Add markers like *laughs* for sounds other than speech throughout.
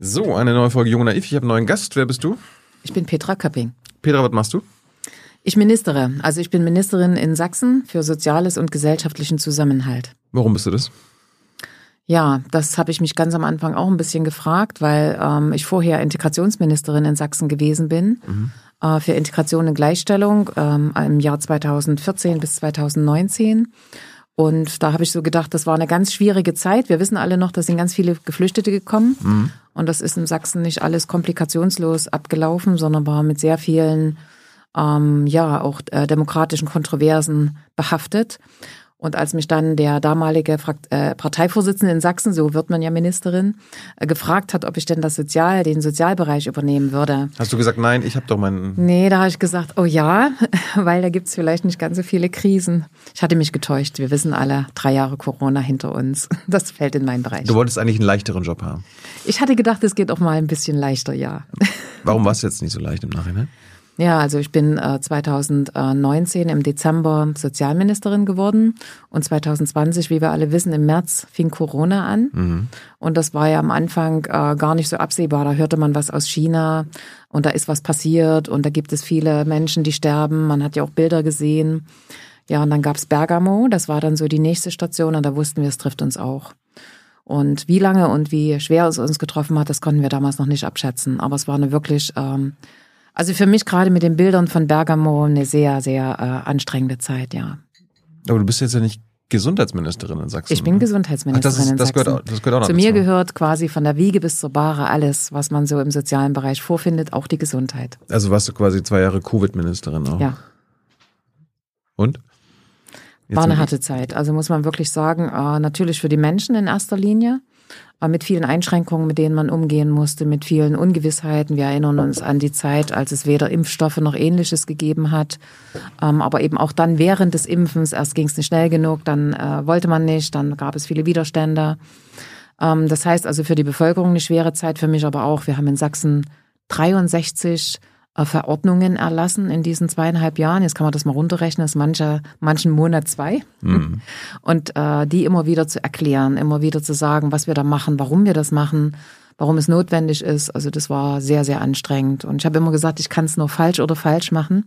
So, eine neue Folge Jung Naiv. Ich habe einen neuen Gast. Wer bist du? Ich bin Petra Köpping. Petra, was machst du? Ich ministere. Also ich bin Ministerin in Sachsen für Soziales und gesellschaftlichen Zusammenhalt. Warum bist du das? Ja, das habe ich mich ganz am Anfang auch ein bisschen gefragt, weil ähm, ich vorher Integrationsministerin in Sachsen gewesen bin mhm. äh, für Integration und Gleichstellung ähm, im Jahr 2014 bis 2019. Und da habe ich so gedacht, das war eine ganz schwierige Zeit. Wir wissen alle noch, da sind ganz viele Geflüchtete gekommen. Mhm. Und das ist in Sachsen nicht alles komplikationslos abgelaufen, sondern war mit sehr vielen, ähm, ja, auch äh, demokratischen Kontroversen behaftet. Und als mich dann der damalige Frakt äh, Parteivorsitzende in Sachsen, so wird man ja Ministerin, äh, gefragt hat, ob ich denn das Sozial, den Sozialbereich übernehmen würde. Hast du gesagt, nein, ich habe doch meinen. Nee, da habe ich gesagt, oh ja, *laughs* weil da gibt's vielleicht nicht ganz so viele Krisen. Ich hatte mich getäuscht. Wir wissen alle, drei Jahre Corona hinter uns. *laughs* Das fällt in meinen Bereich. Du wolltest eigentlich einen leichteren Job haben. Ich hatte gedacht, es geht auch mal ein bisschen leichter, ja. Warum war es jetzt nicht so leicht im Nachhinein? Ja, also ich bin äh, 2019 im Dezember Sozialministerin geworden und 2020, wie wir alle wissen, im März fing Corona an. Mhm. Und das war ja am Anfang äh, gar nicht so absehbar. Da hörte man was aus China und da ist was passiert und da gibt es viele Menschen, die sterben. Man hat ja auch Bilder gesehen. Ja, und dann gab's Bergamo, das war dann so die nächste Station und da wussten wir, es trifft uns auch. Und wie lange und wie schwer es uns getroffen hat, das konnten wir damals noch nicht abschätzen. Aber es war eine wirklich ähm, also für mich gerade mit den Bildern von Bergamo eine sehr, sehr äh, anstrengende Zeit, ja. Aber du bist jetzt ja nicht Gesundheitsministerin in Sachsen. Ich bin Gesundheitsministerin Ach, das ist, in das Sachsen. Gehört auch, das gehört auch Zu mir gehört quasi von der Wiege bis zur Bahre alles, was man so im sozialen Bereich vorfindet, auch die Gesundheit. Also warst du quasi zwei Jahre Covid-Ministerin auch? Ja. Und? Jetzt War eine harte Zeit. Also muss man wirklich sagen, äh, natürlich für die Menschen in erster Linie mit vielen Einschränkungen, mit denen man umgehen musste, mit vielen Ungewissheiten. Wir erinnern uns an die Zeit, als es weder Impfstoffe noch ähnliches gegeben hat. Ähm, aber eben auch dann während des Impfens, erst ging es nicht schnell genug, dann äh, wollte man nicht, dann gab es viele Widerstände. Ähm, das heißt also für die Bevölkerung eine schwere Zeit, für mich aber auch. Wir haben in Sachsen 63 äh, Verordnungen erlassen in diesen zweieinhalb Jahren. Jetzt kann man das mal runterrechnen, das ist mancher, manchen Monat zwei. Mhm. *laughs* Und äh, die immer wieder zu erklären, immer wieder zu sagen, was wir da machen, warum wir das machen, warum es notwendig ist. Also das war sehr, sehr anstrengend. Und ich habe immer gesagt, ich kann es nur falsch oder falsch machen,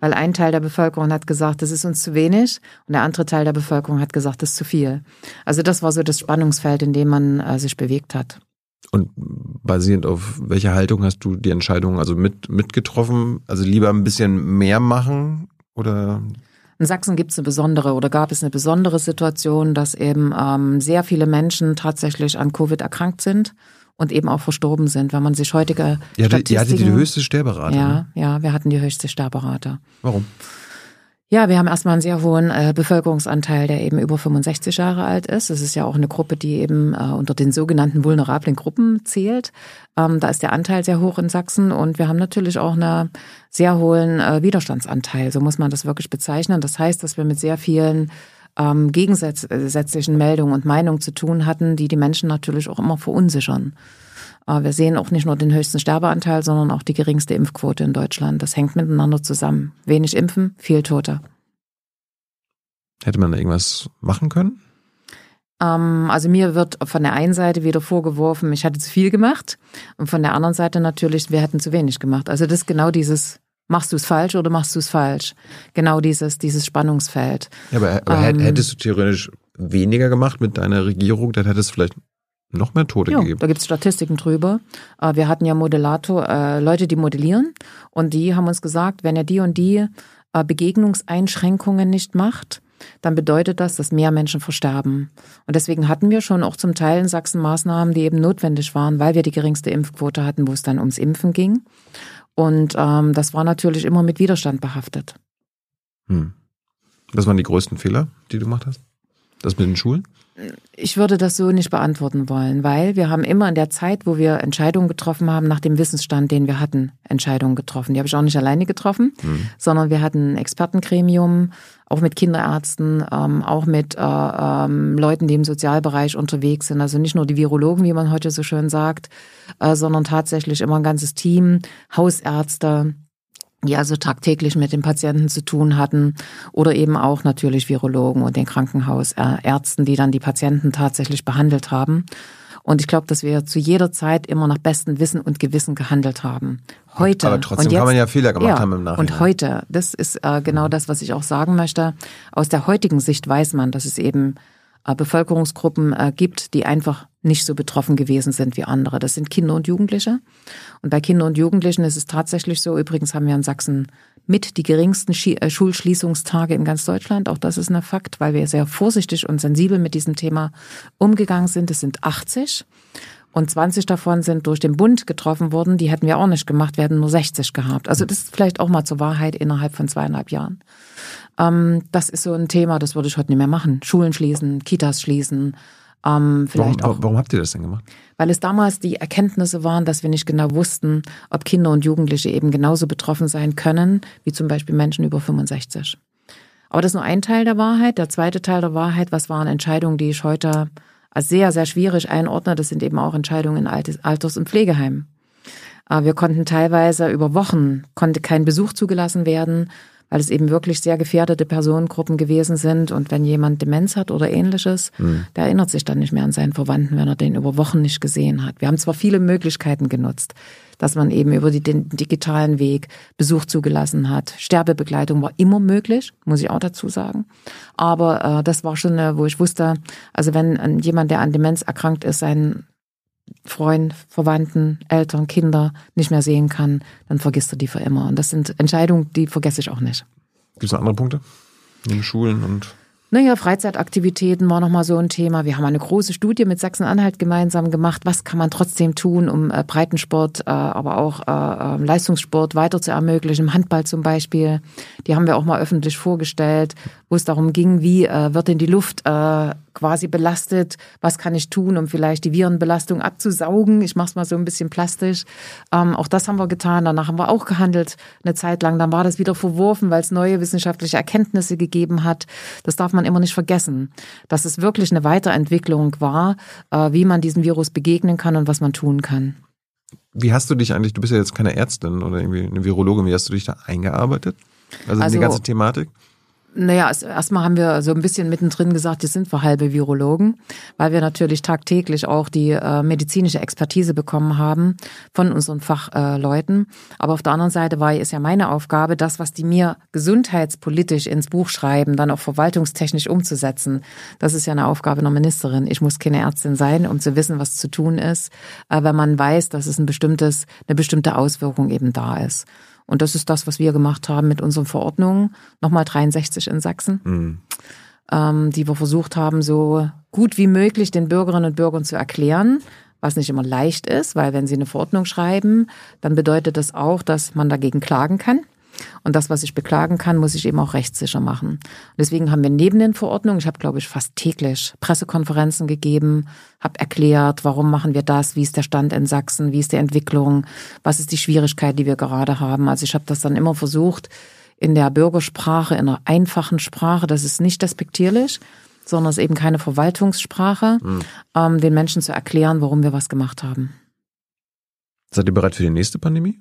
weil ein Teil der Bevölkerung hat gesagt, das ist uns zu wenig und der andere Teil der Bevölkerung hat gesagt, das ist zu viel. Also das war so das Spannungsfeld, in dem man äh, sich bewegt hat. Und basierend auf welcher Haltung hast du die Entscheidung also mit mitgetroffen? Also lieber ein bisschen mehr machen oder? In Sachsen gibt es eine besondere oder gab es eine besondere Situation, dass eben ähm, sehr viele Menschen tatsächlich an Covid erkrankt sind und eben auch verstorben sind. Wenn man sich heutige ja, Statistiken... Ihr hattet die höchste Sterberate. Ja, ne? ja, wir hatten die höchste Sterberate. Warum? Ja, wir haben erstmal einen sehr hohen äh, Bevölkerungsanteil, der eben über 65 Jahre alt ist. Das ist ja auch eine Gruppe, die eben äh, unter den sogenannten vulnerablen Gruppen zählt. Ähm, da ist der Anteil sehr hoch in Sachsen und wir haben natürlich auch einen sehr hohen äh, Widerstandsanteil. So muss man das wirklich bezeichnen. Das heißt, dass wir mit sehr vielen ähm, gegensätzlichen Meldungen und Meinungen zu tun hatten, die die Menschen natürlich auch immer verunsichern. Aber wir sehen auch nicht nur den höchsten Sterbeanteil, sondern auch die geringste Impfquote in Deutschland. Das hängt miteinander zusammen. Wenig Impfen, viel Tote. Hätte man da irgendwas machen können? Ähm, also mir wird von der einen Seite wieder vorgeworfen, ich hatte zu viel gemacht. Und von der anderen Seite natürlich, wir hätten zu wenig gemacht. Also das ist genau dieses, machst du es falsch oder machst du es falsch? Genau dieses, dieses Spannungsfeld. Ja, aber, aber ähm, hättest du theoretisch weniger gemacht mit deiner Regierung, dann hättest du vielleicht noch mehr Tote jo, gegeben. Da gibt es Statistiken drüber. Äh, wir hatten ja Modellator, äh, Leute, die modellieren und die haben uns gesagt, wenn er die und die äh, Begegnungseinschränkungen nicht macht, dann bedeutet das, dass mehr Menschen versterben. Und deswegen hatten wir schon auch zum Teil in Sachsen Maßnahmen, die eben notwendig waren, weil wir die geringste Impfquote hatten, wo es dann ums Impfen ging. Und ähm, das war natürlich immer mit Widerstand behaftet. Hm. Was waren die größten Fehler, die du gemacht hast? Das mit den Schulen? Ich würde das so nicht beantworten wollen, weil wir haben immer in der Zeit, wo wir Entscheidungen getroffen haben, nach dem Wissensstand, den wir hatten, Entscheidungen getroffen. Die habe ich auch nicht alleine getroffen, mhm. sondern wir hatten ein Expertengremium, auch mit Kinderärzten, ähm, auch mit äh, ähm, Leuten, die im Sozialbereich unterwegs sind. Also nicht nur die Virologen, wie man heute so schön sagt, äh, sondern tatsächlich immer ein ganzes Team, Hausärzte, die also tagtäglich mit den Patienten zu tun hatten oder eben auch natürlich Virologen und den Krankenhausärzten, die dann die Patienten tatsächlich behandelt haben. Und ich glaube, dass wir zu jeder Zeit immer nach bestem Wissen und Gewissen gehandelt haben. Heute. Aber trotzdem jetzt, kann man ja Fehler gemacht ja, haben im Nachhinein. Und heute, das ist äh, genau das, was ich auch sagen möchte. Aus der heutigen Sicht weiß man, dass es eben äh, Bevölkerungsgruppen äh, gibt, die einfach nicht so betroffen gewesen sind wie andere. Das sind Kinder und Jugendliche. Und bei Kindern und Jugendlichen ist es tatsächlich so, übrigens haben wir in Sachsen mit die geringsten äh, Schulschließungstage in ganz Deutschland. Auch das ist ein Fakt, weil wir sehr vorsichtig und sensibel mit diesem Thema umgegangen sind. Es sind 80 und 20 davon sind durch den Bund getroffen worden. Die hätten wir auch nicht gemacht, wir hätten nur 60 gehabt. Also das ist vielleicht auch mal zur Wahrheit innerhalb von zweieinhalb Jahren. Ähm, das ist so ein Thema, das würde ich heute nicht mehr machen. Schulen schließen, Kitas schließen. Ähm, vielleicht warum, auch, warum habt ihr das denn gemacht? Weil es damals die Erkenntnisse waren, dass wir nicht genau wussten, ob Kinder und Jugendliche eben genauso betroffen sein können, wie zum Beispiel Menschen über 65. Aber das ist nur ein Teil der Wahrheit. Der zweite Teil der Wahrheit, was waren Entscheidungen, die ich heute als sehr, sehr schwierig einordne, das sind eben auch Entscheidungen in Alters- und Pflegeheimen. Äh, wir konnten teilweise über Wochen, konnte kein Besuch zugelassen werden, weil es eben wirklich sehr gefährdete Personengruppen gewesen sind. Und wenn jemand Demenz hat oder ähnliches, mhm. der erinnert sich dann nicht mehr an seinen Verwandten, wenn er den über Wochen nicht gesehen hat. Wir haben zwar viele Möglichkeiten genutzt, dass man eben über den digitalen Weg Besuch zugelassen hat. Sterbebegleitung war immer möglich, muss ich auch dazu sagen. Aber äh, das war schon, äh, wo ich wusste, also wenn äh, jemand, der an Demenz erkrankt ist, seinen Freund, Verwandten, Eltern, Kinder nicht mehr sehen kann, dann vergisst er die für immer. Und das sind Entscheidungen, die vergesse ich auch nicht. Gibt es andere Punkte? Neben Schulen und naja, Freizeitaktivitäten war nochmal so ein Thema. Wir haben eine große Studie mit Sachsen-Anhalt gemeinsam gemacht. Was kann man trotzdem tun, um äh, Breitensport, äh, aber auch äh, äh Leistungssport weiter zu ermöglichen? Im Handball zum Beispiel. Die haben wir auch mal öffentlich vorgestellt, wo es darum ging, wie äh, wird denn die Luft äh, quasi belastet? Was kann ich tun, um vielleicht die Virenbelastung abzusaugen? Ich mache es mal so ein bisschen plastisch. Ähm, auch das haben wir getan. Danach haben wir auch gehandelt eine Zeit lang. Dann war das wieder verworfen, weil es neue wissenschaftliche Erkenntnisse gegeben hat. Das darf man immer nicht vergessen, dass es wirklich eine Weiterentwicklung war, äh, wie man diesem Virus begegnen kann und was man tun kann. Wie hast du dich eigentlich, du bist ja jetzt keine Ärztin oder irgendwie eine Virologin, wie hast du dich da eingearbeitet? Also, also die ganze Thematik? Naja, erstmal haben wir so ein bisschen mittendrin gesagt, jetzt sind wir halbe Virologen, weil wir natürlich tagtäglich auch die äh, medizinische Expertise bekommen haben von unseren Fachleuten. Äh, Aber auf der anderen Seite war es ja meine Aufgabe, das, was die mir gesundheitspolitisch ins Buch schreiben, dann auch verwaltungstechnisch umzusetzen. Das ist ja eine Aufgabe einer Ministerin. Ich muss keine Ärztin sein, um zu wissen, was zu tun ist, äh, wenn man weiß, dass es ein bestimmtes, eine bestimmte Auswirkung eben da ist. Und das ist das, was wir gemacht haben mit unseren Verordnungen, nochmal 63 in Sachsen, mhm. ähm, die wir versucht haben, so gut wie möglich den Bürgerinnen und Bürgern zu erklären, was nicht immer leicht ist, weil wenn sie eine Verordnung schreiben, dann bedeutet das auch, dass man dagegen klagen kann. Und das, was ich beklagen kann, muss ich eben auch rechtssicher machen. Deswegen haben wir neben den Verordnungen, ich habe, glaube ich, fast täglich Pressekonferenzen gegeben, habe erklärt, warum machen wir das, wie ist der Stand in Sachsen, wie ist die Entwicklung, was ist die Schwierigkeit, die wir gerade haben. Also ich habe das dann immer versucht, in der Bürgersprache, in einer einfachen Sprache, das ist nicht despektierlich, sondern es ist eben keine Verwaltungssprache, mhm. ähm, den Menschen zu erklären, warum wir was gemacht haben. Seid ihr bereit für die nächste Pandemie?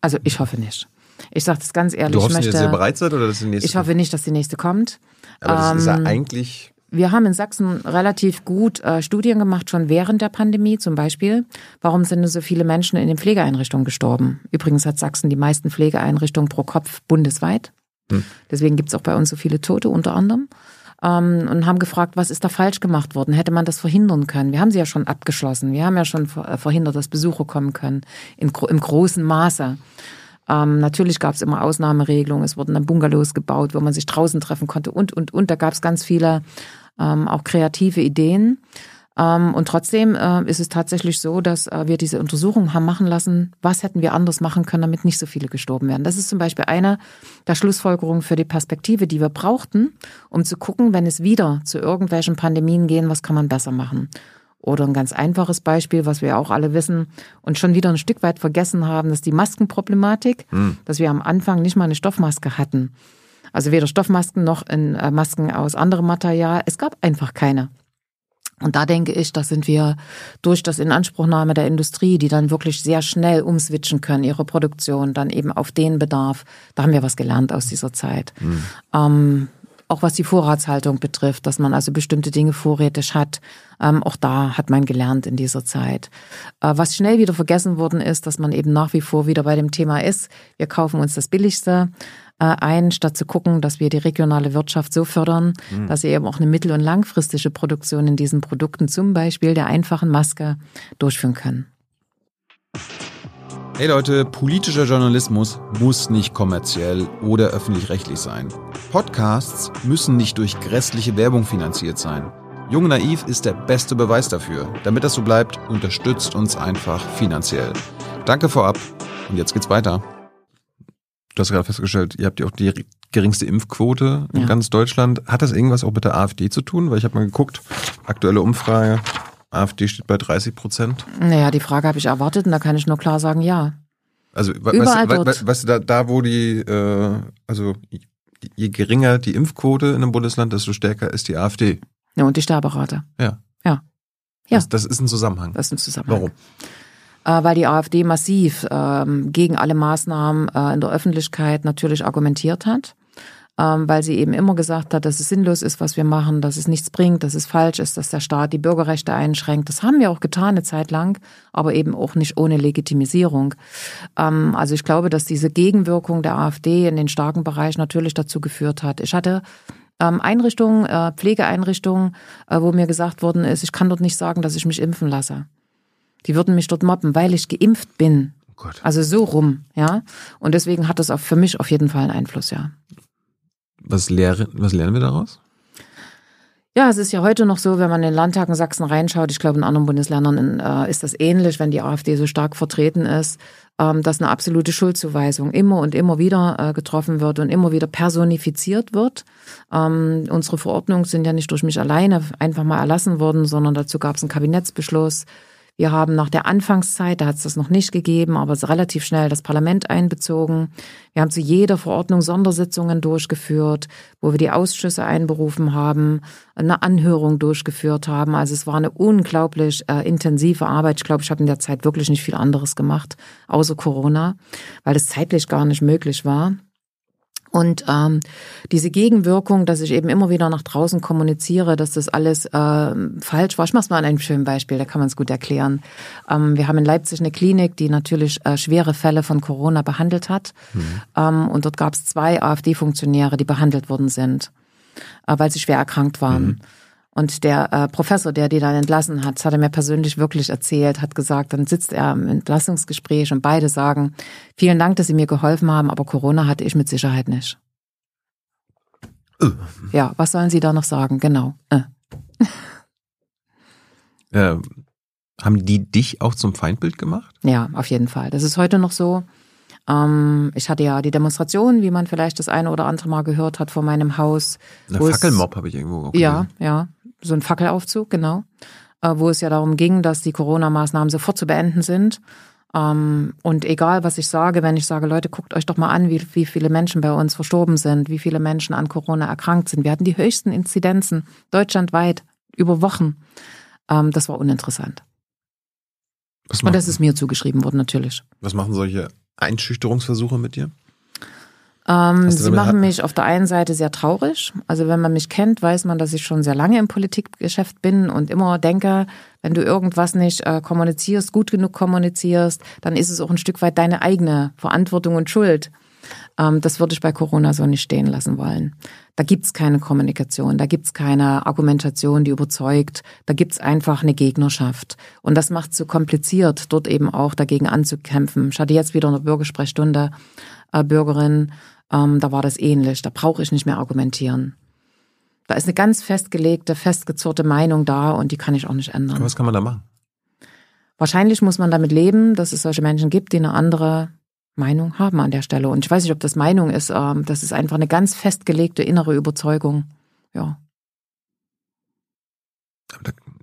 Also ich hoffe nicht. Ich sage das ganz ehrlich. Du hoffst, ich möchte, dass ihr bereit seid oder dass die nächste Ich hoffe nicht, dass die nächste kommt. Aber das ähm, ist ja ähm, eigentlich wir haben in Sachsen relativ gut äh, Studien gemacht, schon während der Pandemie zum Beispiel. Warum sind so viele Menschen in den Pflegeeinrichtungen gestorben? Übrigens hat Sachsen die meisten Pflegeeinrichtungen pro Kopf bundesweit. Hm. Deswegen gibt es auch bei uns so viele Tote unter anderem. Ähm, und haben gefragt, was ist da falsch gemacht worden? Hätte man das verhindern können? Wir haben sie ja schon abgeschlossen. Wir haben ja schon äh, verhindert, dass Besucher kommen können in, im großen Maße. Ähm, natürlich gab es immer Ausnahmeregelungen. Es wurden dann Bungalows gebaut, wo man sich draußen treffen konnte und, und, und. Da gab es ganz viele ähm, auch kreative Ideen. Ähm, und trotzdem äh, ist es tatsächlich so, dass äh, wir diese Untersuchung haben machen lassen, was hätten wir anders machen können, damit nicht so viele gestorben werden. Das ist zum Beispiel eine der Schlussfolgerungen für die Perspektive, die wir brauchten, um zu gucken, wenn es wieder zu irgendwelchen Pandemien gehen, was kann man besser machen. Oder ein ganz einfaches Beispiel, was wir auch alle wissen und schon wieder ein Stück weit vergessen haben, ist die Maskenproblematik, hm. dass wir am Anfang nicht mal eine Stoffmaske hatten. Also weder Stoffmasken noch in äh, Masken aus anderem Material. Es gab einfach keine. Und da denke ich, da sind wir durch das Inanspruchnahme der Industrie, die dann wirklich sehr schnell umswitchen können, ihre Produktion dann eben auf den Bedarf. Da haben wir was gelernt aus dieser Zeit. Mhm. Ähm, auch was die Vorratshaltung betrifft, dass man also bestimmte Dinge vorrätig hat. Ähm, auch da hat man gelernt in dieser Zeit. Äh, was schnell wieder vergessen worden ist, dass man eben nach wie vor wieder bei dem Thema ist, wir kaufen uns das Billigste äh, ein, statt zu gucken, dass wir die regionale Wirtschaft so fördern, mhm. dass sie eben auch eine mittel- und langfristige Produktion in diesen Produkten, zum Beispiel der einfachen Maske, durchführen können. Hey Leute, politischer Journalismus muss nicht kommerziell oder öffentlich-rechtlich sein. Podcasts müssen nicht durch grässliche Werbung finanziert sein. Jung Naiv ist der beste Beweis dafür. Damit das so bleibt, unterstützt uns einfach finanziell. Danke vorab und jetzt geht's weiter. Du hast gerade festgestellt, ihr habt ja auch die geringste Impfquote in ja. ganz Deutschland. Hat das irgendwas auch mit der AfD zu tun? Weil ich habe mal geguckt, aktuelle Umfrage, AfD steht bei 30 Prozent. Naja, die Frage habe ich erwartet und da kann ich nur klar sagen, ja. Also Überall weißt, weißt, da, da wo die, äh, also je geringer die Impfquote in einem Bundesland, desto stärker ist die AfD. Ja, und die Sterberate. Ja. Ja. Ja. Das, das ist ein Zusammenhang. Das ist ein Zusammenhang. Warum? Äh, weil die AfD massiv ähm, gegen alle Maßnahmen äh, in der Öffentlichkeit natürlich argumentiert hat ähm, weil sie eben immer gesagt hat, dass es sinnlos ist, was wir machen, dass es nichts bringt, dass es falsch ist, dass der Staat die Bürgerrechte einschränkt. Das haben wir auch getan eine Zeit lang, aber eben auch nicht ohne Legitimisierung. Ähm, also ich glaube, dass diese Gegenwirkung der AfD in den starken Bereich natürlich dazu geführt hat. Ich hatte ähm, Einrichtungen, äh, Pflegeeinrichtungen, äh, wo mir gesagt worden ist, ich kann dort nicht sagen, dass ich mich impfen lasse. Die würden mich dort mobben, weil ich geimpft bin. Oh also so rum, ja. Und deswegen hat das auch für mich auf jeden Fall einen Einfluss, ja. Was, lehren, was lernen wir daraus? Ja, es ist ja heute noch so, wenn man in den Landtag in Sachsen reinschaut, ich glaube in anderen Bundesländern äh, ist das ähnlich, wenn die AfD so stark vertreten ist, ähm, dass eine absolute Schuldzuweisung immer und immer wieder äh, getroffen wird und immer wieder personifiziert wird. Ähm, unsere Verordnungen sind ja nicht durch mich alleine einfach mal erlassen worden, sondern dazu gab es einen Kabinettsbeschluss. Wir haben nach der Anfangszeit, da hat es das noch nicht gegeben, aber relativ schnell das Parlament einbezogen. Wir haben zu jeder Verordnung Sondersitzungen durchgeführt, wo wir die Ausschüsse einberufen haben, eine Anhörung durchgeführt haben. Also es war eine unglaublich äh, intensive Arbeit. Ich glaube, ich habe in der Zeit wirklich nicht viel anderes gemacht, außer Corona, weil es zeitlich gar nicht möglich war. Und ähm, diese Gegenwirkung, dass ich eben immer wieder nach draußen kommuniziere, dass das alles äh, falsch war. Ich mache es mal an einem schönen Beispiel, da kann man es gut erklären. Ähm, wir haben in Leipzig eine Klinik, die natürlich äh, schwere Fälle von Corona behandelt hat. Mhm. Ähm, und dort gab es zwei AfD-Funktionäre, die behandelt worden sind, äh, weil sie schwer erkrankt waren. Mhm. Und der äh, Professor, der die dann entlassen hat, hat er mir persönlich wirklich erzählt, hat gesagt, dann sitzt er im Entlassungsgespräch und beide sagen, vielen Dank, dass Sie mir geholfen haben, aber Corona hatte ich mit Sicherheit nicht. Äh. Ja, was sollen Sie da noch sagen? Genau. Äh. *laughs* äh, haben die dich auch zum Feindbild gemacht? Ja, auf jeden Fall. Das ist heute noch so. Ähm, ich hatte ja die Demonstration, wie man vielleicht das eine oder andere Mal gehört hat, vor meinem Haus. Eine Fackelmob habe ich irgendwo gesehen. Ja, ja so ein Fackelaufzug, genau, äh, wo es ja darum ging, dass die Corona-Maßnahmen sofort zu beenden sind. Ähm, und egal, was ich sage, wenn ich sage, Leute, guckt euch doch mal an, wie, wie viele Menschen bei uns verstorben sind, wie viele Menschen an Corona erkrankt sind. Wir hatten die höchsten Inzidenzen deutschlandweit über Wochen. Ähm, das war uninteressant. und das ist mir zugeschrieben worden, natürlich. Was machen solche Einschüchterungsversuche mit dir? Ähm, sie machen mich auf der einen Seite sehr traurig. Also wenn man mich kennt, weiß man, dass ich schon sehr lange im Politikgeschäft bin und immer denke, wenn du irgendwas nicht äh, kommunizierst, gut genug kommunizierst, dann ist es auch ein Stück weit deine eigene Verantwortung und Schuld. Ähm, das würde ich bei Corona so nicht stehen lassen wollen. Da gibt's keine Kommunikation, da gibt's keine Argumentation, die überzeugt, da gibt's einfach eine Gegnerschaft. Und das macht es so kompliziert, dort eben auch dagegen anzukämpfen. Ich hatte jetzt wieder eine Bürgersprechstunde, äh, Bürgerin, ähm, da war das ähnlich. Da brauche ich nicht mehr argumentieren. Da ist eine ganz festgelegte, festgezurrte Meinung da und die kann ich auch nicht ändern. Aber was kann man da machen? Wahrscheinlich muss man damit leben, dass es solche Menschen gibt, die eine andere Meinung haben an der Stelle. Und ich weiß nicht, ob das Meinung ist. Ähm, das ist einfach eine ganz festgelegte innere Überzeugung. Ja.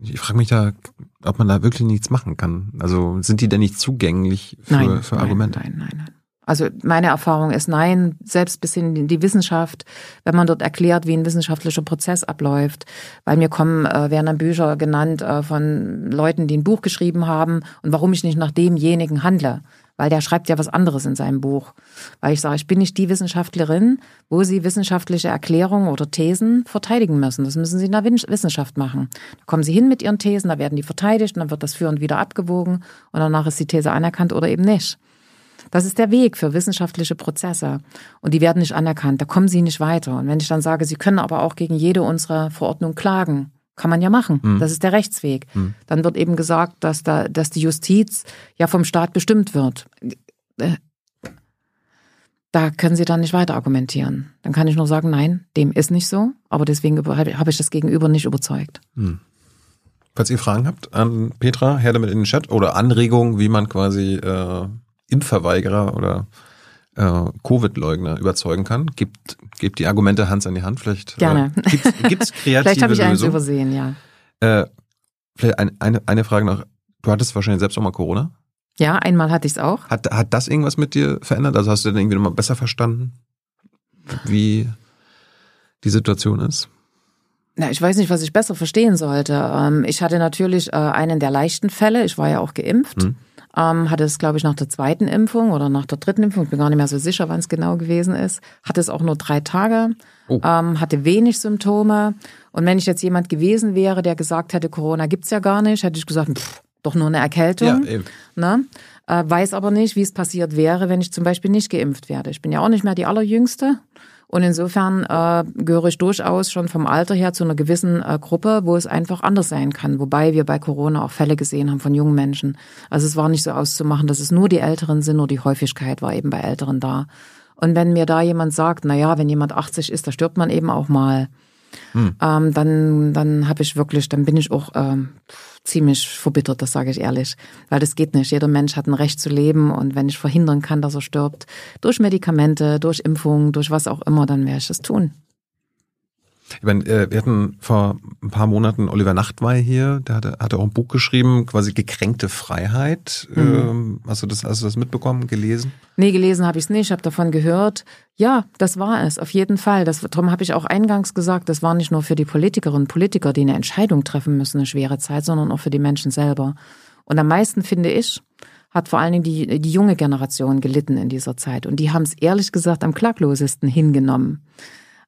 Ich frage mich da, ob man da wirklich nichts machen kann. Also sind die denn nicht zugänglich für, nein, für Argumente? Nein, nein, nein. Also meine Erfahrung ist nein, selbst bis hin in die Wissenschaft, wenn man dort erklärt, wie ein wissenschaftlicher Prozess abläuft. Weil mir kommen, äh, werden dann Bücher genannt äh, von Leuten, die ein Buch geschrieben haben und warum ich nicht nach demjenigen handle. Weil der schreibt ja was anderes in seinem Buch. Weil ich sage, ich bin nicht die Wissenschaftlerin, wo Sie wissenschaftliche Erklärungen oder Thesen verteidigen müssen. Das müssen Sie in der Wissenschaft machen. Da kommen Sie hin mit Ihren Thesen, da werden die verteidigt und dann wird das führend wieder abgewogen und danach ist die These anerkannt oder eben nicht. Das ist der Weg für wissenschaftliche Prozesse. Und die werden nicht anerkannt. Da kommen sie nicht weiter. Und wenn ich dann sage, sie können aber auch gegen jede unserer Verordnungen klagen, kann man ja machen. Mhm. Das ist der Rechtsweg. Mhm. Dann wird eben gesagt, dass, da, dass die Justiz ja vom Staat bestimmt wird. Äh, da können Sie dann nicht weiter argumentieren. Dann kann ich nur sagen, nein, dem ist nicht so. Aber deswegen habe ich das Gegenüber nicht überzeugt. Mhm. Falls ihr Fragen habt an Petra, her damit in den Chat oder Anregungen, wie man quasi äh, Impfverweigerer oder äh, Covid-Leugner überzeugen kann. Gibt, gibt die Argumente Hans an die Hand. Vielleicht Gerne. Äh, gibt es kreative Vielleicht habe ich eins übersehen, ja. Äh, vielleicht ein, eine, eine Frage noch. Du hattest wahrscheinlich selbst auch mal Corona? Ja, einmal hatte ich es auch. Hat, hat das irgendwas mit dir verändert? Also hast du denn irgendwie nochmal besser verstanden, wie die Situation ist? Na, ich weiß nicht, was ich besser verstehen sollte. Ähm, ich hatte natürlich äh, einen der leichten Fälle. Ich war ja auch geimpft. Hm ähm, hatte es, glaube ich, nach der zweiten Impfung oder nach der dritten Impfung, ich bin gar nicht mehr so sicher, wann es genau gewesen ist, hatte es auch nur drei Tage, oh. ähm, hatte wenig Symptome. Und wenn ich jetzt jemand gewesen wäre, der gesagt hätte, Corona gibt's ja gar nicht, hätte ich gesagt, pff, doch nur eine Erkältung. Ja, eben. Ne? Äh, weiß aber nicht, wie es passiert wäre, wenn ich zum Beispiel nicht geimpft werde. Ich bin ja auch nicht mehr die allerjüngste. Und insofern äh, gehöre ich durchaus schon vom Alter her zu einer gewissen äh, Gruppe, wo es einfach anders sein kann. Wobei wir bei Corona auch Fälle gesehen haben von jungen Menschen. Also es war nicht so auszumachen, dass es nur die Älteren sind, nur die Häufigkeit war eben bei Älteren da. Und wenn mir da jemand sagt, na ja, wenn jemand 80 ist, da stirbt man eben auch mal, hm. ähm, dann dann habe ich wirklich, dann bin ich auch ähm, ziemlich verbittert, das sage ich ehrlich. Weil das geht nicht. Jeder Mensch hat ein Recht zu leben und wenn ich verhindern kann, dass er stirbt, durch Medikamente, durch Impfungen, durch was auch immer, dann werde ich das tun. Ich meine, äh, wir hatten vor ein paar Monaten Oliver Nachtwey hier, der hatte, hatte auch ein Buch geschrieben, quasi gekränkte Freiheit. Mhm. Ähm, hast du das, hast du das mitbekommen, gelesen? Nee, gelesen habe ich es nicht, ich habe davon gehört. Ja, das war es, auf jeden Fall. Das, darum habe ich auch eingangs gesagt, das war nicht nur für die Politikerinnen und Politiker, die eine Entscheidung treffen müssen, eine schwere Zeit, sondern auch für die Menschen selber. Und am meisten, finde ich, hat vor allen Dingen die, die junge Generation gelitten in dieser Zeit. Und die haben es ehrlich gesagt am klaglosesten hingenommen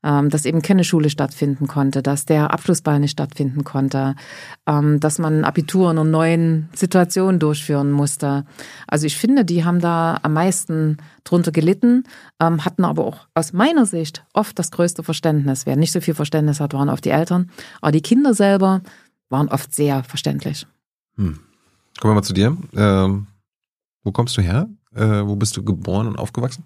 ähm, dass eben keine Schule stattfinden konnte, dass der Abschlussball nicht stattfinden konnte, ähm, dass man Abitur in einer neuen Situation durchführen musste. Also ich finde, die haben da am meisten drunter gelitten, ähm, hatten aber auch aus meiner Sicht oft das größte Verständnis. Wer nicht so viel Verständnis hat, waren oft die Eltern. Aber die Kinder selber waren oft sehr verständlich. Hm. Kommen wir mal zu dir. Wo kommst du her? Äh, wo bist du geboren und aufgewachsen?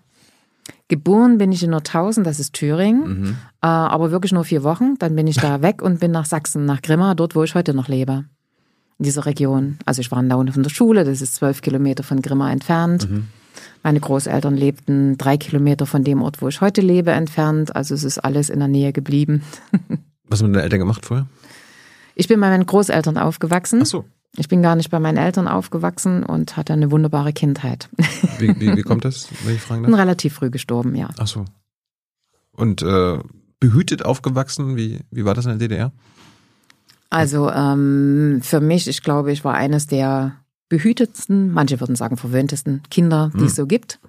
Geboren bin ich in Nordhausen, das ist Thüringen, mhm. äh, aber wirklich nur vier Wochen. Dann bin ich da *laughs* weg und bin nach Sachsen, nach Grimma, dort, wo ich heute noch lebe. In dieser Region. Also ich war in Laune von der Schule, das ist zwölf Kilometer von Grimma entfernt. Mhm. Meine Großeltern lebten drei Kilometer von dem Ort, wo ich heute lebe, entfernt. Also es ist alles in der Nähe geblieben. *laughs* Was haben deine Eltern gemacht vorher? Ich bin bei meinen Großeltern aufgewachsen. Ach so. Ich bin gar nicht bei meinen Eltern aufgewachsen und hatte eine wunderbare Kindheit. Wie, wie, wie *laughs* kommt das, wenn ich fragen darf? Bin relativ früh gestorben, ja. Ach so. Und äh, behütet aufgewachsen, wie, wie war das in der DDR? Also ähm, für mich, ich glaube, ich war eines der behütetsten, manche würden sagen verwöhntesten Kinder, die hm. es so gibt,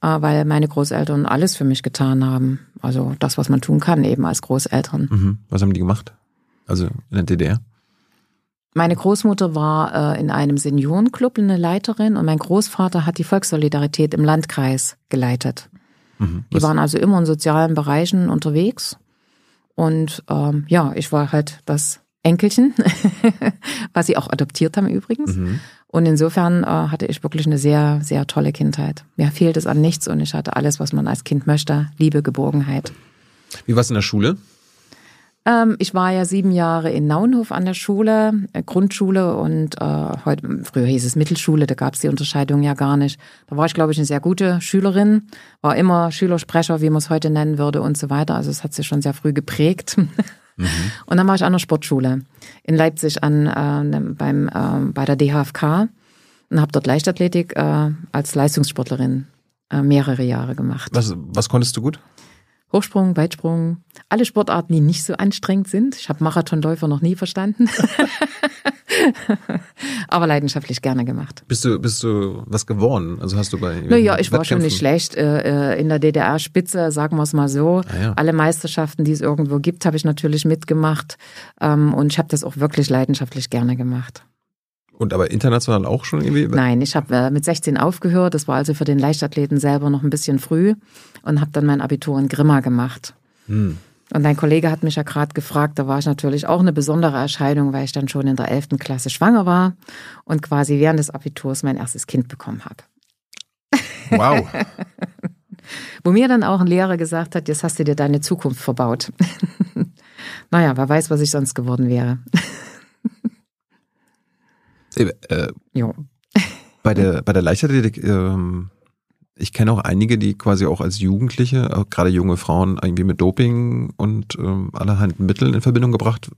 äh, weil meine Großeltern alles für mich getan haben. Also das, was man tun kann, eben als Großeltern. Mhm. Was haben die gemacht? Also in der DDR? Meine Großmutter war äh, in einem Seniorenclub eine Leiterin und mein Großvater hat die Volkssolidarität im Landkreis geleitet. Mhm. Die waren also immer in sozialen Bereichen unterwegs. Und ähm, ja, ich war halt das Enkelchen, *laughs* was sie auch adoptiert haben übrigens. Mhm. Und insofern äh, hatte ich wirklich eine sehr, sehr tolle Kindheit. Mir fehlt es an nichts und ich hatte alles, was man als Kind möchte. Liebe, Geborgenheit. Wie war es in der Schule? Ähm, ich war ja sieben Jahre in Naunhof an der Schule, äh, Grundschule und äh, heute, früher hieß es Mittelschule, da gab es die Unterscheidung ja gar nicht. Da war ich, glaube ich, eine sehr gute Schülerin, war immer Schülersprecher, wie man es heute nennen würde und so weiter. Also es hat sich schon sehr früh geprägt. *laughs* Mhm. Und dann war ich an der Sportschule in Leipzig an äh, beim äh, bei der DHFK und habe dort Leichtathletik äh, als Leistungssportlerin äh, mehrere Jahre gemacht. Was, was konntest du gut? Hochsprung, Weitsprung, alle Sportarten, die nicht so anstrengend sind. Ich habe Marathonläufer noch nie verstanden. *laughs* Aber leidenschaftlich gerne gemacht. Bist du, bist du was geworden? Also hast du bei. Naja, ich war schon nicht schlecht. Äh, äh, in der DDR-Spitze, sagen wir es mal so. Ah, ja. Alle Meisterschaften, die es irgendwo gibt, habe ich natürlich mitgemacht. Ähm, und ich habe das auch wirklich leidenschaftlich gerne gemacht. Und aber international auch schon irgendwie? Nein, ich habe äh, mit 16 aufgehört. Das war also für den Leichtathleten selber noch ein bisschen früh und habe dann mein Abitur in Grimma gemacht. Hm. Und ein Kollege hat mich ja gerade gefragt, da war ich natürlich auch eine besondere Erscheinung, weil ich dann schon in der 11. Klasse schwanger war und quasi während des Abiturs mein erstes Kind bekommen habe. Wow. *laughs* Wo mir dann auch ein Lehrer gesagt hat, jetzt hast du dir deine Zukunft verbaut. *laughs* naja, wer weiß, was ich sonst geworden wäre. Äh, ja. Bei der, *laughs* bei der Leichtathletik, ähm, ich kenne auch einige, die quasi auch als Jugendliche, gerade junge Frauen, irgendwie mit Doping und ähm, allerhand Mitteln in Verbindung gebracht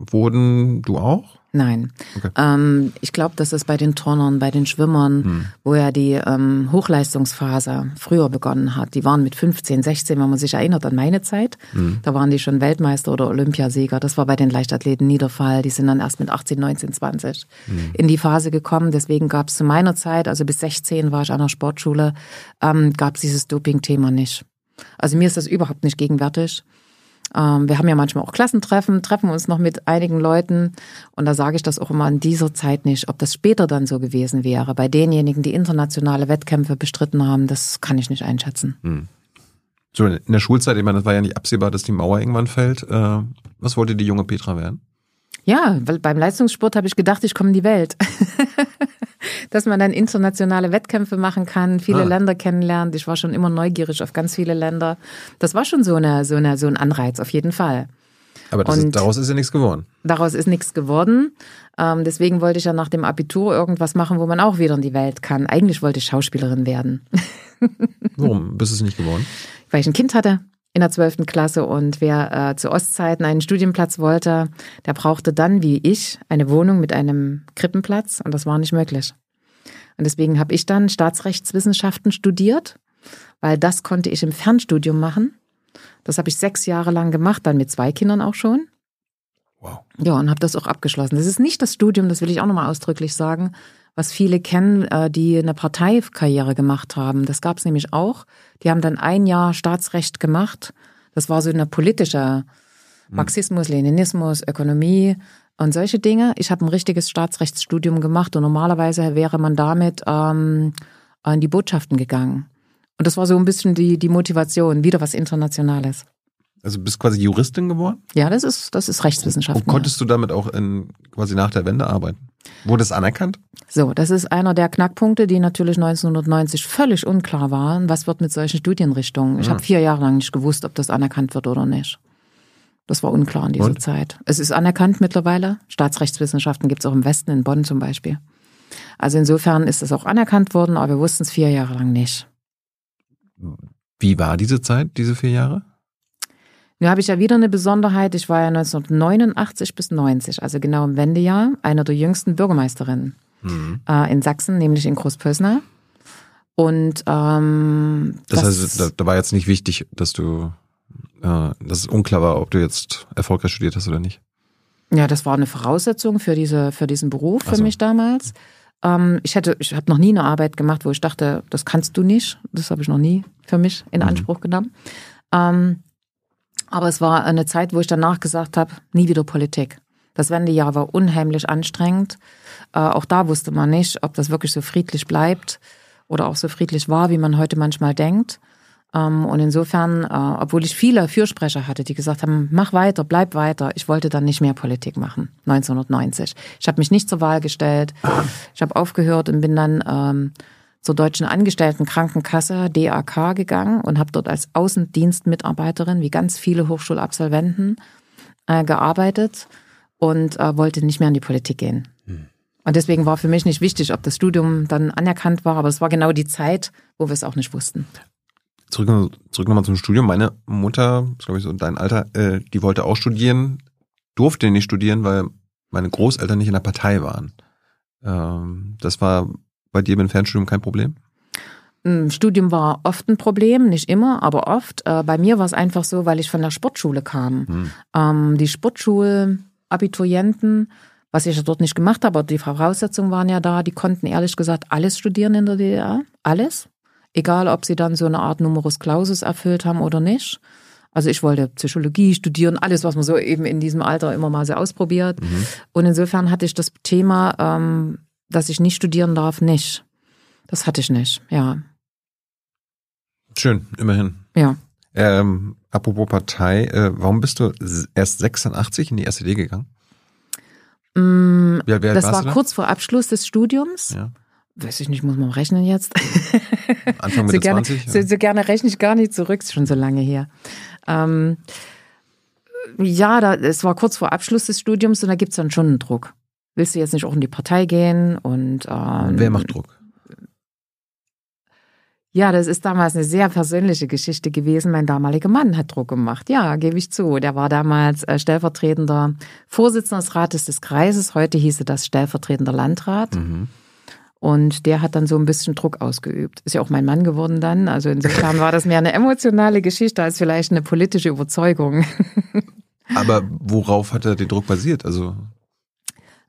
wurden. Du auch? Nein. Okay. Ähm, ich glaube, dass es bei den Turnern, bei den Schwimmern, hm. wo ja die ähm, Hochleistungsphase früher begonnen hat, die waren mit 15, 16, wenn man sich erinnert an meine Zeit, hm. da waren die schon Weltmeister oder Olympiasieger. Das war bei den Leichtathleten nie der Fall. Die sind dann erst mit 18, 19, 20 hm. in die Phase gekommen. Deswegen gab es zu meiner Zeit, also bis 16 war ich an der Sportschule, ähm, gab es dieses Doping-Thema nicht. Also mir ist das überhaupt nicht gegenwärtig. Ähm, wir haben ja manchmal auch Klassentreffen, treffen uns noch mit einigen Leuten und da sage ich das auch immer in dieser Zeit nicht, ob das später dann so gewesen wäre. Bei denjenigen, die internationale Wettkämpfe bestritten haben, das kann ich nicht einschätzen. Hm. So, in der Schulzeit, ich meine, das war ja nicht absehbar, dass die Mauer irgendwann fällt. Äh, was wollte die junge Petra werden? Ja, weil beim Leistungssport habe ich gedacht, ich komme in die Welt. *laughs* dass man dann internationale Wettkämpfe machen kann, viele ah. Länder kennenlernt. Ich war schon immer neugierig auf ganz viele Länder. Das war schon so, eine, so, eine, so ein Anreiz, auf jeden Fall. Aber ist, daraus ist ja nichts geworden. Daraus ist nichts geworden. Ähm, deswegen wollte ich ja nach dem Abitur irgendwas machen, wo man auch wieder in die Welt kann. Eigentlich wollte ich Schauspielerin werden. *laughs* Warum bist du es nicht geworden? Weil ich ein Kind hatte in der zwölften Klasse und wer äh, zu Ostzeiten einen Studienplatz wollte, der brauchte dann, wie ich, eine Wohnung mit einem Krippenplatz und das war nicht möglich. Und deswegen habe ich dann Staatsrechtswissenschaften studiert, weil das konnte ich im Fernstudium machen. Das habe ich sechs Jahre lang gemacht, dann mit zwei Kindern auch schon. Wow. Ja, und habe das auch abgeschlossen. Das ist nicht das Studium, das will ich auch nochmal ausdrücklich sagen, was viele kennen, äh, die eine Parteikarriere gemacht haben. Das gab es nämlich auch. Die haben dann ein Jahr Staatsrecht gemacht. Das war so eine politische hm. Marxismus, Leninismus, Ökonomie und solche Dinge. Ich habe ein richtiges Staatsrechtsstudium gemacht und normalerweise wäre man damit ähm, in die Botschaften gegangen. Und das war so ein bisschen die, die Motivation, wieder was Internationales. Also bist quasi Juristin geworden? Ja, das ist, das ist Rechtswissenschaft. Und konntest ja. du damit auch in, quasi nach der Wende arbeiten? Wurde es anerkannt? So, das ist einer der Knackpunkte, die natürlich 1990 völlig unklar waren. Was wird mit solchen Studienrichtungen? Ich mhm. habe vier Jahre lang nicht gewusst, ob das anerkannt wird oder nicht. Das war unklar in dieser Und? Zeit. Es ist anerkannt mittlerweile. Staatsrechtswissenschaften gibt es auch im Westen, in Bonn zum Beispiel. Also insofern ist es auch anerkannt worden, aber wir wussten es vier Jahre lang nicht. Wie war diese Zeit, diese vier Jahre? Nun habe ich ja wieder eine Besonderheit. Ich war ja 1989 bis 90, also genau im Wendejahr, einer der jüngsten Bürgermeisterinnen mhm. äh, in Sachsen, nämlich in Großpösner. Und ähm, das, das heißt, da, da, war jetzt nicht wichtig, dass du, äh, dass es unklar war, ob du jetzt erfolgreich studiert hast oder nicht. Ja, das war eine Voraussetzung für diese für diesen Beruf für so. mich damals. Ähm, ich hätte, ich habe noch nie eine Arbeit gemacht, wo ich dachte, das kannst du nicht. Das habe ich noch nie für mich in mhm. Anspruch genommen. Ähm, aber es war eine Zeit, wo ich danach gesagt habe, nie wieder Politik. Das Wendejahr war unheimlich anstrengend. Äh, auch da wusste man nicht, ob das wirklich so friedlich bleibt oder auch so friedlich war, wie man heute manchmal denkt. Ähm, und insofern, äh, obwohl ich viele Fürsprecher hatte, die gesagt haben, mach weiter, bleib weiter, ich wollte dann nicht mehr Politik machen, 1990. Ich habe mich nicht zur Wahl gestellt. Ich habe aufgehört und bin dann ähm, zur Deutschen Angestelltenkrankenkasse DAK gegangen und habe dort als Außendienstmitarbeiterin, wie ganz viele Hochschulabsolventen, äh, gearbeitet und äh, wollte nicht mehr in die Politik gehen. Hm. Und deswegen war für mich nicht wichtig, ob das Studium dann anerkannt war, aber es war genau die Zeit, wo wir es auch nicht wussten. Zurück, zurück nochmal zum Studium. Meine Mutter, glaube ich so dein Alter, äh, die wollte auch studieren, durfte nicht studieren, weil meine Großeltern nicht in der Partei waren. Ähm, das war bei dir mit dem Fernstudium kein Problem? Studium war oft ein Problem, nicht immer, aber oft. Äh, bei mir war es einfach so, weil ich von der Sportschule kam. Hm. Ähm, die Sportschulabiturienten, was ich ja dort nicht gemacht habe, aber die Voraussetzungen waren ja da, die konnten ehrlich gesagt alles studieren in der DDR. Alles. Egal, ob sie dann so eine Art Numerus Clausus erfüllt haben oder nicht. Also ich wollte Psychologie studieren, alles, was man so eben in diesem Alter immer mal so ausprobiert. Mhm. Und insofern hatte ich das Thema, ähm, dass ich nicht studieren darf, nicht. Das hatte ich nicht, ja. Schön, immerhin. Ja. Ähm, apropos Partei, äh, warum bist du erst 86 in die SED gegangen? Mm, das war kurz vor Abschluss des Studiums. Ja. Weiß ich nicht, muss man rechnen jetzt? *laughs* Anfang Mitte so gerne, 20? Ja. So, so, gerne rechne ich gar nicht zurück, ist schon so lange her. Ähm, ja, da, es war kurz vor Abschluss des Studiums und da gibt es dann schon einen Druck. Willst du jetzt nicht auch in die Partei gehen? Und ähm, wer macht Druck? Ja, das ist damals eine sehr persönliche Geschichte gewesen. Mein damaliger Mann hat Druck gemacht. Ja, gebe ich zu. Der war damals äh, stellvertretender Vorsitzender des Rates des Kreises. Heute hieße das stellvertretender Landrat. Mhm. Und der hat dann so ein bisschen Druck ausgeübt. Ist ja auch mein Mann geworden dann. Also insofern war das mehr eine emotionale Geschichte als vielleicht eine politische Überzeugung. *laughs* Aber worauf hat er den Druck basiert? Also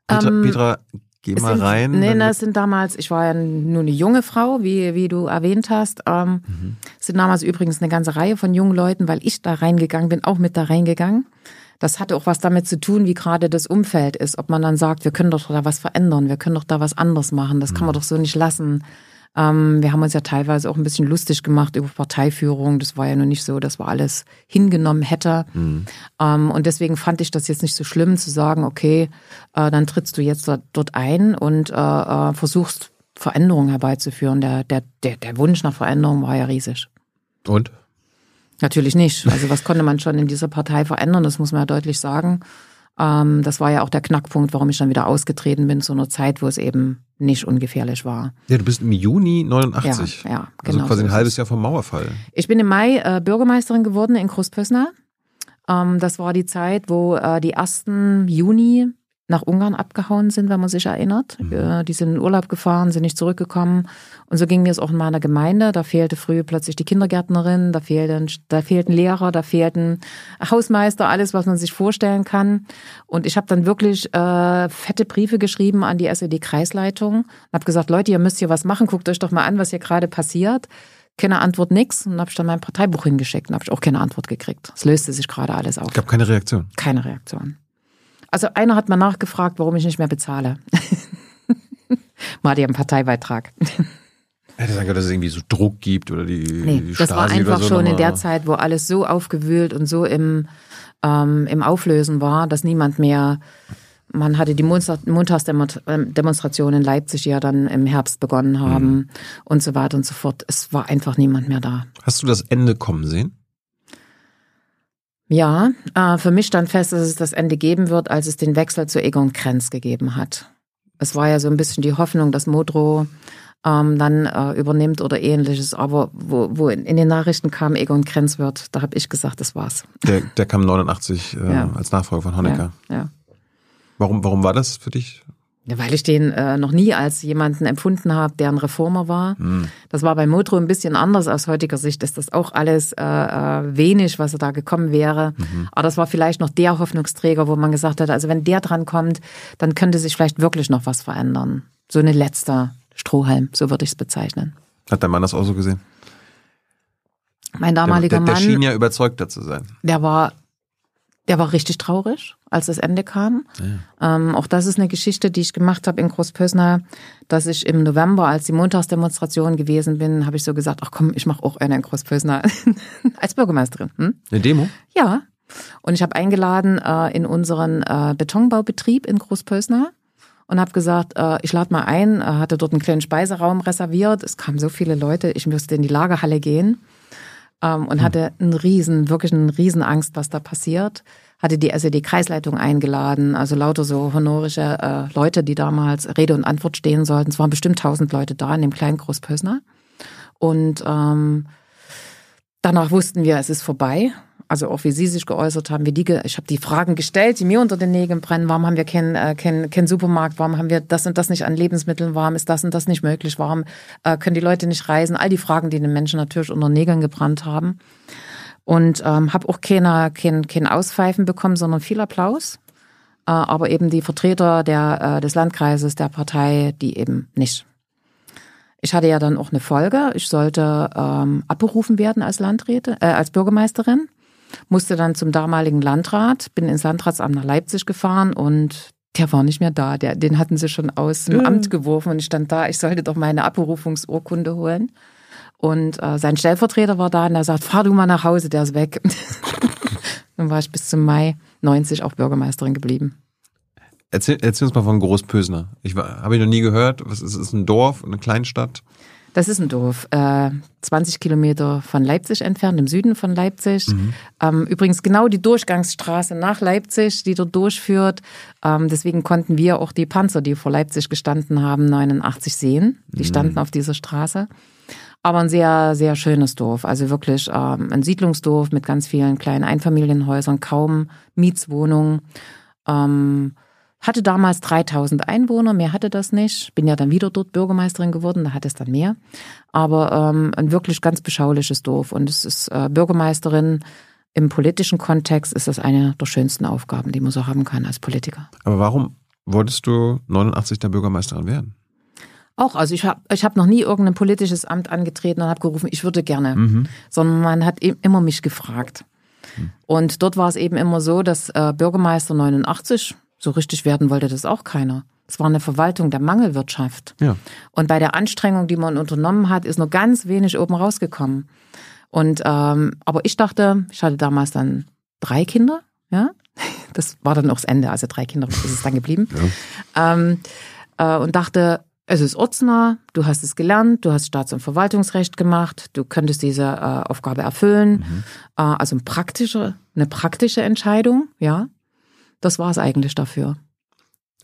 Petra, ähm, Petra Geh mal sind, rein. Nee, das sind damals, ich war ja nur eine junge Frau, wie, wie du erwähnt hast. Ähm, mhm. sind damals übrigens eine ganze Reihe von jungen Leuten, weil ich da reingegangen bin, auch mit da reingegangen. Das hatte auch was damit zu tun, wie gerade das Umfeld ist. Ob man dann sagt, wir können doch da was verändern, wir können doch da was anders machen, das kann man mhm. doch so nicht lassen. Ähm, wir haben uns ja teilweise auch ein bisschen lustig gemacht über Parteiführung. Das war ja noch nicht so, dass wir alles hingenommen hätte. Mhm. Ähm, und deswegen fand ich das jetzt nicht so schlimm zu sagen, okay, äh, dann trittst du jetzt dort ein und äh, äh, versuchst Veränderungen herbeizuführen. Der, der, der, der Wunsch nach Veränderung war ja riesig. Und? Natürlich nicht. Also was konnte man schon in dieser Partei verändern? Das muss man ja deutlich sagen. Ähm, das war ja auch der Knackpunkt, warum ich dann wieder ausgetreten bin zu einer Zeit, wo es eben nicht ungefährlich war. Ja, du bist im Juni 89. Ja, ja also genau. Also quasi ein halbes Jahr vom Mauerfall. Ich bin im Mai äh, Bürgermeisterin geworden in Großpössner. Ähm, das war die Zeit, wo äh, die ersten Juni nach Ungarn abgehauen sind, wenn man sich erinnert. Mhm. Die sind in Urlaub gefahren, sind nicht zurückgekommen. Und so ging mir es auch in meiner Gemeinde. Da fehlte früh plötzlich die Kindergärtnerin, da fehlten, da fehlten Lehrer, da fehlten Hausmeister, alles, was man sich vorstellen kann. Und ich habe dann wirklich äh, fette Briefe geschrieben an die SED-Kreisleitung und habe gesagt, Leute, ihr müsst hier was machen, guckt euch doch mal an, was hier gerade passiert. Keine Antwort, nix. Und habe ich dann mein Parteibuch hingeschickt und habe ich auch keine Antwort gekriegt. Es löste sich gerade alles auf. Gab keine Reaktion. Keine Reaktion. Also einer hat mal nachgefragt, warum ich nicht mehr bezahle. *laughs* mal die einen Parteibeitrag. Hätte sagen können, dass es irgendwie so Druck gibt oder die, nee, die das war einfach so schon in der Zeit, wo alles so aufgewühlt und so im, ähm, im Auflösen war, dass niemand mehr man hatte die Montagsdemonstrationen in Leipzig, die ja dann im Herbst begonnen haben mhm. und so weiter und so fort. Es war einfach niemand mehr da. Hast du das Ende kommen sehen? Ja, äh, für mich stand fest, dass es das Ende geben wird, als es den Wechsel zu Egon Krenz gegeben hat. Es war ja so ein bisschen die Hoffnung, dass Modrow ähm, dann äh, übernimmt oder ähnliches. Aber wo, wo in, in den Nachrichten kam Egon Krenz wird, da habe ich gesagt, das war's. Der, der kam 89 äh, ja. als Nachfolger von Honecker. Ja, ja. Warum, warum war das für dich? Ja, weil ich den äh, noch nie als jemanden empfunden habe, der ein Reformer war. Mhm. Das war bei Motro ein bisschen anders. Aus heutiger Sicht ist das auch alles äh, äh, wenig, was da gekommen wäre. Mhm. Aber das war vielleicht noch der Hoffnungsträger, wo man gesagt hat, also wenn der dran kommt, dann könnte sich vielleicht wirklich noch was verändern. So eine letzte Strohhalm, so würde ich es bezeichnen. Hat dein Mann das auch so gesehen? Mein damaliger der, der, der Mann. Der schien ja überzeugter zu sein. Der war der war richtig traurig, als das Ende kam. Ja. Ähm, auch das ist eine Geschichte, die ich gemacht habe in Großpösner, dass ich im November, als die Montagsdemonstration gewesen bin, habe ich so gesagt, ach komm, ich mache auch eine in Großpösner *laughs* als Bürgermeisterin. Hm? Eine Demo? Ja. Und ich habe eingeladen äh, in unseren äh, Betonbaubetrieb in Großpösner und habe gesagt, äh, ich lade mal ein, äh, hatte dort einen kleinen Speiseraum reserviert. Es kamen so viele Leute, ich müsste in die Lagerhalle gehen ähm, und hm. hatte einen riesen, wirklich einen riesen Angst, was da passiert. Hatte die SED-Kreisleitung eingeladen, also lauter so honorische äh, Leute, die damals Rede und Antwort stehen sollten. Es waren bestimmt tausend Leute da in dem kleinen Großpösner. Und ähm, danach wussten wir, es ist vorbei. Also auch wie Sie sich geäußert haben, wie die, ich habe die Fragen gestellt, die mir unter den Nägeln brennen. Warum haben wir keinen äh, kein, kein Supermarkt? Warum haben wir das und das nicht an Lebensmitteln? Warum ist das und das nicht möglich? Warum äh, können die Leute nicht reisen? All die Fragen, die den Menschen natürlich unter den Nägeln gebrannt haben. Und ähm, habe auch keine, kein, kein Auspfeifen bekommen, sondern viel Applaus. Äh, aber eben die Vertreter der, äh, des Landkreises, der Partei, die eben nicht. Ich hatte ja dann auch eine Folge. Ich sollte ähm, abberufen werden als Landräte, äh, als Bürgermeisterin. Musste dann zum damaligen Landrat, bin ins Landratsamt nach Leipzig gefahren und der war nicht mehr da. Der, den hatten sie schon aus dem mhm. Amt geworfen und ich stand da, ich sollte doch meine Abberufungsurkunde holen. Und äh, sein Stellvertreter war da und er sagt, fahr du mal nach Hause, der ist weg. *laughs* dann war ich bis zum Mai 90 auch Bürgermeisterin geblieben. Erzähl, erzähl uns mal von Großpösner. Ich habe ich noch nie gehört. Was ist, ist ein Dorf, eine Kleinstadt? Das ist ein Dorf, äh, 20 Kilometer von Leipzig entfernt, im Süden von Leipzig. Mhm. Ähm, übrigens genau die Durchgangsstraße nach Leipzig, die dort durchführt. Ähm, deswegen konnten wir auch die Panzer, die vor Leipzig gestanden haben, 89 sehen. Die mhm. standen auf dieser Straße. Aber ein sehr, sehr schönes Dorf. Also wirklich ähm, ein Siedlungsdorf mit ganz vielen kleinen Einfamilienhäusern, kaum Mietswohnungen. Ähm, hatte damals 3000 Einwohner, mehr hatte das nicht. Bin ja dann wieder dort Bürgermeisterin geworden, da hat es dann mehr. Aber ähm, ein wirklich ganz beschauliches Dorf. Und es ist äh, Bürgermeisterin im politischen Kontext ist das eine der schönsten Aufgaben, die man so haben kann als Politiker. Aber warum wolltest du 89 der Bürgermeisterin werden? Auch, also ich habe ich hab noch nie irgendein politisches Amt angetreten und habe gerufen, ich würde gerne, mhm. sondern man hat immer mich gefragt. Mhm. Und dort war es eben immer so, dass äh, Bürgermeister 89 so richtig werden wollte das auch keiner. Es war eine Verwaltung der Mangelwirtschaft. Ja. Und bei der Anstrengung, die man unternommen hat, ist nur ganz wenig oben rausgekommen. Und ähm, aber ich dachte, ich hatte damals dann drei Kinder, ja. *laughs* Das war dann auch das Ende, also drei Kinder ist es dann geblieben. Ja. Ähm, äh, und dachte, es ist ortsnah, du hast es gelernt, du hast Staats- und Verwaltungsrecht gemacht, du könntest diese äh, Aufgabe erfüllen. Mhm. Äh, also ein praktische, eine praktische Entscheidung, ja. Das war es eigentlich dafür.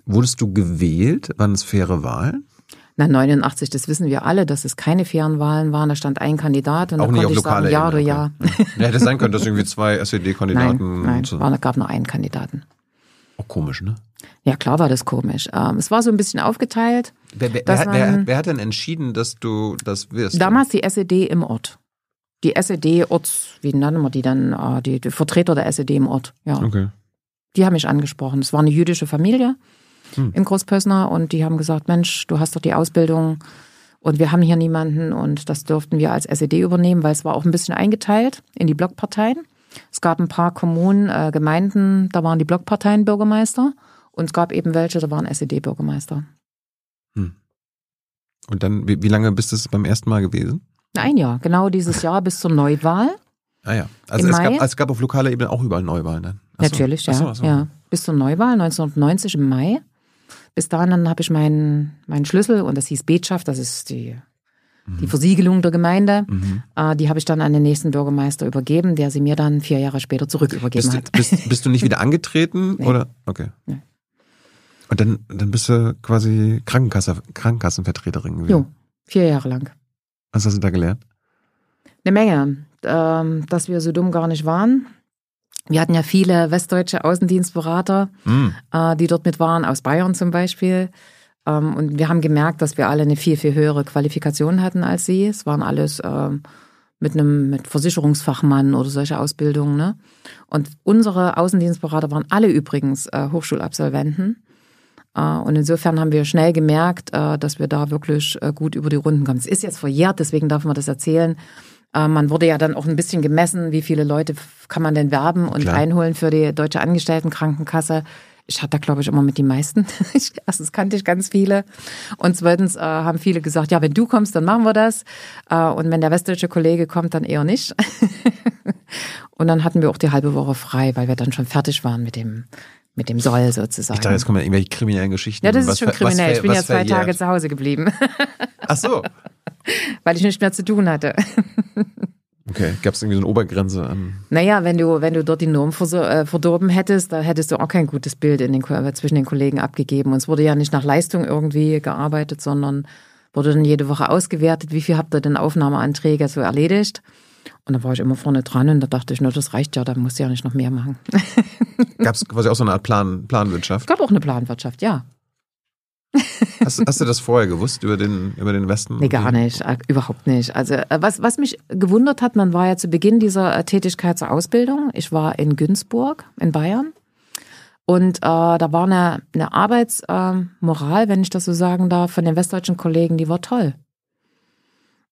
Wurdest du gewählt? Waren es faire Wahlen? Na, 89, das wissen wir alle, dass es keine fairen Wahlen waren. Da stand ein Kandidat und Auch da konnte ich sagen, ja oder ja. ja. Hätte sein können, dass irgendwie zwei SED-Kandidaten. Nein, nein so. war, gab nur einen Kandidaten. Auch komisch, ne? Ja, klar war das komisch. Ähm, es war so ein bisschen aufgeteilt. Wer, wer, wer, wer, wer hat denn entschieden, dass du das wirst? Damals die SED im Ort. Die SED-Orts, wie nennen wir die dann? Ah, die, die Vertreter der SED im Ort, ja. Okay. Die haben mich angesprochen. Es war eine jüdische Familie hm. in Großpösner und die haben gesagt, Mensch, du hast doch die Ausbildung und wir haben hier niemanden und das dürften wir als SED übernehmen, weil es war auch ein bisschen eingeteilt in die Blockparteien. Es gab ein paar Kommunen, äh, Gemeinden, da waren die Blockparteien Bürgermeister und es gab eben welche, da waren SED-Bürgermeister. Hm. Und dann, wie, wie lange bist du beim ersten Mal gewesen? Ein Jahr, genau dieses Jahr bis zur Neuwahl. Ah ja, also es gab, es gab auf lokaler Ebene auch überall Neuwahlen dann. Achso. Natürlich, ja. Achso, achso. ja. Bis zur Neuwahl 1990 im Mai. Bis dahin dann habe ich meinen, meinen Schlüssel und das hieß Betschaft, das ist die, die mhm. Versiegelung der Gemeinde. Mhm. Äh, die habe ich dann an den nächsten Bürgermeister übergeben, der sie mir dann vier Jahre später zurück übergeben bist, hat. Bist, bist du nicht wieder *laughs* angetreten? nee. oder? Okay. Nee. Und dann, dann bist du quasi Krankenkasse, Krankenkassenvertreterin gewesen. Jo, vier Jahre lang. Was hast du da gelernt? Eine Menge. Ähm, dass wir so dumm gar nicht waren. Wir hatten ja viele westdeutsche Außendienstberater, mm. die dort mit waren, aus Bayern zum Beispiel. Ähm, und wir haben gemerkt, dass wir alle eine viel, viel höhere Qualifikation hatten als sie. Es waren alles ähm, mit einem mit Versicherungsfachmann oder solche Ausbildungen. Ne? Und unsere Außendienstberater waren alle übrigens äh, Hochschulabsolventen. Äh, und insofern haben wir schnell gemerkt, dass wir da wirklich gut über die Runden kommen. Es ist jetzt verjährt, deswegen darf man das erzählen. Äh, man wurde ja dann auch ein bisschen gemessen, wie viele Leute kann man denn werben und Klar. einholen für die deutsche Angestelltenkrankenkasse. Ich hatte da, glaube ich, immer mit die meisten. *laughs* Erstens kannte ich ganz viele. Und zweitens äh, haben viele gesagt, ja, wenn du kommst, dann machen wir das. Äh, und wenn der westdeutsche Kollege kommt, dann eher nicht. *laughs* und dann hatten wir auch die halbe Woche frei, weil wir dann schon fertig waren mit dem mit dem Soll sozusagen. Ich dachte, jetzt kommen ja irgendwelche kriminellen Geschichten. Ja, das ist was, schon kriminell. Ich bin ja zwei Tage zu Hause geblieben. Ach so. *laughs* Weil ich nichts mehr zu tun hatte. Okay, gab es irgendwie so eine Obergrenze an? Naja, wenn du, wenn du dort die Norm äh, verdorben hättest, da hättest du auch kein gutes Bild in den, zwischen den Kollegen abgegeben. Und es wurde ja nicht nach Leistung irgendwie gearbeitet, sondern wurde dann jede Woche ausgewertet, wie viel habt ihr denn Aufnahmeanträge so erledigt. Und da war ich immer vorne dran und da dachte ich, nur das reicht ja, da muss ich ja nicht noch mehr machen. *laughs* Gab es quasi auch so eine Art Plan, Planwirtschaft? Es gab auch eine Planwirtschaft, ja. Hast, hast, du das vorher gewusst über den, über den Westen? Nee, gar nicht, äh, überhaupt nicht. Also äh, was, was mich gewundert hat, man war ja zu Beginn dieser äh, Tätigkeit zur Ausbildung. Ich war in Günzburg in Bayern und äh, da war eine, eine Arbeitsmoral, äh, wenn ich das so sagen darf, von den westdeutschen Kollegen, die war toll.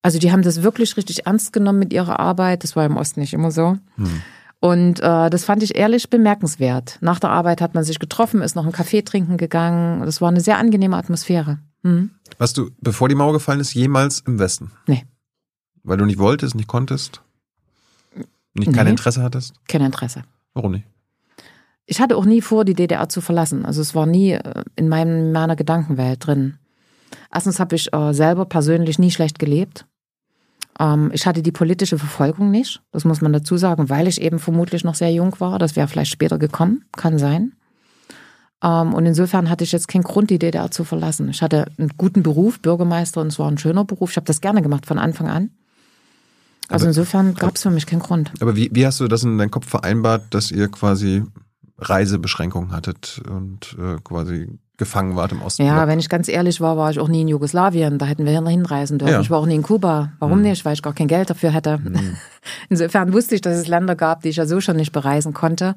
Also die haben das wirklich richtig ernst genommen mit ihrer Arbeit. Das war im Osten nicht immer so. Hm. Und äh, das fand ich ehrlich bemerkenswert. Nach der Arbeit hat man sich getroffen, ist noch einen Kaffee trinken gegangen. Das war eine sehr angenehme Atmosphäre. Mhm. Warst du, bevor die Mauer gefallen ist, jemals im Westen? Nee. Weil du nicht wolltest, nicht konntest? Nicht kein nee. Interesse hattest? Kein Interesse. Warum nicht? Ich hatte auch nie vor, die DDR zu verlassen. Also es war nie äh, in meinem, meiner Gedankenwelt drin. Erstens habe ich äh, selber persönlich nie schlecht gelebt. Ähm, ich hatte die politische Verfolgung nicht, das muss man dazu sagen, weil ich eben vermutlich noch sehr jung war. Das wäre vielleicht später gekommen, kann sein. Ähm, und insofern hatte ich jetzt keinen Grund, die DDR zu verlassen. Ich hatte einen guten Beruf, Bürgermeister, und es war ein schöner Beruf. Ich habe das gerne gemacht von Anfang an. Also aber, insofern gab es für mich keinen Grund. Aber wie, wie hast du das in deinem Kopf vereinbart, dass ihr quasi Reisebeschränkungen hattet und äh, quasi gefangen wart im Osten. Ja, wenn ich ganz ehrlich war, war ich auch nie in Jugoslawien. Da hätten wir hinreisen dürfen. Ja. Ich war auch nie in Kuba. Warum mhm. nicht? Weil ich gar kein Geld dafür hätte. Mhm. *laughs* Insofern wusste ich, dass es Länder gab, die ich ja so schon nicht bereisen konnte.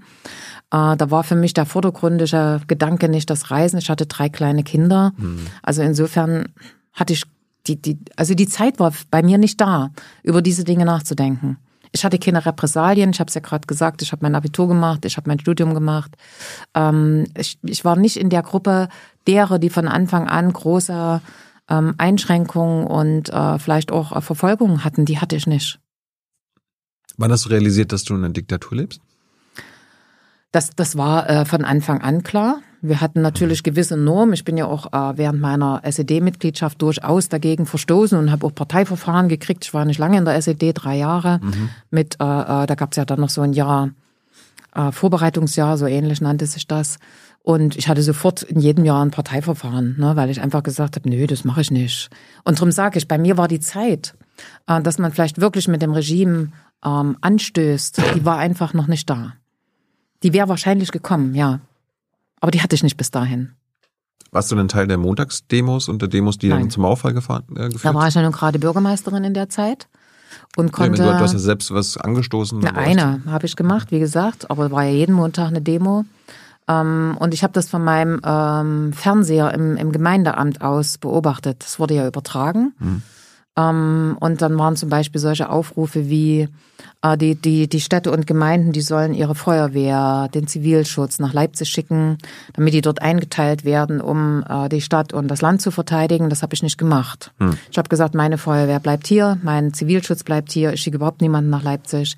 Äh, da war für mich der vordergründige Gedanke nicht das Reisen. Ich hatte drei kleine Kinder. Mhm. Also insofern hatte ich die, die, also die Zeit war bei mir nicht da, über diese Dinge nachzudenken. Ich hatte keine Repressalien, ich habe es ja gerade gesagt, ich habe mein Abitur gemacht, ich habe mein Studium gemacht. Ähm, ich, ich war nicht in der Gruppe derer, die von Anfang an große ähm, Einschränkungen und äh, vielleicht auch äh, Verfolgungen hatten. Die hatte ich nicht. Wann hast du realisiert, dass du in einer Diktatur lebst? Das, das war äh, von Anfang an klar. Wir hatten natürlich gewisse Normen. Ich bin ja auch äh, während meiner SED-Mitgliedschaft durchaus dagegen verstoßen und habe auch Parteiverfahren gekriegt. Ich war nicht lange in der SED, drei Jahre. Mhm. Mit, äh, äh, da gab es ja dann noch so ein Jahr äh, Vorbereitungsjahr, so ähnlich nannte sich das. Und ich hatte sofort in jedem Jahr ein Parteiverfahren, ne, weil ich einfach gesagt habe, nö, das mache ich nicht. Und darum sage ich, bei mir war die Zeit, äh, dass man vielleicht wirklich mit dem Regime ähm, anstößt, die war einfach noch nicht da. Die wäre wahrscheinlich gekommen, ja. Aber die hatte ich nicht bis dahin. Warst du denn Teil der Montagsdemos und der Demos, die Nein. dann zum Mauerfall gefahren, äh, geführt? Da war ich ja nun gerade Bürgermeisterin in der Zeit und konnte. Ja, du, du hast ja selbst was angestoßen. Na, eine habe ich gemacht, wie gesagt, aber war ja jeden Montag eine Demo. Ähm, und ich habe das von meinem ähm, Fernseher im, im Gemeindeamt aus beobachtet. Das wurde ja übertragen. Hm. Ähm, und dann waren zum Beispiel solche Aufrufe wie äh, die, die, die Städte und Gemeinden, die sollen ihre Feuerwehr, den Zivilschutz nach Leipzig schicken, damit die dort eingeteilt werden, um äh, die Stadt und das Land zu verteidigen. Das habe ich nicht gemacht. Hm. Ich habe gesagt, meine Feuerwehr bleibt hier, mein Zivilschutz bleibt hier, ich schicke überhaupt niemanden nach Leipzig.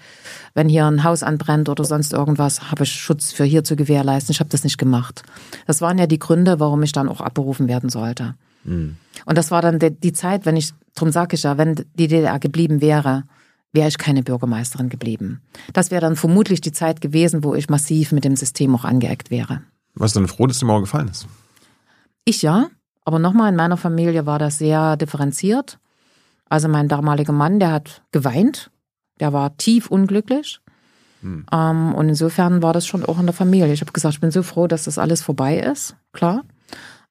Wenn hier ein Haus anbrennt oder sonst irgendwas, habe ich Schutz für hier zu gewährleisten. Ich habe das nicht gemacht. Das waren ja die Gründe, warum ich dann auch abberufen werden sollte. Mhm. Und das war dann die Zeit, wenn ich, drum sage ich ja, wenn die DDR geblieben wäre, wäre ich keine Bürgermeisterin geblieben. Das wäre dann vermutlich die Zeit gewesen, wo ich massiv mit dem System auch angeeckt wäre. Warst du denn froh, dass die Mauer gefallen ist? Ich ja, aber nochmal, in meiner Familie war das sehr differenziert. Also mein damaliger Mann, der hat geweint, der war tief unglücklich. Hm. Ähm, und insofern war das schon auch in der Familie. Ich habe gesagt, ich bin so froh, dass das alles vorbei ist, klar.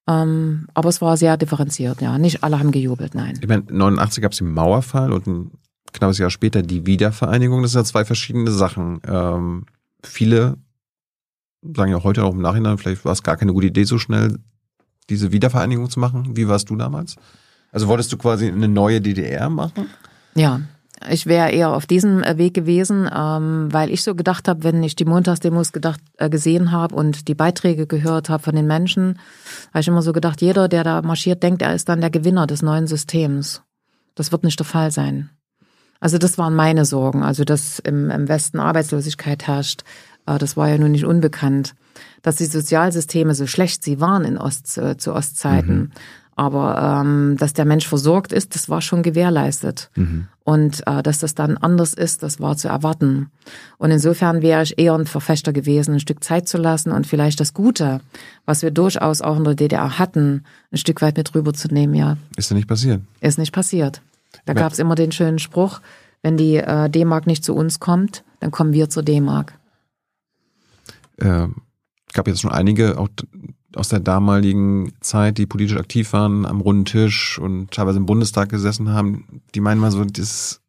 Ähm, aber es war sehr differenziert, ja. Nicht alle haben gejubelt, nein. Ich meine, 89 gab es den Mauerfall und ein knappes Jahr später die Wiedervereinigung. Das sind ja zwei verschiedene Sachen. Ähm, viele sagen ja heute auch im Nachhinein, vielleicht war es gar keine gute Idee, so schnell diese Wiedervereinigung zu machen. Wie warst du damals? Also wolltest du quasi eine neue DDR machen? Ja, ich wäre eher auf diesem äh, Weg gewesen, ähm, weil ich so gedacht habe, wenn ich die Montagsdemos gedacht, äh, gesehen habe und die Beiträge gehört habe von den Menschen, habe ich immer so gedacht, jeder, der da marschiert, denkt, er ist dann der Gewinner des neuen Systems. Das wird nicht der Fall sein. Also das waren meine Sorgen. Also dass im, im Westen Arbeitslosigkeit herrscht, äh, das war ja nun nicht unbekannt. Dass die Sozialsysteme so schlecht sie waren in Ost, äh, zu Ostzeiten. Mhm. Aber ähm, dass der Mensch versorgt ist, das war schon gewährleistet. Mhm. Und äh, dass das dann anders ist, das war zu erwarten. Und insofern wäre ich eher ein Verfechter gewesen, ein Stück Zeit zu lassen und vielleicht das Gute, was wir durchaus auch in der DDR hatten, ein Stück weit mit rüberzunehmen, ja. Ist ja nicht passiert. Ist nicht passiert. Da gab es immer den schönen Spruch, wenn die äh, D-Mark nicht zu uns kommt, dann kommen wir zur D-Mark. Äh, gab jetzt schon einige, auch aus der damaligen Zeit, die politisch aktiv waren, am runden Tisch und teilweise im Bundestag gesessen haben, die meinen mal so, das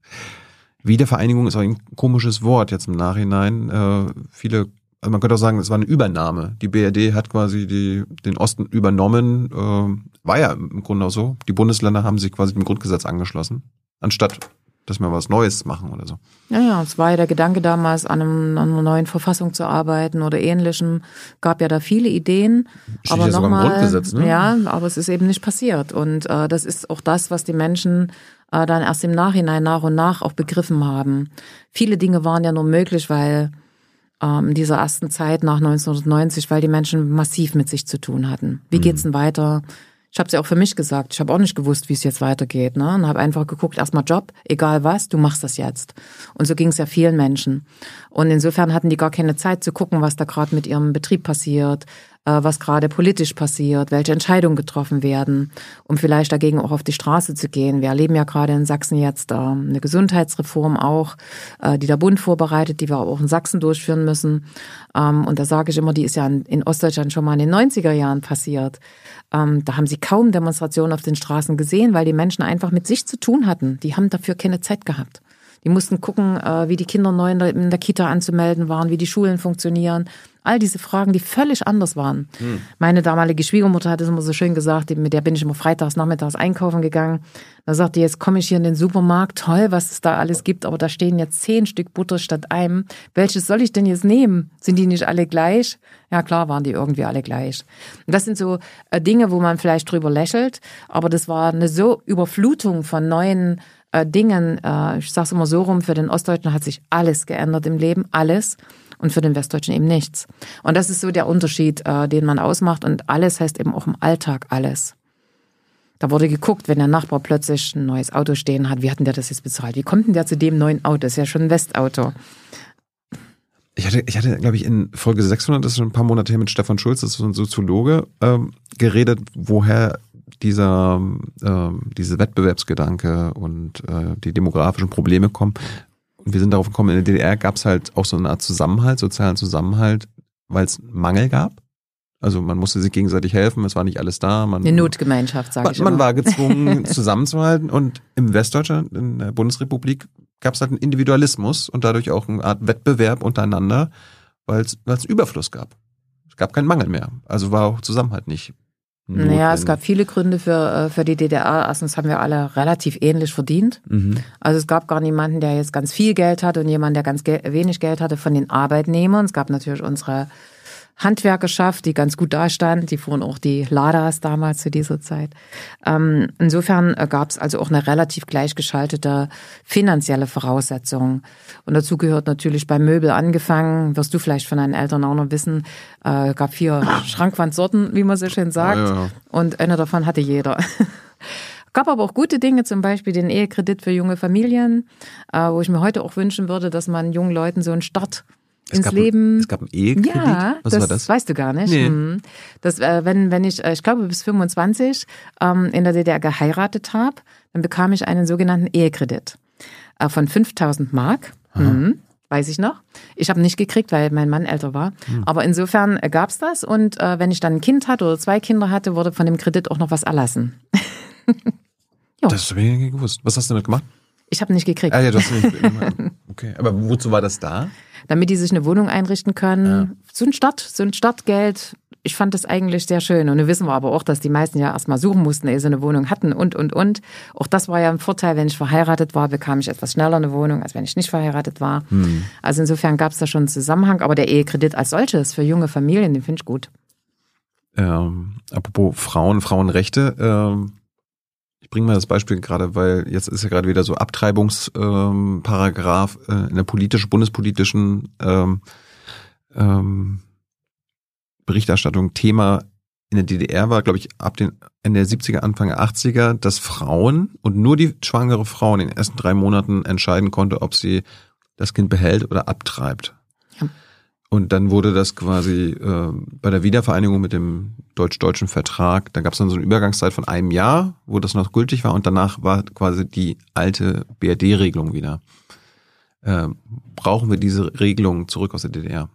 Wiedervereinigung ist auch ein komisches Wort jetzt im Nachhinein. Äh, viele, also man könnte auch sagen, es war eine Übernahme. Die BRD hat quasi die, den Osten übernommen. Äh, war ja im Grunde auch so. Die Bundesländer haben sich quasi dem Grundgesetz angeschlossen, anstatt dass wir was Neues machen oder so. Ja, ja, es war ja der Gedanke damals, an, einem, an einer neuen Verfassung zu arbeiten oder ähnlichem. Gab ja da viele Ideen. Steht aber ja nochmal, Grundgesetz, ne? Ja, aber es ist eben nicht passiert. Und äh, das ist auch das, was die Menschen äh, dann erst im Nachhinein nach und nach auch begriffen haben. Viele Dinge waren ja nur möglich, weil ähm, in dieser ersten Zeit nach 1990, weil die Menschen massiv mit sich zu tun hatten. Wie mhm. geht's denn weiter? Ich habe es ja auch für mich gesagt. Ich habe auch nicht gewusst, wie es jetzt weitergeht. Ne? Und habe einfach geguckt, erstmal Job, egal was, du machst das jetzt. Und so ging es ja vielen Menschen. Und insofern hatten die gar keine Zeit zu gucken, was da gerade mit ihrem Betrieb passiert, was gerade politisch passiert, welche Entscheidungen getroffen werden, um vielleicht dagegen auch auf die Straße zu gehen. Wir erleben ja gerade in Sachsen jetzt äh, eine Gesundheitsreform auch, äh, die der Bund vorbereitet, die wir auch in Sachsen durchführen müssen. Ähm, und da sage ich immer, die ist ja in Ostdeutschland schon mal in den 90er Jahren passiert. Ähm, da haben sie kaum Demonstrationen auf den Straßen gesehen, weil die Menschen einfach mit sich zu tun hatten. Die haben dafür keine Zeit gehabt. Die mussten gucken, wie die Kinder neu in der Kita anzumelden waren, wie die Schulen funktionieren, All diese Fragen, die völlig anders waren. Hm. Meine damalige Schwiegermutter hat es immer so schön gesagt, mit der bin ich immer freitags, nachmittags einkaufen gegangen. Da sagte jetzt komme ich hier in den Supermarkt, toll, was es da alles gibt, aber da stehen jetzt zehn Stück Butter statt einem. Welches soll ich denn jetzt nehmen? Sind die nicht alle gleich? Ja, klar waren die irgendwie alle gleich. Und das sind so äh, Dinge, wo man vielleicht drüber lächelt, aber das war eine so Überflutung von neuen äh, Dingen. Äh, ich sage es immer so rum, für den Ostdeutschen hat sich alles geändert im Leben, alles und für den Westdeutschen eben nichts. Und das ist so der Unterschied, äh, den man ausmacht. Und alles heißt eben auch im Alltag alles. Da wurde geguckt, wenn der Nachbar plötzlich ein neues Auto stehen hat, wie hat denn der das jetzt bezahlt? Wie kommt denn der zu dem neuen Auto? Das ist ja schon ein Westauto. Ich hatte, ich hatte, glaube ich, in Folge 600, das ist schon ein paar Monate her mit Stefan Schulz, das ist ein Soziologe, ähm, geredet, woher dieser, ähm, diese Wettbewerbsgedanke und äh, die demografischen Probleme kommen. Und wir sind darauf gekommen, in der DDR gab es halt auch so eine Art Zusammenhalt, sozialen Zusammenhalt, weil es Mangel gab. Also man musste sich gegenseitig helfen, es war nicht alles da. Man, eine Notgemeinschaft, sage ich Man immer. war gezwungen, *laughs* zusammenzuhalten. Und im Westdeutschland, in der Bundesrepublik, gab es halt einen Individualismus und dadurch auch eine Art Wettbewerb untereinander, weil es Überfluss gab. Es gab keinen Mangel mehr. Also war auch Zusammenhalt nicht Notwendig. Naja, es gab viele Gründe für, äh, für die DDR. Erstens haben wir alle relativ ähnlich verdient. Mhm. Also es gab gar niemanden, der jetzt ganz viel Geld hatte und jemanden, der ganz wenig Geld hatte von den Arbeitnehmern. Es gab natürlich unsere Handwerkerschaft, die ganz gut dastand. Die fuhren auch die Ladas damals zu dieser Zeit. Ähm, insofern äh, gab es also auch eine relativ gleichgeschaltete finanzielle Voraussetzung. Und dazu gehört natürlich bei Möbel angefangen, wirst du vielleicht von deinen Eltern auch noch wissen, äh, gab vier Schrankwandsorten, wie man so schön sagt. Ja, ja. Und eine davon hatte jeder. *laughs* Gab aber auch gute Dinge, zum Beispiel den Ehekredit für junge Familien, äh, wo ich mir heute auch wünschen würde, dass man jungen Leuten so einen Start es ins Leben. Ein, es gab einen Ehekredit? Ja, Was das, war das? weißt du gar nicht. Nee. Hm. Das, äh, wenn, wenn ich, äh, ich glaube, bis 25 ähm, in der DDR geheiratet habe, dann bekam ich einen sogenannten Ehekredit äh, von 5000 Mark. Mhm, weiß ich noch. Ich habe nicht gekriegt, weil mein Mann älter war. Mhm. Aber insofern äh, gab's das. Und äh, wenn ich dann ein Kind hatte oder zwei Kinder hatte, wurde von dem Kredit auch noch was erlassen. *laughs* das habe ich nicht gewusst. Was hast du damit gemacht? Ich habe nicht gekriegt. Ah ja, du hast nicht. *laughs* okay, aber wozu war das da? Damit die sich eine Wohnung einrichten können. Ja. So ein Start, so ein Startgeld. Ich fand das eigentlich sehr schön. Und wir wissen wir aber auch, dass die meisten ja erstmal suchen mussten, ehe sie eine Wohnung hatten und, und, und. Auch das war ja ein Vorteil. Wenn ich verheiratet war, bekam ich etwas schneller eine Wohnung, als wenn ich nicht verheiratet war. Hm. Also insofern gab es da schon einen Zusammenhang. Aber der Ehekredit als solches für junge Familien, den finde ich gut. Ähm, apropos Frauen, Frauenrechte, ähm, bringe mal das Beispiel gerade, weil jetzt ist ja gerade wieder so Abtreibungsparagraph ähm, äh, in der politischen, bundespolitischen ähm, ähm, Berichterstattung Thema in der DDR war, glaube ich, ab den Ende der 70er, Anfang der 80er, dass Frauen und nur die schwangere Frau in den ersten drei Monaten entscheiden konnte, ob sie das Kind behält oder abtreibt. Ja. Und dann wurde das quasi äh, bei der Wiedervereinigung mit dem deutsch-deutschen Vertrag, da gab es dann so eine Übergangszeit von einem Jahr, wo das noch gültig war und danach war quasi die alte BRD-Regelung wieder. Äh, brauchen wir diese Regelung zurück aus der DDR?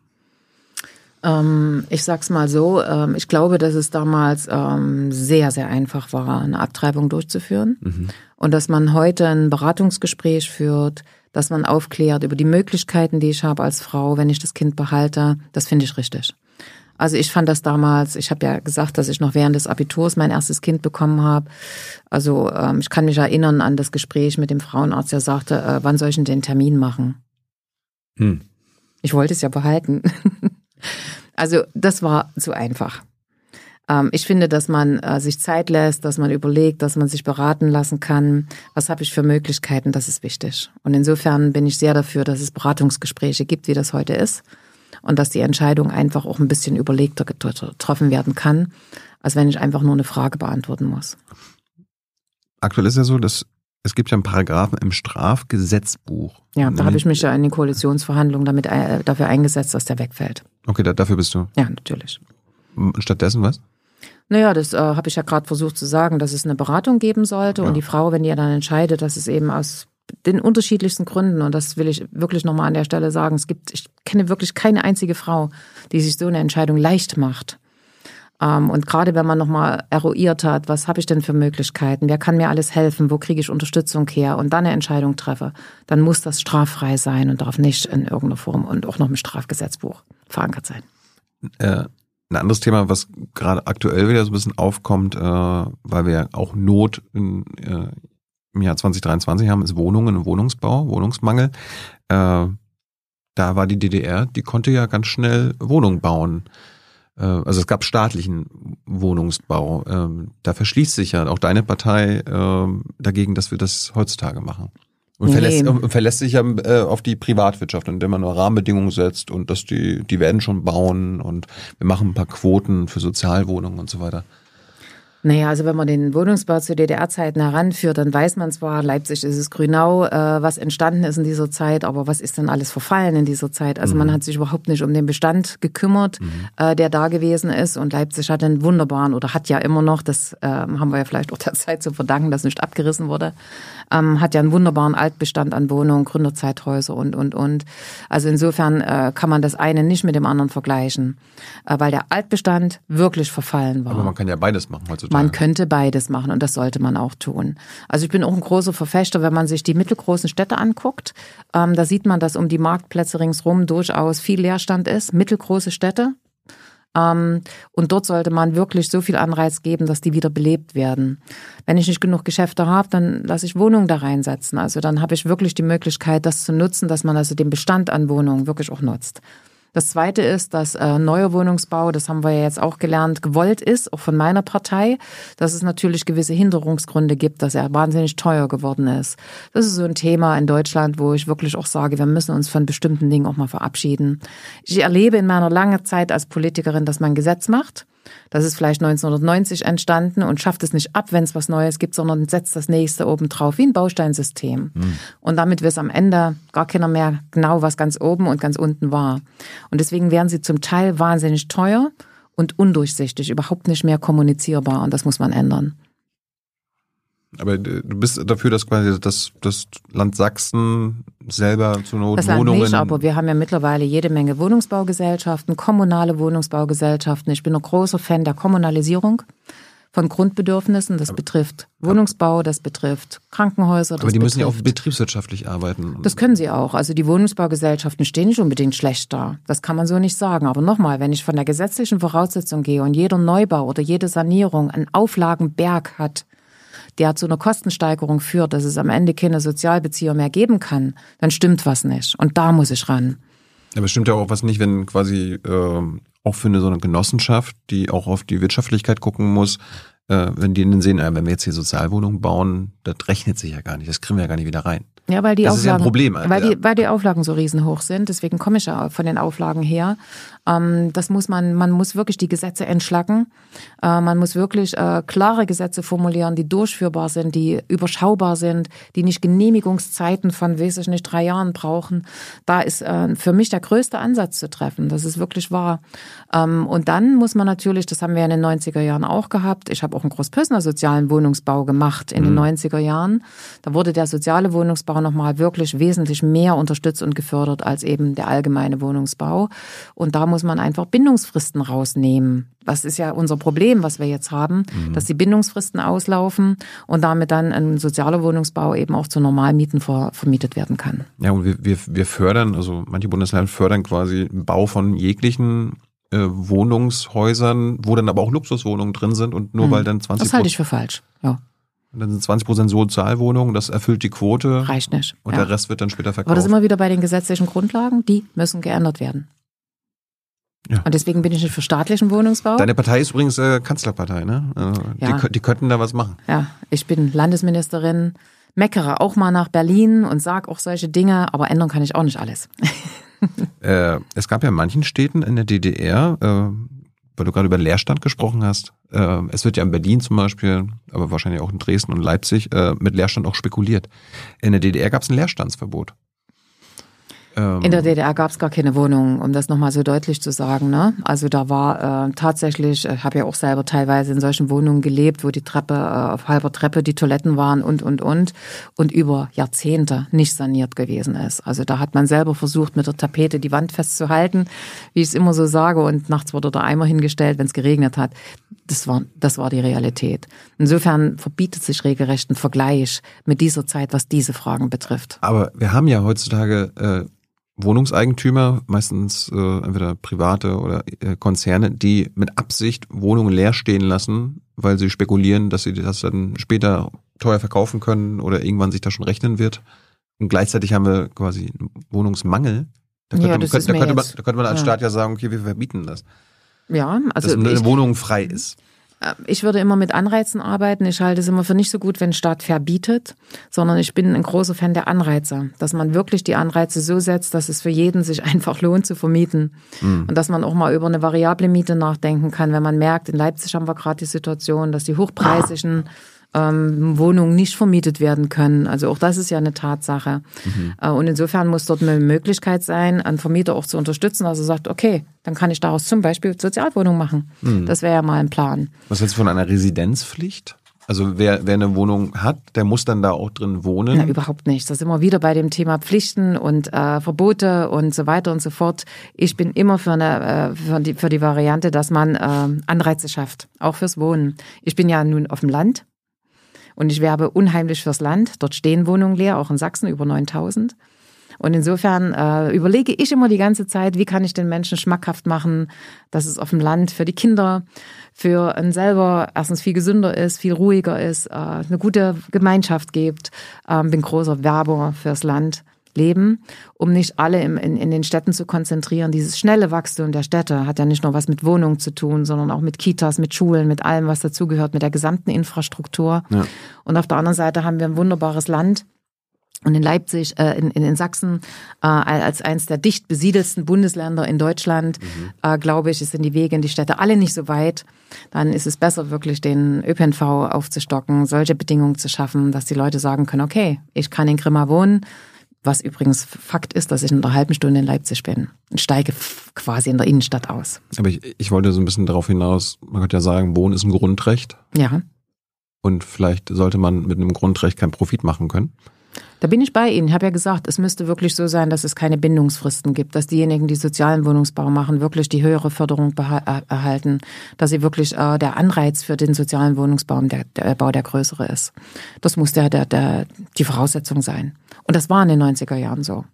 Ähm, ich sag's mal so, ähm, ich glaube, dass es damals ähm, sehr, sehr einfach war, eine Abtreibung durchzuführen. Mhm. Und dass man heute ein Beratungsgespräch führt, dass man aufklärt über die Möglichkeiten, die ich habe als Frau, wenn ich das Kind behalte, das finde ich richtig. Also ich fand das damals, ich habe ja gesagt, dass ich noch während des Abiturs mein erstes Kind bekommen habe. Also ähm, ich kann mich erinnern an das Gespräch mit dem Frauenarzt, der sagte, äh, wann soll ich denn den Termin machen? Hm. Ich wollte es ja behalten. *laughs* also das war zu einfach. Ähm, ich finde, dass man äh, sich Zeit lässt, dass man überlegt, dass man sich beraten lassen kann. Was habe ich für Möglichkeiten? Das ist wichtig. Und insofern bin ich sehr dafür, dass es Beratungsgespräche gibt, wie das heute ist. Und dass die Entscheidung einfach auch ein bisschen überlegter getroffen werden kann, als wenn ich einfach nur eine Frage beantworten muss. Aktuell ist ja so, dass es gibt ja einen Paragraphen im Strafgesetzbuch. Ja, da habe ich mich ja in den Koalitionsverhandlungen damit, äh, dafür eingesetzt, dass der wegfällt. Okay, da, dafür bist du. Ja, natürlich. Stattdessen was? Naja, das äh, habe ich ja gerade versucht zu sagen, dass es eine Beratung geben sollte ja. und die Frau, wenn die dann entscheidet, dass es eben aus den unterschiedlichsten Gründen, und das will ich wirklich nochmal an der Stelle sagen, es gibt, ich kenne wirklich keine einzige Frau, die sich so eine Entscheidung leicht macht. Ähm, und gerade wenn man nochmal eruiert hat, was habe ich denn für Möglichkeiten, wer kann mir alles helfen, wo kriege ich Unterstützung her und dann eine Entscheidung treffe, dann muss das straffrei sein und darf nicht in irgendeiner Form und auch noch im Strafgesetzbuch verankert sein. Äh, ein anderes Thema, was gerade aktuell wieder so ein bisschen aufkommt, äh, weil wir ja auch Not in, äh, im Jahr 2023 haben, ist Wohnungen und Wohnungsbau, Wohnungsmangel. Äh, da war die DDR, die konnte ja ganz schnell Wohnungen bauen. Äh, also es gab staatlichen Wohnungsbau. Ähm, da verschließt sich ja auch deine Partei äh, dagegen, dass wir das heutzutage machen. Und verlässt, nee. und verlässt sich ja äh, auf die Privatwirtschaft, indem man nur Rahmenbedingungen setzt und dass die, die werden schon bauen und wir machen ein paar Quoten für Sozialwohnungen und so weiter. Naja, also wenn man den Wohnungsbau zu DDR-Zeiten heranführt, dann weiß man zwar, Leipzig ist es Grünau, äh, was entstanden ist in dieser Zeit, aber was ist denn alles verfallen in dieser Zeit? Also mhm. man hat sich überhaupt nicht um den Bestand gekümmert, mhm. äh, der da gewesen ist. Und Leipzig hat einen wunderbaren oder hat ja immer noch, das äh, haben wir ja vielleicht auch der Zeit zu verdanken, dass nicht abgerissen wurde, ähm, hat ja einen wunderbaren Altbestand an Wohnungen, Gründerzeithäuser und, und, und. Also insofern äh, kann man das eine nicht mit dem anderen vergleichen, äh, weil der Altbestand wirklich verfallen war. Aber man kann ja beides machen heutzutage. Man könnte beides machen und das sollte man auch tun. Also ich bin auch ein großer Verfechter, wenn man sich die mittelgroßen Städte anguckt. Ähm, da sieht man, dass um die Marktplätze ringsrum durchaus viel Leerstand ist. Mittelgroße Städte. Ähm, und dort sollte man wirklich so viel Anreiz geben, dass die wieder belebt werden. Wenn ich nicht genug Geschäfte habe, dann lasse ich Wohnungen da reinsetzen. Also dann habe ich wirklich die Möglichkeit, das zu nutzen, dass man also den Bestand an Wohnungen wirklich auch nutzt. Das Zweite ist, dass äh, neuer Wohnungsbau, das haben wir ja jetzt auch gelernt, gewollt ist, auch von meiner Partei, dass es natürlich gewisse Hinderungsgründe gibt, dass er wahnsinnig teuer geworden ist. Das ist so ein Thema in Deutschland, wo ich wirklich auch sage, wir müssen uns von bestimmten Dingen auch mal verabschieden. Ich erlebe in meiner langen Zeit als Politikerin, dass man Gesetz macht das ist vielleicht 1990 entstanden und schafft es nicht ab, wenn es was Neues gibt, sondern setzt das nächste oben drauf, wie ein Bausteinsystem. Mhm. Und damit weiß am Ende gar keiner mehr genau, was ganz oben und ganz unten war. Und deswegen werden sie zum Teil wahnsinnig teuer und undurchsichtig, überhaupt nicht mehr kommunizierbar. Und das muss man ändern. Aber du bist dafür, dass quasi das, das Land Sachsen selber zu Not das Wohnungen... Nicht, aber wir haben ja mittlerweile jede Menge Wohnungsbaugesellschaften, kommunale Wohnungsbaugesellschaften. Ich bin ein großer Fan der Kommunalisierung von Grundbedürfnissen. Das betrifft Wohnungsbau, das betrifft Krankenhäuser. Aber die müssen ja auch betriebswirtschaftlich arbeiten. Das können sie auch. Also die Wohnungsbaugesellschaften stehen nicht unbedingt schlecht da. Das kann man so nicht sagen. Aber nochmal, wenn ich von der gesetzlichen Voraussetzung gehe und jeder Neubau oder jede Sanierung einen Auflagenberg hat, der zu einer Kostensteigerung führt, dass es am Ende keine Sozialbezieher mehr geben kann, dann stimmt was nicht. Und da muss ich ran. Aber stimmt ja auch was nicht, wenn quasi äh, auch für eine so eine Genossenschaft, die auch auf die Wirtschaftlichkeit gucken muss, äh, wenn die dann sehen, äh, wenn wir jetzt hier Sozialwohnungen bauen, das rechnet sich ja gar nicht, das kriegen wir ja gar nicht wieder rein. Ja, weil die das Auflagen, ist ja ein Problem. Weil, die, weil die Auflagen so riesenhoch sind, deswegen komme ich ja von den Auflagen her. Ähm, das muss man, man muss wirklich die Gesetze entschlacken. Äh, man muss wirklich äh, klare Gesetze formulieren, die durchführbar sind, die überschaubar sind, die nicht Genehmigungszeiten von, weiß ich nicht, drei Jahren brauchen. Da ist äh, für mich der größte Ansatz zu treffen. Das ist wirklich wahr. Ähm, und dann muss man natürlich, das haben wir in den 90er Jahren auch gehabt. Ich habe auch einen Großpössener sozialen Wohnungsbau gemacht in mhm. den 90er Jahren. Da wurde der soziale Wohnungsbau nochmal wirklich wesentlich mehr unterstützt und gefördert als eben der allgemeine Wohnungsbau. Und da muss man einfach Bindungsfristen rausnehmen. Das ist ja unser Problem, was wir jetzt haben, mhm. dass die Bindungsfristen auslaufen und damit dann ein sozialer Wohnungsbau eben auch zu Normalmieten ver vermietet werden kann. Ja, und wir, wir, wir fördern, also manche Bundesländer fördern quasi den Bau von jeglichen äh, Wohnungshäusern, wo dann aber auch Luxuswohnungen drin sind und nur mhm. weil dann 20 Das halte ich für falsch, ja. Und dann sind 20 Prozent Sozialwohnungen, das erfüllt die Quote. Reicht nicht. Und ja. der Rest wird dann später verkauft. Aber das immer wieder bei den gesetzlichen Grundlagen, die müssen geändert werden. Ja. Und deswegen bin ich nicht für staatlichen Wohnungsbau. Deine Partei ist übrigens äh, Kanzlerpartei, ne? Also ja. die, die könnten da was machen. Ja, ich bin Landesministerin, meckere auch mal nach Berlin und sag auch solche Dinge, aber ändern kann ich auch nicht alles. *laughs* äh, es gab ja in manchen Städten in der DDR, äh, weil du gerade über Leerstand gesprochen hast, äh, es wird ja in Berlin zum Beispiel, aber wahrscheinlich auch in Dresden und Leipzig, äh, mit Leerstand auch spekuliert. In der DDR gab es ein Leerstandsverbot. Ähm, in der DDR gab es gar keine Wohnung, um das nochmal so deutlich zu sagen. Ne? Also da war äh, tatsächlich, ich habe ja auch selber teilweise in solchen Wohnungen gelebt, wo die Treppe äh, auf halber Treppe die Toiletten waren und, und, und. Und über Jahrzehnte nicht saniert gewesen ist. Also da hat man selber versucht, mit der Tapete die Wand festzuhalten, wie ich es immer so sage. Und nachts wurde der Eimer hingestellt, wenn es geregnet hat. Das war, das war die Realität. Insofern verbietet sich regelrecht ein Vergleich mit dieser Zeit, was diese Fragen betrifft. Aber wir haben ja heutzutage äh, Wohnungseigentümer, meistens äh, entweder private oder äh, Konzerne, die mit Absicht Wohnungen leer stehen lassen, weil sie spekulieren, dass sie das dann später teuer verkaufen können oder irgendwann sich das schon rechnen wird. Und gleichzeitig haben wir quasi einen Wohnungsmangel. Da könnte, ja, könnte, da könnte, man, da könnte man als ja. Staat ja sagen, okay, wir verbieten das. Ja, also dass eine Wohnung frei ist. Äh, ich würde immer mit Anreizen arbeiten. Ich halte es immer für nicht so gut, wenn Staat verbietet, sondern ich bin ein großer Fan der Anreize, dass man wirklich die Anreize so setzt, dass es für jeden sich *laughs* einfach lohnt zu vermieten mhm. und dass man auch mal über eine variable Miete nachdenken kann, wenn man merkt, in Leipzig haben wir gerade die Situation, dass die hochpreisigen ähm, Wohnungen nicht vermietet werden können. Also auch das ist ja eine Tatsache. Mhm. Äh, und insofern muss dort eine Möglichkeit sein, einen Vermieter auch zu unterstützen, also sagt, okay, dann kann ich daraus zum Beispiel Sozialwohnung machen. Mhm. Das wäre ja mal ein Plan. Was hältst du von einer Residenzpflicht? Also wer, wer eine Wohnung hat, der muss dann da auch drin wohnen? Na, überhaupt nicht. Das ist immer wieder bei dem Thema Pflichten und äh, Verbote und so weiter und so fort. Ich bin immer für, eine, äh, für, die, für die Variante, dass man äh, Anreize schafft, auch fürs Wohnen. Ich bin ja nun auf dem Land und ich werbe unheimlich fürs Land. Dort stehen Wohnungen leer, auch in Sachsen über 9000. Und insofern äh, überlege ich immer die ganze Zeit, wie kann ich den Menschen schmackhaft machen, dass es auf dem Land für die Kinder, für einen selber erstens viel gesünder ist, viel ruhiger ist, äh, eine gute Gemeinschaft gibt. Ähm, bin großer Werber fürs Land leben, um nicht alle im, in, in den Städten zu konzentrieren. Dieses schnelle Wachstum der Städte hat ja nicht nur was mit Wohnungen zu tun, sondern auch mit Kitas, mit Schulen, mit allem, was dazugehört, mit der gesamten Infrastruktur. Ja. Und auf der anderen Seite haben wir ein wunderbares Land, und in Leipzig, äh, in, in Sachsen, äh, als eines der dicht besiedelsten Bundesländer in Deutschland, mhm. äh, glaube ich, sind die Wege in die Städte alle nicht so weit. Dann ist es besser, wirklich den ÖPNV aufzustocken, solche Bedingungen zu schaffen, dass die Leute sagen können, okay, ich kann in Grimma wohnen, was übrigens Fakt ist, dass ich in einer halben Stunde in Leipzig bin und steige quasi in der Innenstadt aus. Aber ich, ich wollte so ein bisschen darauf hinaus, man könnte ja sagen, Wohnen ist ein Grundrecht. Ja. Und vielleicht sollte man mit einem Grundrecht keinen Profit machen können. Da bin ich bei Ihnen. Ich habe ja gesagt, es müsste wirklich so sein, dass es keine Bindungsfristen gibt, dass diejenigen, die sozialen Wohnungsbau machen, wirklich die höhere Förderung äh, erhalten, dass sie wirklich äh, der Anreiz für den sozialen Wohnungsbau der, der Bau der größere ist. Das muss der, der, der, die Voraussetzung sein. Und das war in den 90er Jahren so.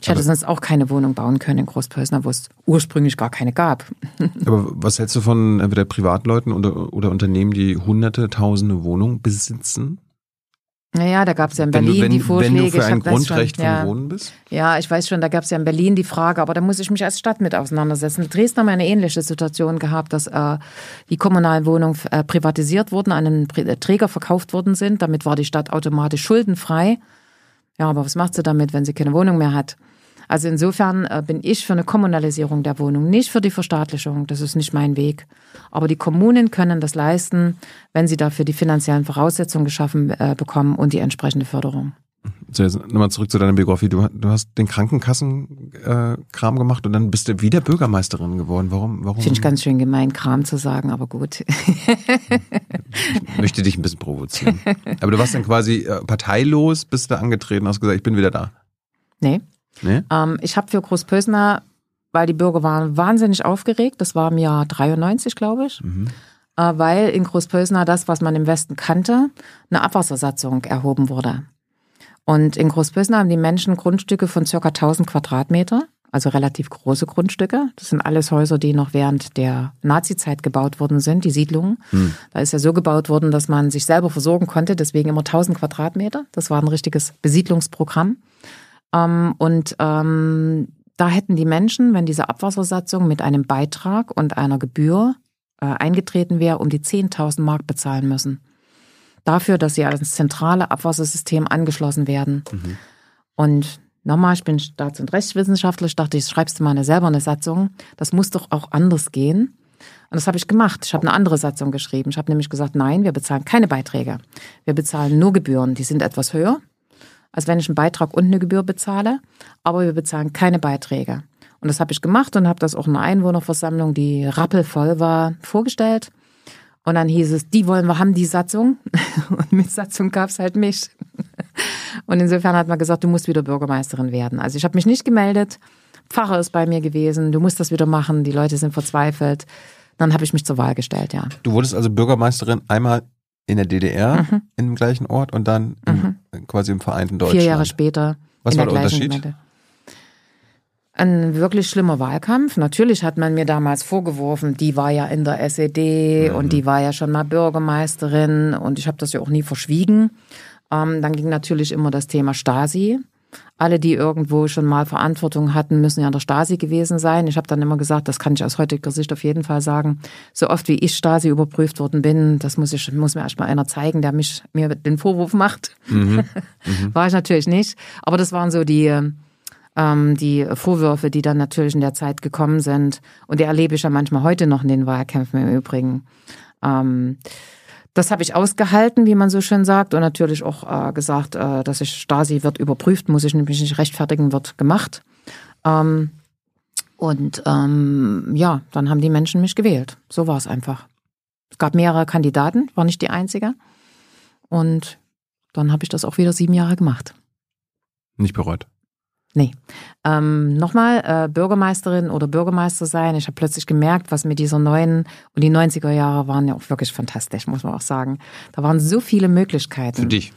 Ich hätte aber, sonst auch keine Wohnung bauen können in Großpösner, wo es ursprünglich gar keine gab. *laughs* Aber was hältst du von entweder Privatleuten oder, oder Unternehmen, die hunderte, tausende Wohnungen besitzen Naja, da gab es ja in Berlin wenn du, wenn, die Vorschläge. Wenn du für ein Grundrecht schon, vom ja, Wohnen bist? Ja, ich weiß schon, da gab es ja in Berlin die Frage, aber da muss ich mich als Stadt mit auseinandersetzen. Dresden haben wir eine ähnliche Situation gehabt, dass äh, die kommunalen Wohnungen äh, privatisiert wurden, an einen Träger verkauft worden sind. Damit war die Stadt automatisch schuldenfrei. Ja, aber was macht sie damit, wenn sie keine Wohnung mehr hat? Also insofern äh, bin ich für eine Kommunalisierung der Wohnung, nicht für die Verstaatlichung. Das ist nicht mein Weg. Aber die Kommunen können das leisten, wenn sie dafür die finanziellen Voraussetzungen geschaffen äh, bekommen und die entsprechende Förderung. So, jetzt nochmal zurück zu deiner Biografie. Du, du hast den Krankenkassenkram äh, gemacht und dann bist du wieder Bürgermeisterin geworden. Warum? warum? Finde ich ganz schön gemein, Kram zu sagen, aber gut. ich möchte dich ein bisschen provozieren. Aber du warst dann quasi äh, parteilos, bist du angetreten, hast gesagt, ich bin wieder da. Nee, Nee? Ähm, ich habe für Großpösner, weil die Bürger waren wahnsinnig aufgeregt, das war im Jahr 93, glaube ich, Mhm. äh, weil in Großpösner das, was man im Westen kannte, eine Abwassersatzung erhoben wurde. Und in Großpösner haben die Menschen Grundstücke von circa 1000 Quadratmeter, also relativ große Grundstücke. Das sind alles Häuser, die noch während der Nazizeit gebaut worden sind, die Siedlungen. Hm. Da ist ja so gebaut worden, dass man sich selber versorgen konnte, deswegen immer 1000 Quadratmeter. Das war ein richtiges Besiedlungsprogramm. Ähm, und ähm, da hätten die Menschen, wenn diese Abwassersatzung mit einem Beitrag und einer Gebühr äh, eingetreten wäre, um die 10.000 Mark bezahlen müssen. Dafür, dass sie ans zentrale Abwassersystem angeschlossen werden. Mhm. Und nochmal, ich bin Staats- und Rechtswissenschaftler, ich dachte, ich schreibst du mal eine, selber eine Satzung. Das muss doch auch anders gehen. Und das habe ich gemacht. Ich habe eine andere Satzung geschrieben. Ich habe nämlich gesagt, nein, wir bezahlen keine Beiträge. Wir bezahlen nur Gebühren. Die sind etwas höher, als wenn ich einen Beitrag und eine Gebühr bezahle. Aber wir bezahlen keine Beiträge. Und das habe ich gemacht und habe das auch in einer Einwohnerversammlung, die rappelvoll war, vorgestellt. Und dann hieß es, die wollen wir haben, die Satzung. *laughs* Und mit Satzung gab es halt mich. Und insofern hat man gesagt, du musst wieder Bürgermeisterin werden. Also ich habe mich nicht gemeldet. Pfarrer ist bei mir gewesen. Du musst das wieder machen. Die Leute sind verzweifelt. Dann habe ich mich zur Wahl gestellt, ja. Du wurdest also Bürgermeisterin einmal in der DDR, Mhm. im gleichen Ort und dann im, quasi im vereinten Deutschland. Vier Jahre später. Was in war der gleichen Unterschied? Gemeinde. Ein wirklich schlimmer Wahlkampf. Natürlich hat man mir damals vorgeworfen, die war ja in der SED Mhm. und die war ja schon mal Bürgermeisterin und ich habe das ja auch nie verschwiegen. Ähm, dann ging natürlich immer das Thema Stasi. Alle, die irgendwo schon mal Verantwortung hatten, müssen ja in der Stasi gewesen sein. Ich habe dann immer gesagt, das kann ich aus heutiger Sicht auf jeden Fall sagen. So oft wie ich Stasi überprüft worden bin, das muss ich muss mir erst mal einer zeigen, der mich mir den Vorwurf macht. *laughs* Mhm. War ich natürlich nicht. Aber das waren so die die Vorwürfe, die dann natürlich in der Zeit gekommen sind. Und die erlebe ich ja manchmal heute noch in den Wahlkämpfen im Übrigen. Ähm, das habe ich ausgehalten, wie man so schön sagt, und natürlich auch äh, gesagt, äh, dass ich Stasi wird überprüft, muss ich nämlich nicht rechtfertigen, wird gemacht. Ähm, und ähm, ja, dann haben die Menschen mich gewählt. So war es einfach. Es gab mehrere Kandidaten, war nicht die einzige. Und dann habe ich das auch wieder sieben Jahre gemacht. Nicht bereut. Nee. Ähm, Nochmal, äh, Bürgermeisterin oder Bürgermeister sein. Ich habe plötzlich gemerkt, was mit dieser neuen, und die 90er Jahre waren ja auch wirklich fantastisch, muss man auch sagen. Da waren so viele Möglichkeiten. Für dich.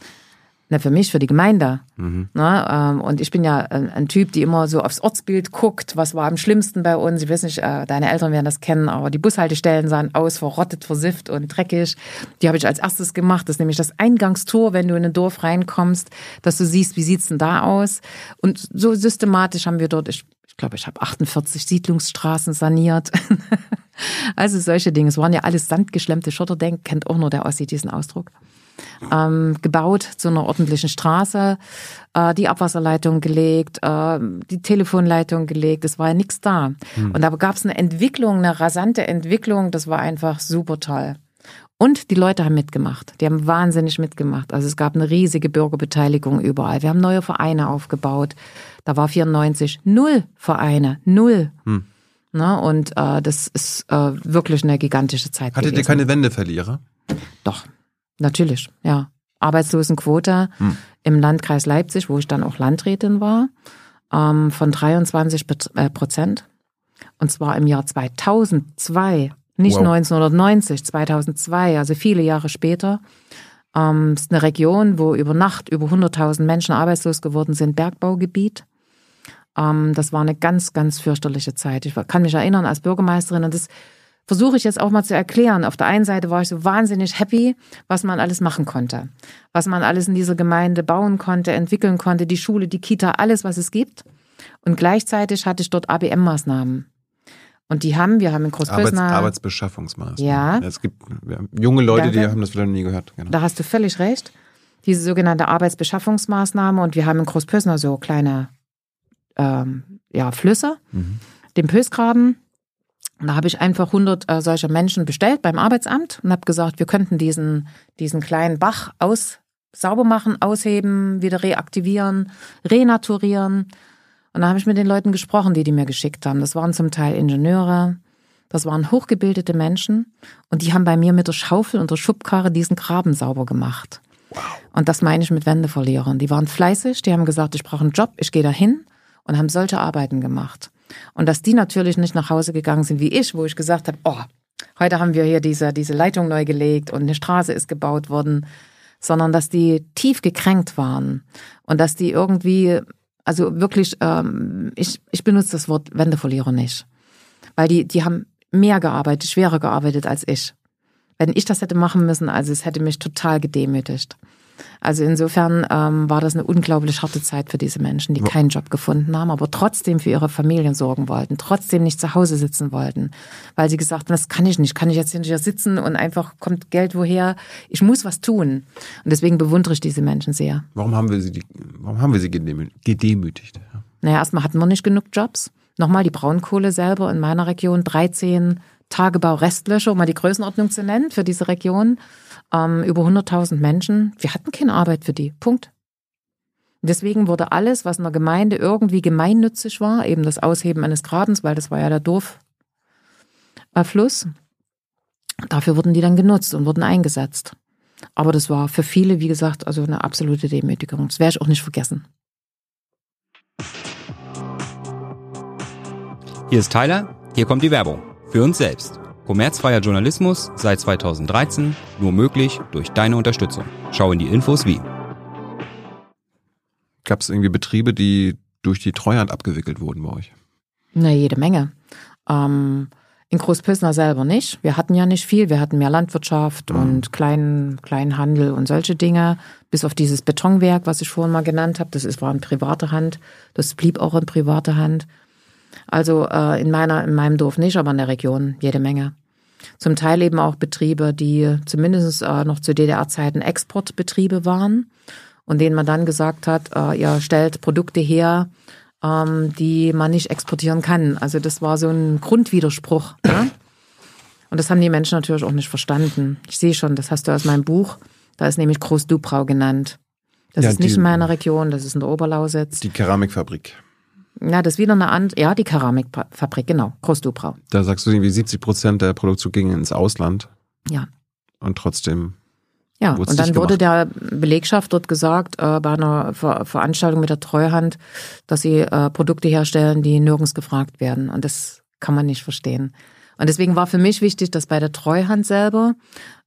Ne, für mich, für die Gemeinde. Mhm. Ne, ähm, und ich bin ja ein, ein Typ, die immer so aufs Ortsbild guckt, was war am schlimmsten bei uns. Ich weiß nicht, äh, deine Eltern werden das kennen, aber die Bushaltestellen sahen aus, verrottet, versifft und dreckig. Die habe ich als erstes gemacht. Das ist nämlich das Eingangstor, wenn du in ein Dorf reinkommst, dass du siehst, wie sieht's denn da aus. Und so systematisch haben wir dort, ich, ich glaube, ich habe 48 Siedlungsstraßen saniert. *laughs* also solche Dinge. Es waren ja alles sandgeschlemmte Schotterdenk, kennt auch nur der Ossi diesen Ausdruck ähm, gebaut zu einer ordentlichen Straße, äh, die Abwasserleitung gelegt, äh, die Telefonleitung gelegt. Es war ja nichts da. Und da gab es eine Entwicklung, eine rasante Entwicklung. Das war einfach super toll. Und die Leute haben mitgemacht. Die haben wahnsinnig mitgemacht. Also es gab eine riesige Bürgerbeteiligung überall. Wir haben neue Vereine aufgebaut. Da war 94 null Vereine, null. Hm. Na, und äh, das ist äh, wirklich eine gigantische Zeit Hattet ihr gewesen. keine Wendeverlierer? Doch, natürlich, ja. Arbeitslosenquote Hm. im Landkreis Leipzig, wo ich dann auch Landrätin war, ähm, von 23 Bet- äh, Prozent. Und zwar im Jahr 2002, nicht Wow. 1990, 2002, also viele Jahre später. Ähm, ist eine Region, wo über Nacht über 100.000 Menschen arbeitslos geworden sind, Bergbaugebiet. Ähm, das war eine ganz, ganz fürchterliche Zeit. Ich kann mich erinnern als Bürgermeisterin und das versuche ich jetzt auch mal zu erklären. Auf der einen Seite war ich so wahnsinnig happy, was man alles machen konnte, was man alles in dieser Gemeinde bauen konnte, entwickeln konnte, die Schule, die Kita, alles, was es gibt. Und gleichzeitig hatte ich dort ABM-Maßnahmen. Und die haben, wir haben in Großpösner... Arbeits, Arbeitsbeschaffungsmaßnahmen. Ja. Es gibt junge Leute, Danke. die haben das wieder nie gehört. Genau. Da hast du völlig recht. Diese sogenannte Arbeitsbeschaffungsmaßnahme und wir haben in Großpösner so kleine ähm, ja, Flüsse, Mhm. den Pösgraben. Und da habe ich einfach 100 äh, solcher Menschen bestellt beim Arbeitsamt und habe gesagt, wir könnten diesen, diesen kleinen Bach aus, sauber machen, ausheben, wieder reaktivieren, renaturieren. Und da habe ich mit den Leuten gesprochen, die die mir geschickt haben. Das waren zum Teil Ingenieure, das waren hochgebildete Menschen und die haben bei mir mit der Schaufel und der Schubkarre diesen Graben sauber gemacht. Und das meine ich mit Wendeverlierern. Die waren fleißig, die haben gesagt, ich brauche einen Job, ich gehe dahin und haben solche Arbeiten gemacht. Und dass die natürlich nicht nach Hause gegangen sind wie ich, wo ich gesagt habe, oh, heute haben wir hier diese, diese Leitung neu gelegt und eine Straße ist gebaut worden, sondern dass die tief gekränkt waren und dass die irgendwie, also wirklich, ähm, ich, ich benutze das Wort Wendeverlierer nicht, weil die, die haben mehr gearbeitet, schwerer gearbeitet als ich. Wenn ich das hätte machen müssen, also es hätte mich total gedemütigt. Also insofern ähm, war das eine unglaublich harte Zeit für diese Menschen, die keinen Job gefunden haben, aber trotzdem für ihre Familien sorgen wollten, trotzdem nicht zu Hause sitzen wollten, weil sie gesagt haben, das kann ich nicht, kann ich jetzt hier sitzen und einfach kommt Geld woher, ich muss was tun. Und deswegen bewundere ich diese Menschen sehr. Warum haben wir sie, die, warum haben wir sie gedemü- gedemütigt? Ja. Naja, erstmal hatten wir nicht genug Jobs. Nochmal die Braunkohle selber in meiner Region, 13 Tagebau-Restlöcher, um mal die Größenordnung zu nennen für diese Region, ähm, über 100.000 Menschen. Wir hatten keine Arbeit für die. Punkt. Deswegen wurde alles, was in der Gemeinde irgendwie gemeinnützig war, eben das Ausheben eines Grabens, weil das war ja der Dorffluss, dafür wurden die dann genutzt und wurden eingesetzt. Aber das war für viele, wie gesagt, also eine absolute Demütigung. Das werde ich auch nicht vergessen. Hier ist Tyler, hier kommt die Werbung. Für uns selbst. Kommerzfreier Journalismus seit 2013, nur möglich durch deine Unterstützung. Schau in die Infos wie. Gab es irgendwie Betriebe, die durch die Treuhand abgewickelt wurden bei euch? Na, jede Menge. Ähm, in Großpösner selber nicht. Wir hatten ja nicht viel. Wir hatten mehr Landwirtschaft und kleinen, kleinen Handel und solche Dinge. Bis auf dieses Betonwerk, was ich vorhin mal genannt habe. Das ist, war in privater Hand. Das blieb auch in privater Hand. Also äh, in meiner, in meinem Dorf nicht, aber in der Region jede Menge. Zum Teil eben auch Betriebe, die zumindest äh, noch zu DDR-Zeiten Exportbetriebe waren und denen man dann gesagt hat, äh, ihr stellt Produkte her, ähm, die man nicht exportieren kann. Also das war so ein Grundwiderspruch. Ne? Und das haben die Menschen natürlich auch nicht verstanden. Ich sehe schon, das hast du aus meinem Buch. Da ist nämlich Groß-Dubrau genannt. Das Ja, ist nicht die- in meiner Region, das ist in der Oberlausitz. Die Keramikfabrik. Ja, das ist wieder eine andere, ja, die Keramikfabrik, genau, Groß-Dubrau. Da sagst du irgendwie 70 Prozent der Produktion gingen ins Ausland Ja. und trotzdem. Ja, und dann wurde der Belegschaft dort gesagt, äh, bei einer Ver Veranstaltung mit der Treuhand, dass sie äh, Produkte herstellen, die nirgends gefragt werden. Und das kann man nicht verstehen. Und deswegen war für mich wichtig, dass bei der Treuhand selber,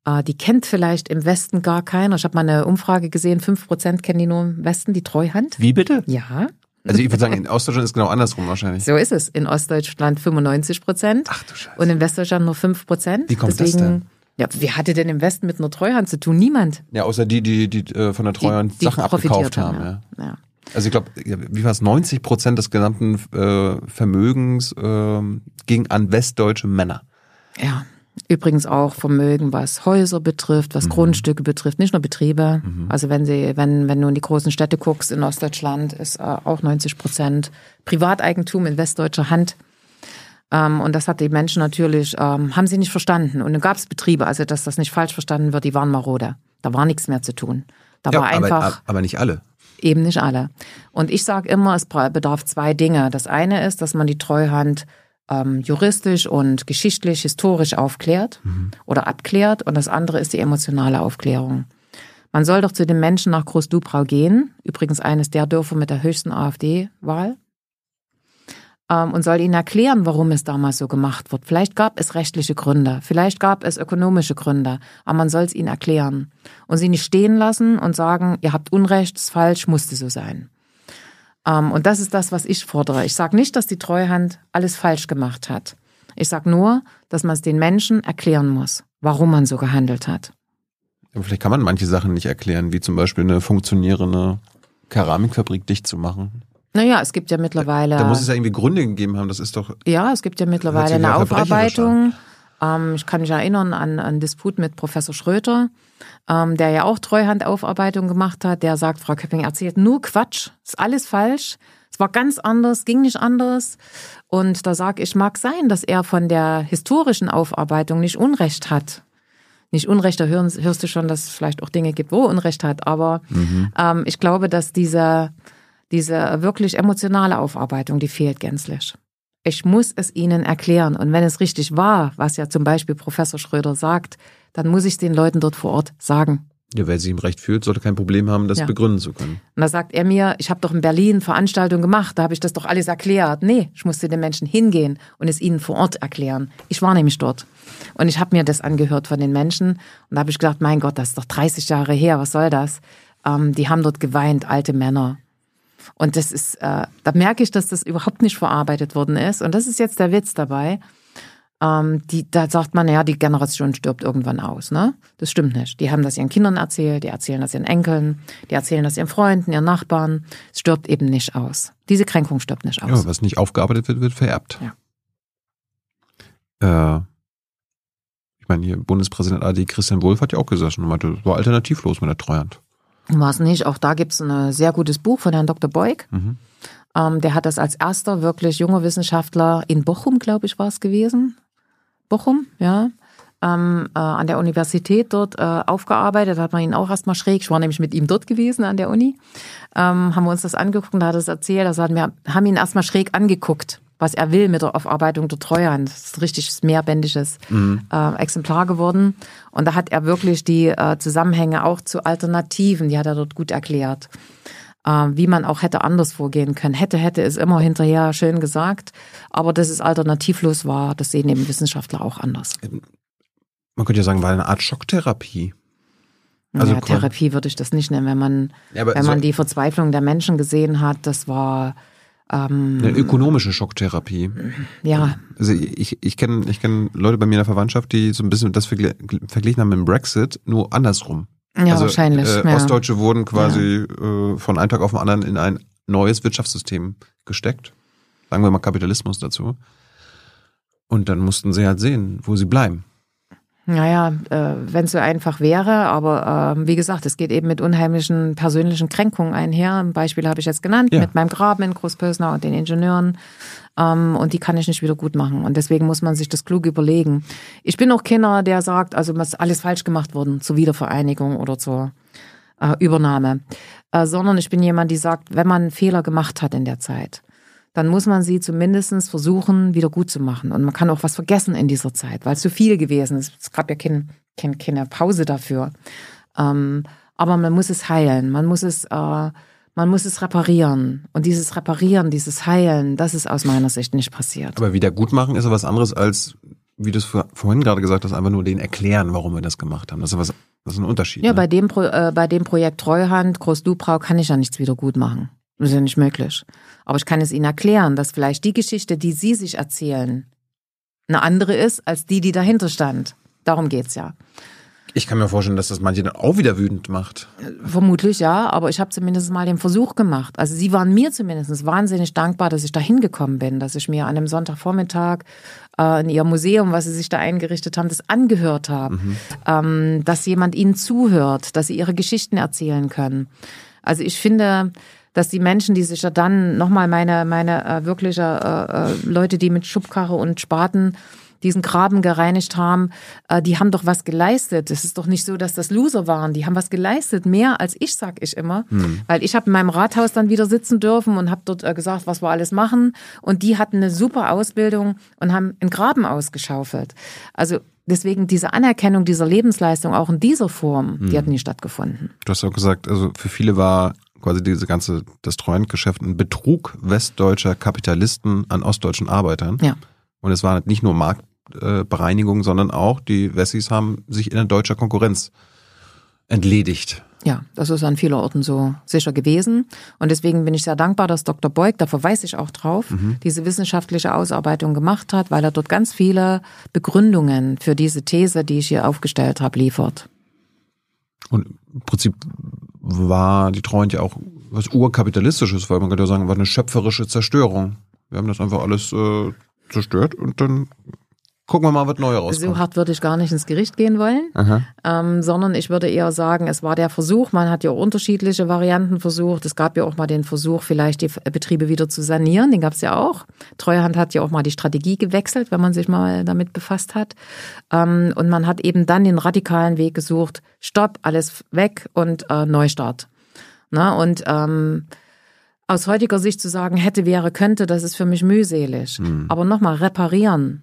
äh, die kennt vielleicht im Westen gar keiner. Ich habe mal eine Umfrage gesehen, fünf Prozent kennen die nur im Westen, die Treuhand. Wie bitte? Ja, Also ich würde sagen, in Ostdeutschland ist genau andersrum wahrscheinlich. so ist es. In Ostdeutschland 95 Prozent. Ach du Scheiße. Und in Westdeutschland nur 5 Prozent. Wie kommt das denn? Ja, wer hatte denn im Westen mit einer Treuhand zu tun? Niemand. Ja, außer die, die, die äh, von der Treuhand Die- die Sachen profitiert abgekauft haben. Ja. ja. Also ich glaube, wie war es? 90 Prozent des gesamten äh, Vermögens ähm, ging an westdeutsche Männer. Ja. Übrigens auch Vermögen, was Häuser betrifft, was Grundstücke betrifft, nicht nur Betriebe. Also wenn sie, wenn, wenn du in die großen Städte guckst, in Ostdeutschland ist äh, auch 90 Prozent Privateigentum in westdeutscher Hand. Ähm, und das hat die Menschen natürlich, ähm, haben sie nicht verstanden. Und dann gab es Betriebe, also dass das nicht falsch verstanden wird, die waren marode. Da war nichts mehr zu tun. Da war einfach. aber, aber nicht alle. Eben nicht alle. Und ich sage immer, es bedarf zwei Dinge. Das eine ist, dass man die Treuhand ähm, juristisch und geschichtlich, historisch aufklärt oder abklärt. Und das andere ist die emotionale Aufklärung. Man soll doch zu den Menschen nach Groß-Dubrau gehen, übrigens eines der Dörfer mit der höchsten AfD-Wahl, ähm, und soll ihnen erklären, warum es damals so gemacht wird. Vielleicht gab es rechtliche Gründe, vielleicht gab es ökonomische Gründe, aber man soll es ihnen erklären und sie nicht stehen lassen und sagen, ihr habt Unrecht, ist falsch, musste so sein. Ähm, und das ist das, was ich fordere. Ich sage nicht, dass die Treuhand alles falsch gemacht hat, Ich sage nur, dass man es den Menschen erklären muss, warum man so gehandelt hat. Aber vielleicht kann man manche Sachen nicht erklären, wie zum Beispiel eine funktionierende Keramikfabrik dicht zu machen. Naja, es gibt ja mittlerweile. Da, da muss es ja irgendwie Gründe gegeben haben, das ist doch. Ja, es gibt ja mittlerweile eine Aufarbeitung. Ähm, ich kann mich erinnern an einen Disput mit Professor Schröter, ähm, der ja auch Treuhandaufarbeitung gemacht hat. Der sagt, Frau Köpping erzählt nur Quatsch, ist alles falsch. Es war ganz anders, ging nicht anders. Und da sag ich, mag sein, dass er von der historischen Aufarbeitung nicht Unrecht hat. Nicht Unrecht, da hörst, hörst du schon, dass es vielleicht auch Dinge gibt, wo er Unrecht hat. Aber mhm. ähm, ich glaube, dass diese, diese wirklich emotionale Aufarbeitung, die fehlt gänzlich. Ich muss es ihnen erklären. Und wenn es richtig war, was ja zum Beispiel Professor Schröder sagt, dann muss ich es den Leuten dort vor Ort sagen. Ja, wer sich im Recht fühlt, sollte kein Problem haben, das ja. begründen zu können. Und da sagt er mir, ich habe doch in Berlin Veranstaltungen gemacht, da habe ich das doch alles erklärt. Nee, ich musste den Menschen hingehen und es ihnen vor Ort erklären. Ich war nämlich dort. Und ich habe mir das angehört von den Menschen. Und da habe ich gedacht, mein Gott, das ist doch 30 Jahre her, was soll das? Ähm, die haben dort geweint, alte Männer. Und das ist, äh, da merke ich, dass das überhaupt nicht verarbeitet worden ist. Und das ist jetzt der Witz dabei ähm, die, da sagt man, ja, die Generation stirbt irgendwann aus. Ne? Das stimmt nicht. Die haben das ihren Kindern erzählt, die erzählen das ihren Enkeln, die erzählen das ihren Freunden, ihren Nachbarn. Es stirbt eben nicht aus. Diese Kränkung stirbt nicht aus. Ja, was nicht aufgearbeitet wird, wird vererbt. Ja. Äh, ich meine, hier Bundespräsident AD Christian Wolf hat ja auch gesagt, und meinte, war alternativlos mit der Treuhand. War es nicht. Auch da gibt es ein sehr gutes Buch von Herrn Dr. Beug. Mhm. Ähm, der hat das als erster wirklich junger Wissenschaftler in Bochum, glaube ich, war es gewesen, Bochum, ja, ähm, äh, an der Universität dort äh, aufgearbeitet, hat man ihn auch erstmal schräg. Ich war nämlich mit ihm dort gewesen an der Uni. Ähm, haben wir uns das angeguckt und da hat er es erzählt. Also wir haben ihn erstmal schräg angeguckt, was er will mit der Aufarbeitung der Treuhand. Das ist ein richtig mehrbändiges mhm. äh, Exemplar geworden. Und da hat er wirklich die äh, Zusammenhänge auch zu Alternativen, die hat er dort gut erklärt äh, wie man auch hätte anders vorgehen können. Hätte, hätte ist immer hinterher schön gesagt, aber dass es alternativlos war, das sehen eben Wissenschaftler auch anders. Ähm, man könnte ja sagen, war eine Art Schocktherapie. Also ja, Therapie würde ich das nicht nennen, wenn man, ja, wenn man so die Verzweiflung der Menschen gesehen hat, das war ähm, eine ökonomische Schocktherapie. Ja. Also ich, ich kenne ich kenn Leute bei mir in der Verwandtschaft, die so ein bisschen das verglichen haben mit dem Brexit, nur andersrum. Ja, also, wahrscheinlich. Äh, ja. Ostdeutsche wurden quasi ja. äh, von einem Tag auf den anderen in ein neues Wirtschaftssystem gesteckt. Sagen wir mal Kapitalismus dazu. Und dann mussten sie halt sehen, wo sie bleiben. Naja, äh, wenn es so einfach wäre, aber äh, wie gesagt, es geht eben mit unheimlichen persönlichen Kränkungen einher. Ein Beispiel habe ich jetzt genannt, ja. mit meinem Graben in Großpösner und den Ingenieuren. Ähm, und die kann ich nicht wieder gut machen. Und deswegen muss man sich das klug überlegen. Ich bin auch keiner, der sagt, also was alles falsch gemacht worden zur Wiedervereinigung oder zur äh, Übernahme. Äh, sondern ich bin jemand, die sagt, wenn man Fehler gemacht hat in der Zeit, dann muss man sie zumindest versuchen, wieder gut zu machen. Und man kann auch was vergessen in dieser Zeit, weil es zu viel gewesen ist. Es gab ja kein, kein, keine Pause dafür. Ähm, aber man muss es heilen. Man muss es, äh, man muss es reparieren. Und dieses Reparieren, dieses Heilen, das ist aus meiner Sicht nicht passiert. Aber wieder gut machen ist ja was anderes als, wie du es vorhin gerade gesagt hast, einfach nur den erklären, warum wir das gemacht haben. Das ist was, das ist ein Unterschied. Ja, ne? bei dem, äh, bei dem Projekt Treuhand, Groß-Dubrau kann ich ja nichts wieder gut machen. Das ist ja nicht möglich. Aber ich kann es Ihnen erklären, dass vielleicht die Geschichte, die Sie sich erzählen, eine andere ist als die, die dahinter stand. Darum geht's ja. Ich kann mir vorstellen, dass das manche dann auch wieder wütend macht. Vermutlich ja, aber ich habe zumindest mal den Versuch gemacht. Also sie waren mir zumindest wahnsinnig dankbar, dass ich da hingekommen bin, dass ich mir an einem Sonntagvormittag äh, in ihrem Museum, was sie sich da eingerichtet haben, das angehört habe. Mhm. Ähm, dass jemand ihnen zuhört, dass sie ihre Geschichten erzählen können. Also ich finde, dass die Menschen, die sich ja dann nochmal meine, meine äh, wirkliche äh, äh, Leute, die mit Schubkarre und Spaten diesen Graben gereinigt haben, äh, die haben doch was geleistet. Es ist doch nicht so, dass das Loser waren. Die haben was geleistet, mehr als ich, sag ich immer. Hm. Weil ich habe in meinem Rathaus dann wieder sitzen dürfen und habe dort äh, gesagt, was wir alles machen. Und die hatten eine super Ausbildung und haben einen Graben ausgeschaufelt. Also deswegen diese Anerkennung dieser Lebensleistung auch in dieser Form, hm. die hat nie stattgefunden. Du hast auch gesagt, also für viele war quasi diese ganze, das Treuhandgeschäft ein Betrug westdeutscher Kapitalisten an ostdeutschen Arbeitern. Ja. Und es war nicht nur Marktbereinigung, sondern auch die Wessis haben sich in deutscher Konkurrenz entledigt. Ja, das ist an vielen Orten so sicher gewesen. Und deswegen bin ich sehr dankbar, dass Dr. Beug, da verweise ich auch drauf, mhm. diese wissenschaftliche Ausarbeitung gemacht hat, weil er dort ganz viele Begründungen für diese These, die ich hier aufgestellt habe, liefert. Und im Prinzip war die Treuhand ja auch was urkapitalistisches, weil man könnte ja sagen, war eine schöpferische Zerstörung. Wir haben das einfach alles äh, zerstört und dann gucken wir mal, was Neues rauskommt. So hart würde ich gar nicht ins Gericht gehen wollen, ähm, sondern ich würde eher sagen, es war der Versuch, man hat ja auch unterschiedliche Varianten versucht. Es gab ja auch mal den Versuch, vielleicht die Betriebe wieder zu sanieren, den gab es ja auch. Treuhand hat ja auch mal die Strategie gewechselt, wenn man sich mal damit befasst hat. Ähm, und man hat eben dann den radikalen Weg gesucht, stopp, alles weg und äh, Neustart. Na, und ähm, aus heutiger Sicht zu sagen, hätte, wäre, könnte, das ist für mich mühselig. Mhm. Aber nochmal, reparieren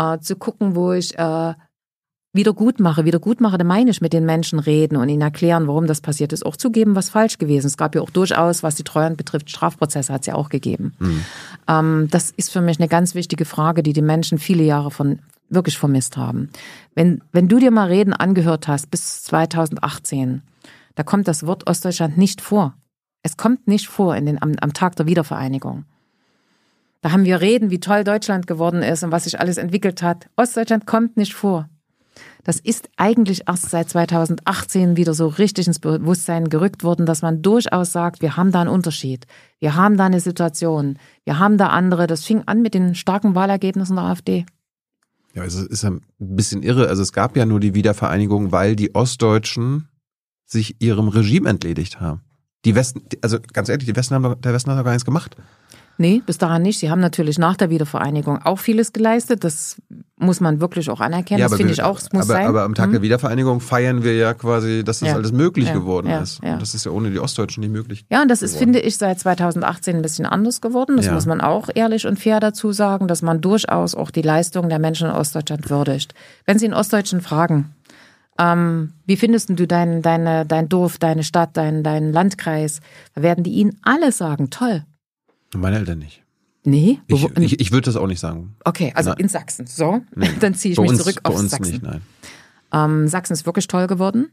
äh, zu gucken, wo ich äh, wieder gut mache. Wieder gut mache, da meine ich mit den Menschen reden und ihnen erklären, warum das passiert ist. Auch zugeben, was falsch gewesen ist. Es gab ja auch durchaus, was die Treuhand betrifft, Strafprozesse hat es ja auch gegeben. Mhm. Ähm, das ist für mich eine ganz wichtige Frage, die die Menschen viele Jahre von wirklich vermisst haben. Wenn, wenn du dir mal Reden angehört hast bis 2018, da kommt das Wort Ostdeutschland nicht vor. Es kommt nicht vor in den, am, am Tag der Wiedervereinigung. Da haben wir Reden, wie toll Deutschland geworden ist und was sich alles entwickelt hat. Ostdeutschland kommt nicht vor. Das ist eigentlich erst seit 2018 wieder so richtig ins Bewusstsein gerückt worden, dass man durchaus sagt, wir haben da einen Unterschied. Wir haben da eine Situation. Wir haben da andere. Das fing an mit den starken Wahlergebnissen der AfD. Ja, es ist ein bisschen irre. Also es gab ja nur die Wiedervereinigung, weil die Ostdeutschen sich ihrem Regime entledigt haben. Die Westen, also ganz ehrlich, die Westen haben, der Westen hat doch gar nichts gemacht. Nee, bis dahin nicht. Sie haben natürlich nach der Wiedervereinigung auch vieles geleistet. Das muss man wirklich auch anerkennen. Ja, das finde ich auch, es muss aber, sein. Aber am Tag mhm. der Wiedervereinigung feiern wir ja quasi, dass das ja. alles möglich ja. geworden ist. Und das ist ja ohne die Ostdeutschen nicht möglich. Ja, und das ist, finde ich, seit 2018 ein bisschen anders geworden. Das muss man auch ehrlich und fair dazu sagen, dass man durchaus auch die Leistung der Menschen in Ostdeutschland würdigt. Wenn Sie in Ostdeutschen fragen, ähm, wie findest du dein, deine, dein Dorf, deine Stadt, dein, dein Landkreis? Da werden die Ihnen alle sagen, toll. Meine Eltern nicht. Nee? Ich, ich, ich würde das auch nicht sagen. Okay, also nein. in Sachsen. So, nee. *laughs* dann ziehe ich bei mich uns, zurück auf uns Sachsen. Nicht, nein. Ähm, Sachsen ist wirklich toll geworden.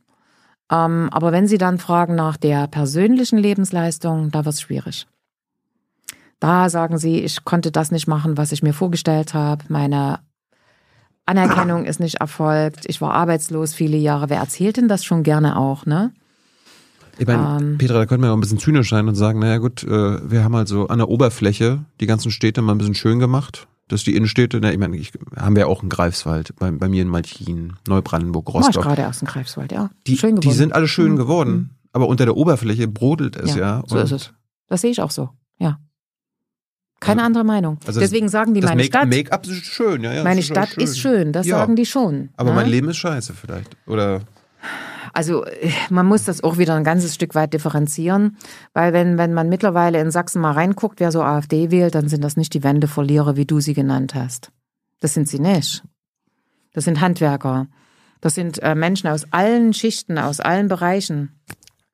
Ähm, aber wenn Sie dann fragen nach der persönlichen Lebensleistung, da wird es schwierig. Da sagen Sie, ich konnte das nicht machen, was ich mir vorgestellt habe. Meine Anerkennung ist nicht erfolgt. Ich war arbeitslos viele Jahre. Wer erzählt denn das schon gerne auch, ne? Ich meine, ähm, Petra, da könnte man auch ein bisschen zynisch sein und sagen, naja gut, äh, wir haben halt so an der Oberfläche die ganzen Städte mal ein bisschen schön gemacht. Dass die Innenstädte, na, ich meine, ich, haben wir ja auch in Greifswald, bei, bei mir in Malchin, Neubrandenburg, Rostock. War ich gerade erst in Greifswald, ja. Die, schön geworden. die sind alle schön mhm. geworden, mhm. aber unter der Oberfläche brodelt es ja. ja so ist es. Das sehe ich auch so, ja. Keine also, andere Meinung. Also Deswegen sagen die, meine Make, Stadt. Make-up ist schön, ja, ja. Meine ist Stadt schön. ist schön, das ja. sagen die schon. Aber ja? mein Leben ist scheiße vielleicht. Oder. Also man muss das auch wieder ein ganzes Stück weit differenzieren, weil wenn, wenn man mittlerweile in Sachsen mal reinguckt, wer so AfD wählt, dann sind das nicht die Wendeverlierer, wie du sie genannt hast. Das sind sie nicht. Das sind Handwerker. Das sind äh, Menschen aus allen Schichten, aus allen Bereichen.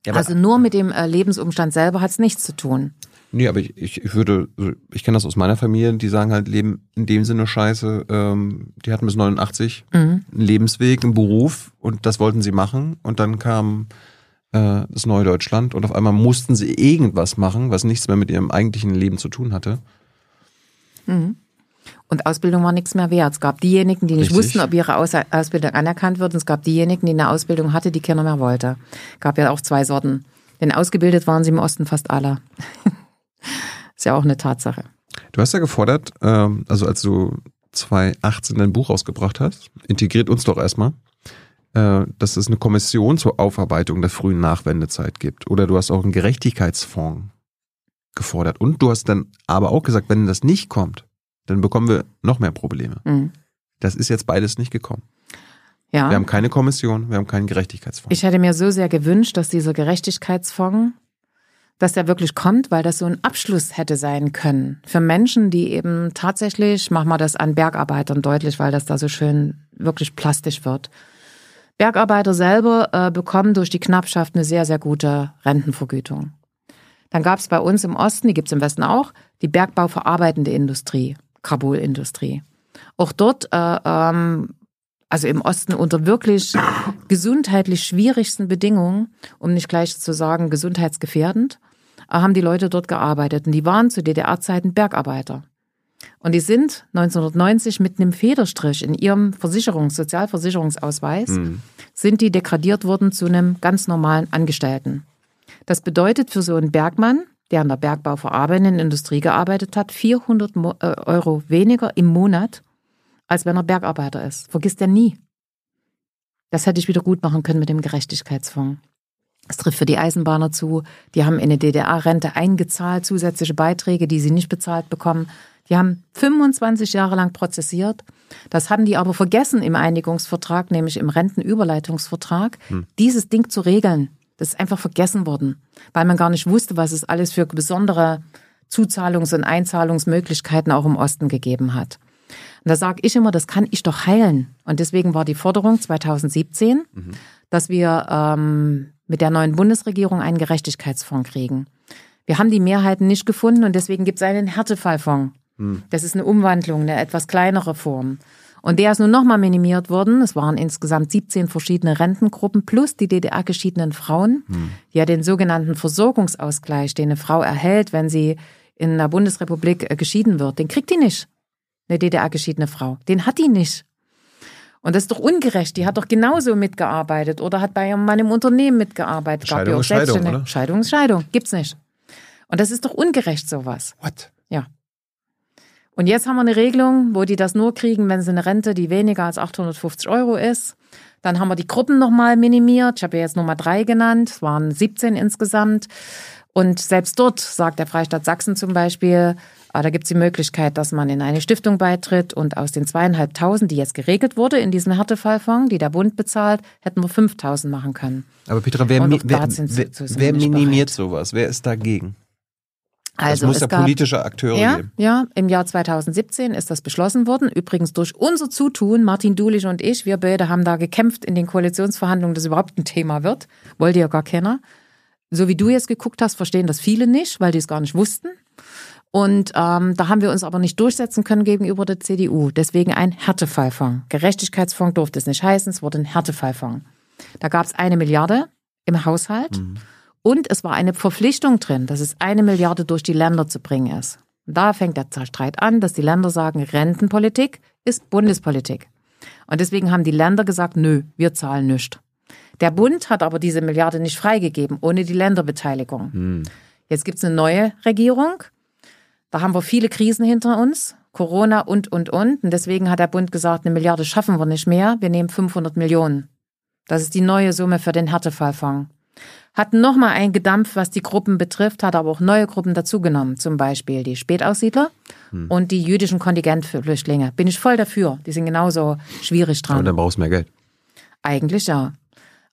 Ja, also nur mit dem äh, Lebensumstand selber hat es nichts zu tun. Nee, aber ich, ich würde, ich kenne das aus meiner Familie, die sagen halt, leben in dem Sinne scheiße. Ähm, die hatten bis 89 mhm. einen Lebensweg, einen Beruf und das wollten sie machen. Und dann kam äh, das neue Deutschland und auf einmal mussten sie irgendwas machen, was nichts mehr mit ihrem eigentlichen Leben zu tun hatte. Mhm. Und Ausbildung war nichts mehr wert. Es gab diejenigen, die nicht Richtig. wussten, ob ihre Aus Ausbildung anerkannt wird. Und es gab diejenigen, die eine Ausbildung hatte, die keiner mehr wollte. Es gab ja auch zwei Sorten. Denn ausgebildet waren sie im Osten fast alle. *laughs* Ist ja auch eine Tatsache. Du hast ja gefordert, ähm, also als du 2018 dein Buch rausgebracht hast, integriert uns doch erstmal, äh, dass es eine Kommission zur Aufarbeitung der frühen Nachwendezeit gibt. Oder du hast auch einen Gerechtigkeitsfonds gefordert. Und du hast dann aber auch gesagt, wenn das nicht kommt, dann bekommen wir noch mehr Probleme. Mhm. Das ist jetzt beides nicht gekommen. Ja. Wir haben keine Kommission, wir haben keinen Gerechtigkeitsfonds. Ich hätte mir so sehr gewünscht, dass dieser Gerechtigkeitsfonds dass der wirklich kommt, weil das so ein Abschluss hätte sein können für Menschen, die eben tatsächlich, machen wir das an Bergarbeitern deutlich, weil das da so schön wirklich plastisch wird. Bergarbeiter selber äh, bekommen durch die Knappschaft eine sehr, sehr gute Rentenvergütung. Dann gab es bei uns im Osten, die gibt es im Westen auch, die bergbauverarbeitende Industrie, Kabulindustrie. Auch dort äh, ähm, also im Osten unter wirklich gesundheitlich schwierigsten Bedingungen, um nicht gleich zu sagen gesundheitsgefährdend, äh, haben die Leute dort gearbeitet. Und die waren zu DDR-Zeiten Bergarbeiter. Und die sind 1990 mit einem Federstrich in ihrem Versicherungs-, Sozialversicherungsausweis, mhm. sind die degradiert worden zu einem ganz normalen Angestellten. Das bedeutet für so einen Bergmann, der an der bergbauverarbeitenden Industrie gearbeitet hat, 400 äh, Euro weniger im Monat, als wenn er Bergarbeiter ist. Vergisst er nie. Das hätte ich wieder gut machen können mit dem Gerechtigkeitsfonds. Es trifft für die Eisenbahner zu. Die haben in eine DDR-Rente eingezahlt, zusätzliche Beiträge, die sie nicht bezahlt bekommen. Die haben 25 Jahre lang prozessiert. Das hatten die aber vergessen im Einigungsvertrag, nämlich im Rentenüberleitungsvertrag, hm. dieses Ding zu regeln. Das ist einfach vergessen worden, weil man gar nicht wusste, was es alles für besondere Zuzahlungs- und Einzahlungsmöglichkeiten auch im Osten gegeben hat. Und da sage ich immer, das kann ich doch heilen. Und deswegen war die Forderung 2017, mhm. dass wir ähm, mit der neuen Bundesregierung einen Gerechtigkeitsfonds kriegen. Wir haben die Mehrheiten nicht gefunden und deswegen gibt es einen Härtefallfonds. Mhm. Das ist eine Umwandlung, eine etwas kleinere Form. Und der ist nun nochmal minimiert worden. Es waren insgesamt 17 verschiedene Rentengruppen plus die DDR-geschiedenen Frauen, hm. die ja den sogenannten Versorgungsausgleich, den eine Frau erhält, wenn sie in der Bundesrepublik äh, geschieden wird, den kriegt die nicht. Eine DDR-geschiedene Frau. Den hat die nicht. Und das ist doch ungerecht. Die hat doch genauso mitgearbeitet oder hat bei ihrem Mann im Unternehmen mitgearbeitet. Scheidung ist Scheidung, oder? Scheidung ist Scheidung. Gibt's nicht. Und das ist doch ungerecht, sowas. What? Ja. Und jetzt haben wir eine Regelung, wo die das nur kriegen, wenn sie eine Rente, die weniger als 850 Euro ist. Dann haben wir die Gruppen nochmal minimiert. Ich habe ja jetzt Nummer drei genannt. Es waren 17 insgesamt. Und selbst dort sagt der Freistaat Sachsen zum Beispiel, ah, da gibt es die Möglichkeit, dass man in eine Stiftung beitritt und aus den zweieinhalbtausend, die jetzt geregelt wurde in diesem Härtefallfonds, die der Bund bezahlt, hätten wir 5000 machen können. Aber Petra, wer, wer, wer, wer minimiert bereit. sowas? Wer ist dagegen? Also es muss es ja politische Akteure ja, geben. Ja, im Jahr 2017 ist das beschlossen worden. Übrigens durch unser Zutun, Martin Dulich und ich, wir beide haben da gekämpft in den Koalitionsverhandlungen, dass überhaupt ein Thema wird. Wollte ja gar keiner. So wie du jetzt geguckt hast, verstehen das viele nicht, weil die es gar nicht wussten. Und ähm, da haben wir uns aber nicht durchsetzen können gegenüber der CDU. Deswegen ein Härtefallfonds. Gerechtigkeitsfonds durfte es nicht heißen, es wurde ein Härtefallfonds. Da gab es eine Milliarde im Haushalt. Mhm. Und es war eine Verpflichtung drin, dass es eine Milliarde durch die Länder zu bringen ist. Und da fängt der Streit an, dass die Länder sagen, Rentenpolitik ist Bundespolitik. Und deswegen haben die Länder gesagt, nö, wir zahlen nichts. Der Bund hat aber diese Milliarde nicht freigegeben, ohne die Länderbeteiligung. Hm. Jetzt gibt's eine neue Regierung. Da haben wir viele Krisen hinter uns, Corona und, und, und. Und deswegen hat der Bund gesagt, eine Milliarde schaffen wir nicht mehr. Wir nehmen 500 Millionen. Das ist die neue Summe für den Härtefallfonds hat nochmal eingedampft, was die Gruppen betrifft, hat aber auch neue Gruppen dazugenommen, zum Beispiel die Spätaussiedler hm. und die jüdischen Kontingentflüchtlinge. Bin ich voll dafür. Die sind genauso schwierig dran. Aber dann brauchst du mehr Geld. Eigentlich ja.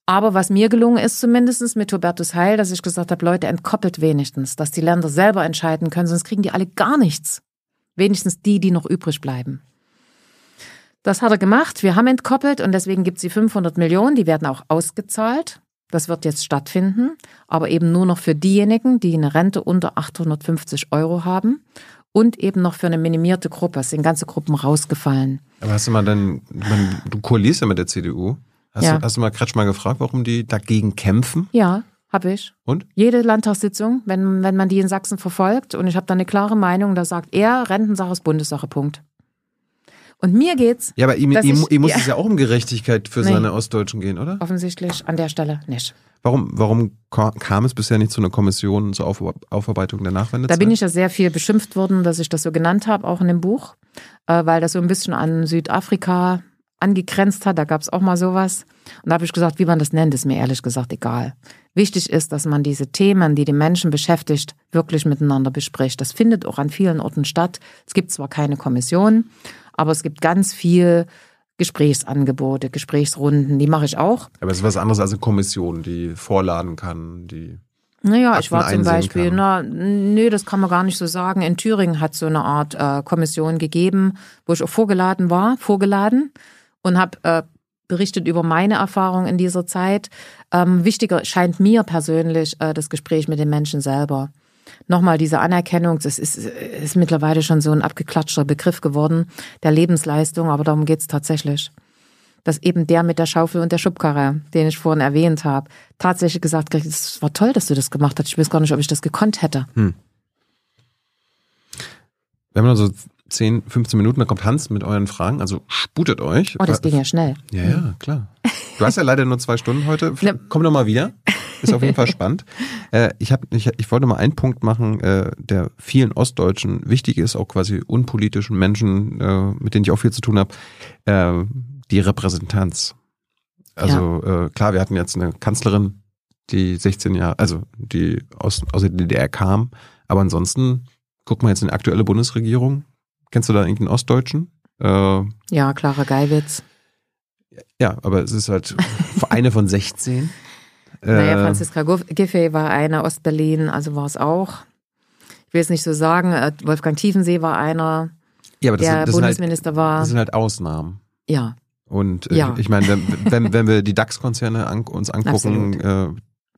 Aber was mir gelungen ist, zumindest mit Hubertus Heil, dass ich gesagt habe, Leute, entkoppelt wenigstens, dass die Länder selber entscheiden können, sonst kriegen die alle gar nichts. Wenigstens die, die noch übrig bleiben. Das hat er gemacht. Wir haben entkoppelt und deswegen gibt es die 500 Millionen, die werden auch ausgezahlt. Das wird jetzt stattfinden, aber eben nur noch für diejenigen, die eine Rente unter 850 Euro haben und eben noch für eine minimierte Gruppe. Es sind ganze Gruppen rausgefallen. Aber hast du mal dann, du koalierst ja mit der CDU. Hast, ja. du, hast du mal Kretsch mal gefragt, warum die dagegen kämpfen? Ja, habe ich. Und? Jede Landtagssitzung, wenn, wenn man die in Sachsen verfolgt und ich habe da eine klare Meinung, da sagt er, Rentensache ist Bundessache, Punkt. Und mir geht's. Ja, aber ihm, ihm, ihm muss ja. es ja auch um Gerechtigkeit für nee, seine Ostdeutschen gehen, oder? Offensichtlich an der Stelle nicht. Warum, warum kam es bisher nicht zu einer Kommission zur Aufarbeitung der Nachwendezeit? Da bin ich ja sehr viel beschimpft worden, dass ich das so genannt habe, auch in dem Buch, äh, weil das so ein bisschen an Südafrika angegrenzt hat. Da gab es auch mal sowas. Und da habe ich gesagt, wie man das nennt, ist mir ehrlich gesagt egal. Wichtig ist, dass man diese Themen, die die Menschen beschäftigt, wirklich miteinander bespricht. Das findet auch an vielen Orten statt. Es gibt zwar keine Kommission, aber es gibt ganz viel Gesprächsangebote, Gesprächsrunden, die mache ich auch. Aber es ist was anderes als eine Kommission, die vorladen kann, die. Naja, ich war zum Beispiel, kann. na, nö, das kann man gar nicht so sagen. In Thüringen hat so eine Art äh, Kommission gegeben, wo ich auch vorgeladen war, vorgeladen und habe äh, berichtet über meine Erfahrung in dieser Zeit. Ähm, wichtiger scheint mir persönlich äh, das Gespräch mit den Menschen selber nochmal diese Anerkennung, das ist, ist mittlerweile schon so ein abgeklatschter Begriff geworden, der Lebensleistung, aber darum geht's tatsächlich. dass eben der mit der Schaufel und der Schubkarre, den ich vorhin erwähnt habe, tatsächlich gesagt hat, es war toll, dass du das gemacht hast. Ich weiß gar nicht, ob ich das gekonnt hätte. Hm. Haben noch so 10, 15 Minuten, dann kommt Hans mit euren Fragen. Also sputet euch. Oh, das ging ja schnell. Ja, ja, klar. Du hast ja leider nur zwei Stunden heute. *laughs* Komm doch mal wieder. Ist auf jeden Fall spannend. *laughs* Äh, ich, hab, ich, ich wollte mal einen Punkt machen, äh, der vielen Ostdeutschen wichtig ist, auch quasi unpolitischen Menschen, äh, mit denen ich auch viel zu tun habe, äh, die Repräsentanz. Also ja. äh, klar, wir hatten jetzt eine Kanzlerin, die 16 Jahre, also die aus, aus der DDR kam, aber ansonsten guck mal jetzt in die aktuelle Bundesregierung. Kennst du da irgendeinen Ostdeutschen? Äh, ja, Clara Geiwitz. Ja, aber es ist halt *laughs* eine von 16. Naja, äh, Franziska Giffey war einer, Ostberlin, also war es auch. Ich will es nicht so sagen, äh, Wolfgang Tiefensee war einer, ja, aber das, der das Bundesminister halt, war. Das sind halt Ausnahmen. Ja. Und äh, ja. ich meine, wenn, wenn, *laughs* wenn wir die DAX-Konzerne an, uns angucken, äh,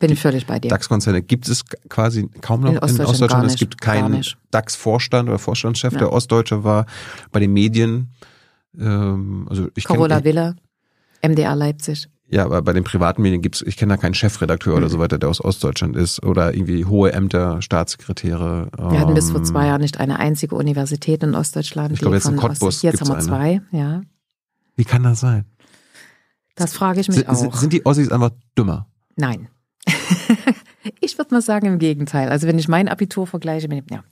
bin ich völlig bei dir. DAX-Konzerne gibt es quasi kaum noch in Ostdeutschland. In Ostdeutschland. Es gibt keinen DAX-Vorstand oder Vorstandschef, ja. der Ostdeutsche war. Bei den Medien, ähm, also ich Carola Wille, MDR Leipzig. Ja, aber bei den privaten Medien gibt's, ich kenne da keinen Chefredakteur mhm. oder so weiter, der aus Ostdeutschland ist oder irgendwie hohe Ämter, Staatssekretäre. Wir hatten bis vor zwei ähm, Jahren nicht eine einzige Universität in Ostdeutschland. Ich glaube, jetzt in Cottbus Ost Jetzt haben wir eine. zwei, ja. Wie kann das sein? Das frage ich mich S auch. Sind die Ossis einfach dümmer? Nein. *laughs* ich würde mal sagen, im Gegenteil. Also wenn ich mein Abitur vergleiche, ja,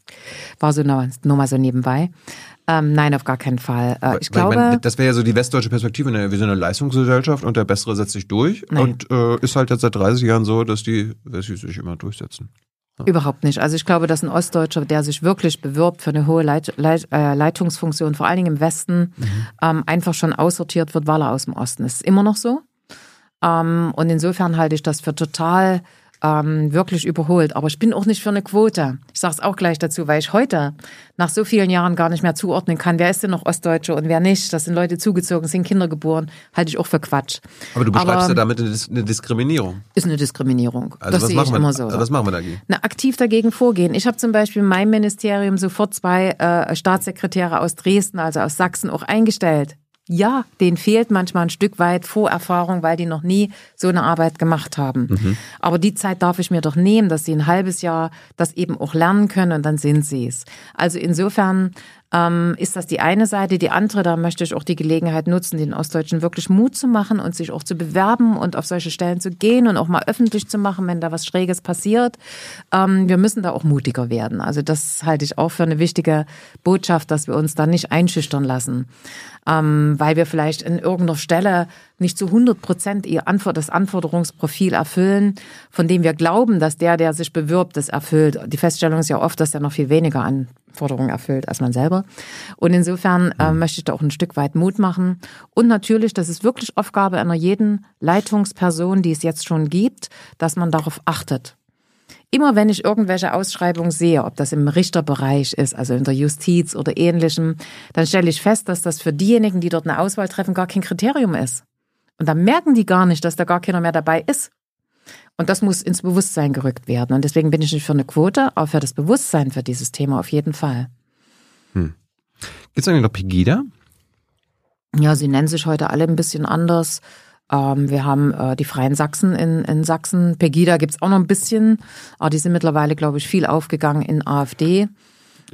war so nur, nur mal so nebenbei. Ähm, nein, auf gar keinen Fall. Äh, ich glaube, meine, das wäre ja so die westdeutsche Perspektive. Ne? Wir sind eine Leistungsgesellschaft und der Bessere setzt sich durch. Nein. Und äh, ist halt jetzt seit 30 Jahren so, dass die Wessis sich immer durchsetzen. Ja. Überhaupt nicht. Also ich glaube, dass ein Ostdeutscher, der sich wirklich bewirbt für eine hohe Leit Leit äh, Leitungsfunktion, vor allen Dingen im Westen, mhm. ähm, einfach schon aussortiert wird, weil er aus dem Osten ist. Immer noch so. Ähm, und insofern halte ich das für total ähm, wirklich überholt. Aber ich bin auch nicht für eine Quote. Ich sage es auch gleich dazu, weil ich heute nach so vielen Jahren gar nicht mehr zuordnen kann, wer ist denn noch Ostdeutsche und wer nicht. Das sind Leute zugezogen, sind Kinder geboren, halte ich auch für Quatsch. Aber du beschreibst Aber, ja damit eine Diskriminierung. Ist eine Diskriminierung. Also das sehe ich wir, immer so. Was machen wir dagegen? Na, aktiv dagegen vorgehen. Ich habe zum Beispiel in meinem Ministerium sofort zwei äh, Staatssekretäre aus Dresden, also aus Sachsen, auch eingestellt ja, denen fehlt manchmal ein Stück weit Vorerfahrung, weil die noch nie so eine Arbeit gemacht haben. Mhm. Aber die Zeit darf ich mir doch nehmen, dass sie ein halbes Jahr das eben auch lernen können und dann sind sie es. Also insofern ähm, ist das die eine Seite. Die andere, da möchte ich auch die Gelegenheit nutzen, den Ostdeutschen wirklich Mut zu machen und sich auch zu bewerben und auf solche Stellen zu gehen und auch mal öffentlich zu machen, wenn da was Schräges passiert. Ähm, wir müssen da auch mutiger werden. Also das halte ich auch für eine wichtige Botschaft, dass wir uns da nicht einschüchtern lassen, ähm, weil wir vielleicht in irgendeiner Stelle nicht zu 100 Prozent ihr Antwort, das Anforderungsprofil erfüllen, von dem wir glauben, dass der, der sich bewirbt, das erfüllt. Die Feststellung ist ja oft, dass er noch viel weniger Anforderungen erfüllt als man selber. Und insofern äh, möchte ich da auch ein Stück weit Mut machen. Und natürlich, das ist wirklich Aufgabe einer jeden Leitungsperson, die es jetzt schon gibt, dass man darauf achtet. Immer wenn ich irgendwelche Ausschreibungen sehe, ob das im Richterbereich ist, also in der Justiz oder ähnlichem, dann stelle ich fest, dass das für diejenigen, die dort eine Auswahl treffen, gar kein Kriterium ist. Und dann merken die gar nicht, dass da gar keiner mehr dabei ist. Und das muss ins Bewusstsein gerückt werden. Und deswegen bin ich nicht für eine Quote, aber für das Bewusstsein für dieses Thema auf jeden Fall. Hm. Gibt es eigentlich noch Pegida? Ja, sie nennen sich heute alle ein bisschen anders. Ähm, wir haben äh, die Freien Sachsen in, in Sachsen. Pegida gibt es auch noch ein bisschen, aber die sind mittlerweile, glaube ich, viel aufgegangen in AfD.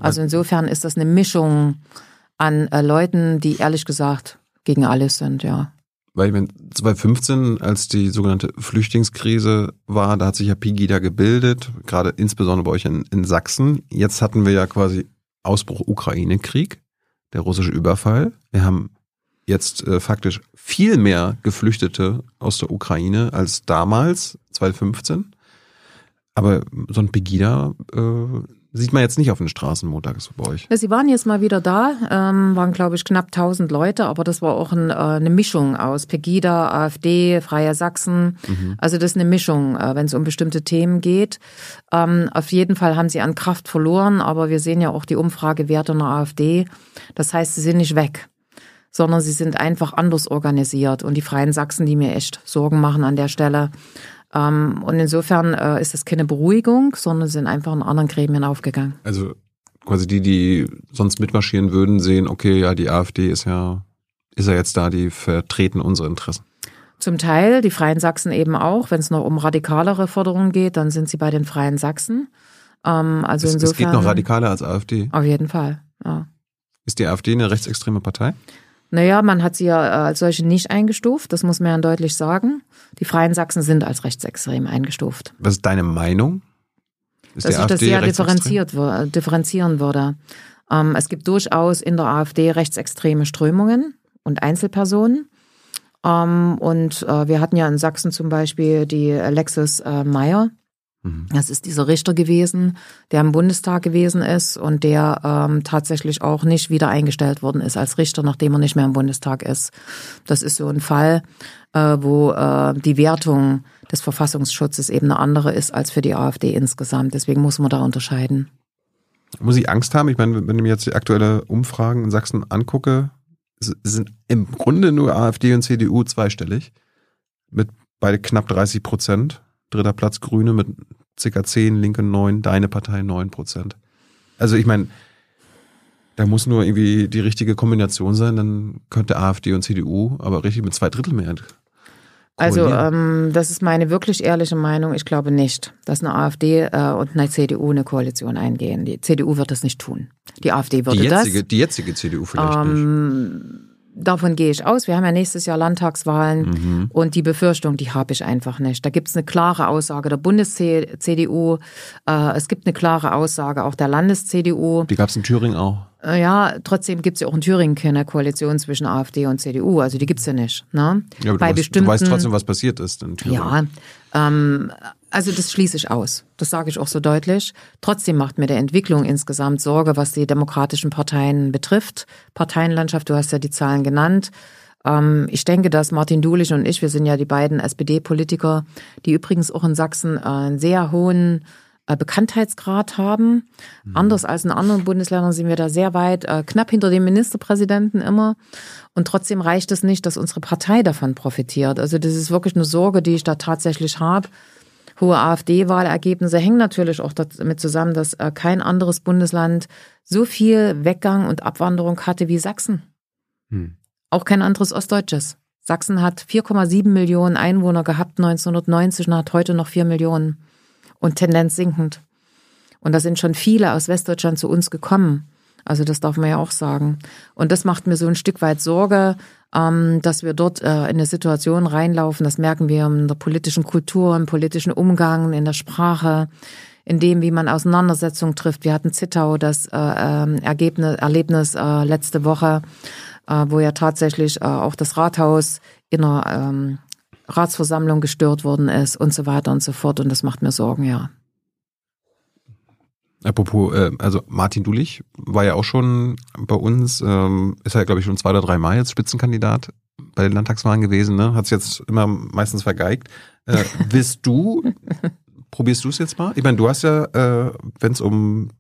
Also insofern ist das eine Mischung an äh, Leuten, die ehrlich gesagt gegen alles sind, ja. Weil ich meine, 2015, als die sogenannte Flüchtlingskrise war, da hat sich ja Pegida gebildet, gerade insbesondere bei euch in, in Sachsen. Jetzt hatten wir ja quasi Ausbruch Ukraine-Krieg, der russische Überfall. Wir haben jetzt äh, faktisch viel mehr Geflüchtete aus der Ukraine als damals, 2015. Aber so ein Pegida äh, Sieht man jetzt nicht auf den Straßen montags bei euch. Sie waren jetzt mal wieder da, ähm, waren glaube ich knapp 1000 Leute, aber das war auch ein, äh, eine Mischung aus Pegida, AfD, Freie Sachsen. Mhm. Also das ist eine Mischung, äh, wenn es um bestimmte Themen geht. Ähm, auf jeden Fall haben sie an Kraft verloren, aber wir sehen ja auch die Umfragewerte in der AfD. Das heißt, sie sind nicht weg sondern sie sind einfach anders organisiert. Und die Freien Sachsen, die mir echt Sorgen machen an der Stelle, ähm, und insofern äh, ist das keine Beruhigung, sondern sind einfach in anderen Gremien aufgegangen. Also quasi die, die sonst mitmarschieren würden, sehen, okay, ja, die AfD ist ja ist er jetzt da, die vertreten unsere Interessen. Zum Teil, die Freien Sachsen eben auch. Wenn es noch um radikalere Forderungen geht, dann sind sie bei den Freien Sachsen. Ähm, also es, insofern, es geht noch radikaler als AfD. Auf jeden Fall, ja. Ist die AfD eine rechtsextreme Partei? Naja, man hat sie ja äh, als solche nicht eingestuft, das muss man ja deutlich sagen. Die Freien Sachsen sind als rechtsextrem eingestuft. Was ist deine Meinung? Ist Dass ich das sehr differenziert, differenzieren würde. Ähm, es gibt durchaus in der AfD rechtsextreme Strömungen und Einzelpersonen. Ähm, und äh, wir hatten ja in Sachsen zum Beispiel die Alexis äh, Meyer. Mhm. Das ist dieser Richter gewesen, der im Bundestag gewesen ist und der ähm, tatsächlich auch nicht wieder eingestellt worden ist als Richter, nachdem er nicht mehr im Bundestag ist. Das ist so ein Fall, äh, wo äh, die Wertung des Verfassungsschutzes eben eine andere ist als für die AfD insgesamt. Deswegen muss man da unterscheiden. Muss ich Angst haben? Ich meine, wenn ich mir jetzt die aktuelle Umfragen in Sachsen angucke, sind im Grunde nur AfD und CDU zweistellig. Mit beide knapp 30 Prozent. Dritter Platz Grüne mit ca. 10, Linke 9, deine Partei 9 Prozent. Also ich meine, da muss nur irgendwie die richtige Kombination sein, dann könnte AfD und CDU aber richtig mit zwei Drittel Mehrheit also ähm, das ist meine wirklich ehrliche Meinung. Ich glaube nicht, dass eine AfD äh, und eine CDU eine Koalition eingehen. Die CDU wird das nicht tun. Die AfD würde die jetzige, das. Die jetzige CDU vielleicht ähm, nicht. Davon gehe ich aus. Wir haben ja nächstes Jahr Landtagswahlen mhm. und die Befürchtung, die habe ich einfach nicht. Da gibt es eine klare Aussage der Bundes-CDU, äh, es gibt eine klare Aussage auch der Landes-CDU. Die gab es in Thüringen auch. Äh, ja, trotzdem gibt es ja auch in Thüringen keine Koalition zwischen AfD und CDU. Also die gibt es ja nicht. Ne? Ja, aber Bei du, weißt, du weißt trotzdem, was passiert ist in Thüringen. Ja, ähm, also das schließe ich aus. Das sage ich auch so deutlich. Trotzdem macht mir der Entwicklung insgesamt Sorge, was die demokratischen Parteien betrifft. Parteienlandschaft, du hast ja die Zahlen genannt. Ähm, ich denke, dass Martin Dulich und ich, wir sind ja die beiden SPD-Politiker, die übrigens auch in Sachsen einen sehr hohen äh, Bekanntheitsgrad haben. Mhm. Anders als in anderen Bundesländern sind wir da sehr weit, äh, knapp hinter dem Ministerpräsidenten immer. Und trotzdem reicht es nicht, dass unsere Partei davon profitiert. Also das ist wirklich eine Sorge, die ich da tatsächlich habe. Hohe AfD-Wahlergebnisse hängen natürlich auch damit zusammen, dass äh, kein anderes Bundesland so viel Weggang und Abwanderung hatte wie Sachsen. Hm. Auch kein anderes Ostdeutsches. Sachsen hat 4,7 Millionen Einwohner gehabt 1990 und hat heute noch 4 Millionen und Tendenz sinkend. Und da sind schon viele aus Westdeutschland zu uns gekommen. Also das darf man ja auch sagen. Und das macht mir so ein Stück weit Sorge, ähm, dass wir dort äh, in eine Situation reinlaufen. Das merken wir in der politischen Kultur, im politischen Umgang, in der Sprache, in dem, wie man Auseinandersetzungen trifft. Wir hatten Zittau, das äh, ähm, Ergebnis, Erlebnis äh, letzte Woche, wo ja tatsächlich auch das Rathaus in einer ähm, Ratsversammlung gestört worden ist und so weiter und so fort. Und das macht mir Sorgen, ja. Apropos, äh, also Martin Dulich war ja auch schon bei uns, ähm, ist ja glaube ich schon zwei oder drei Mal jetzt Spitzenkandidat bei den Landtagswahlen gewesen, ne? Hat es jetzt immer meistens vergeigt. Äh, *laughs* willst du, probierst du es jetzt mal? Ich meine, du hast ja, äh, wenn es um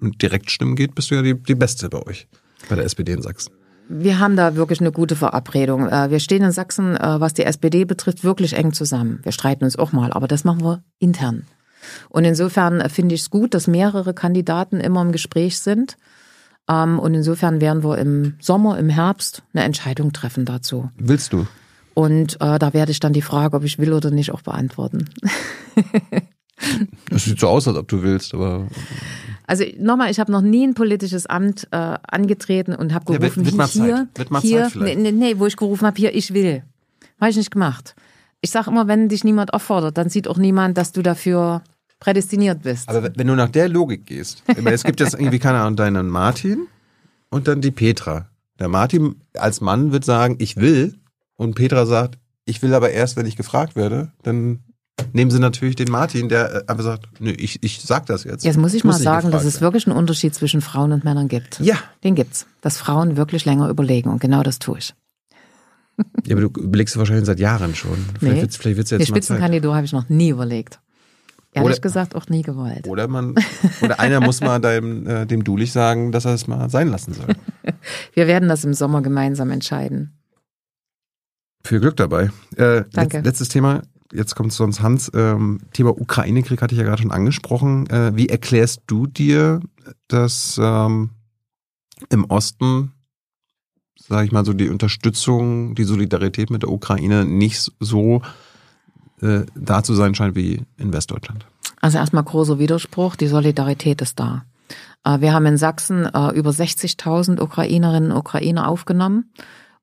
Direktstimmen geht, bist du ja die, die Beste bei euch, bei der SPD in Sachsen. Wir haben da wirklich eine gute Verabredung. Äh, wir stehen in Sachsen, äh, was die SPD betrifft, wirklich eng zusammen. Wir streiten uns auch mal, aber das machen wir intern. Und insofern äh, finde ich es gut, dass mehrere Kandidaten immer im Gespräch sind. Ähm, und insofern werden wir im Sommer, im Herbst eine Entscheidung treffen dazu. Willst du? Und äh, da werde ich dann die Frage, ob ich will oder nicht, auch beantworten. *laughs* Das sieht so aus, als ob du willst, aber. Also nochmal, ich habe noch nie ein politisches Amt äh, angetreten und habe gerufen, ja, wird, wird hier, hier, Zeit vielleicht. nee, nee, wo ich gerufen habe, hier, ich will. Habe ich nicht gemacht. Ich sage immer, wenn dich niemand auffordert, dann sieht auch niemand, dass du dafür prädestiniert bist. Aber wenn du nach der Logik gehst, es gibt jetzt irgendwie, keine Ahnung, deinen Martin und dann die Petra. Der Martin als Mann wird sagen, ich will und Petra sagt, ich will aber erst, wenn ich gefragt werde, dann nehmen sie natürlich den Martin, der äh, einfach sagt, nö, ich, ich sag das jetzt. Jetzt muss ich muss mal sagen, dass es wirklich einen Unterschied zwischen Frauen und Männern gibt. Ja. Den gibt's. Dass Frauen wirklich länger überlegen und genau das tue ich. Ja, aber du überlegst wahrscheinlich seit Jahren schon. Vielleicht nee. wird's, vielleicht wird's jetzt Die Spitzenkandidatur habe ich noch nie überlegt. Ehrlich oder, gesagt auch nie gewollt. Oder man, *laughs* oder einer muss mal deinem, äh, dem Dulich sagen, dass er es mal sein lassen soll. *laughs* Wir werden das im Sommer gemeinsam entscheiden. Viel Glück dabei. Äh, Danke. letztes Thema jetzt kommt sonst Hans, ähm, Thema Ukraine-Krieg hatte ich ja gerade schon angesprochen. Äh, wie erklärst du dir, dass ähm, im Osten sage ich mal, so die Unterstützung, die Solidarität mit der Ukraine nicht so äh, da zu sein scheint wie in Westdeutschland? Also erstmal großer Widerspruch, die Solidarität ist da. Äh, wir haben in Sachsen äh, über 60.000 Ukrainerinnen und Ukrainer aufgenommen.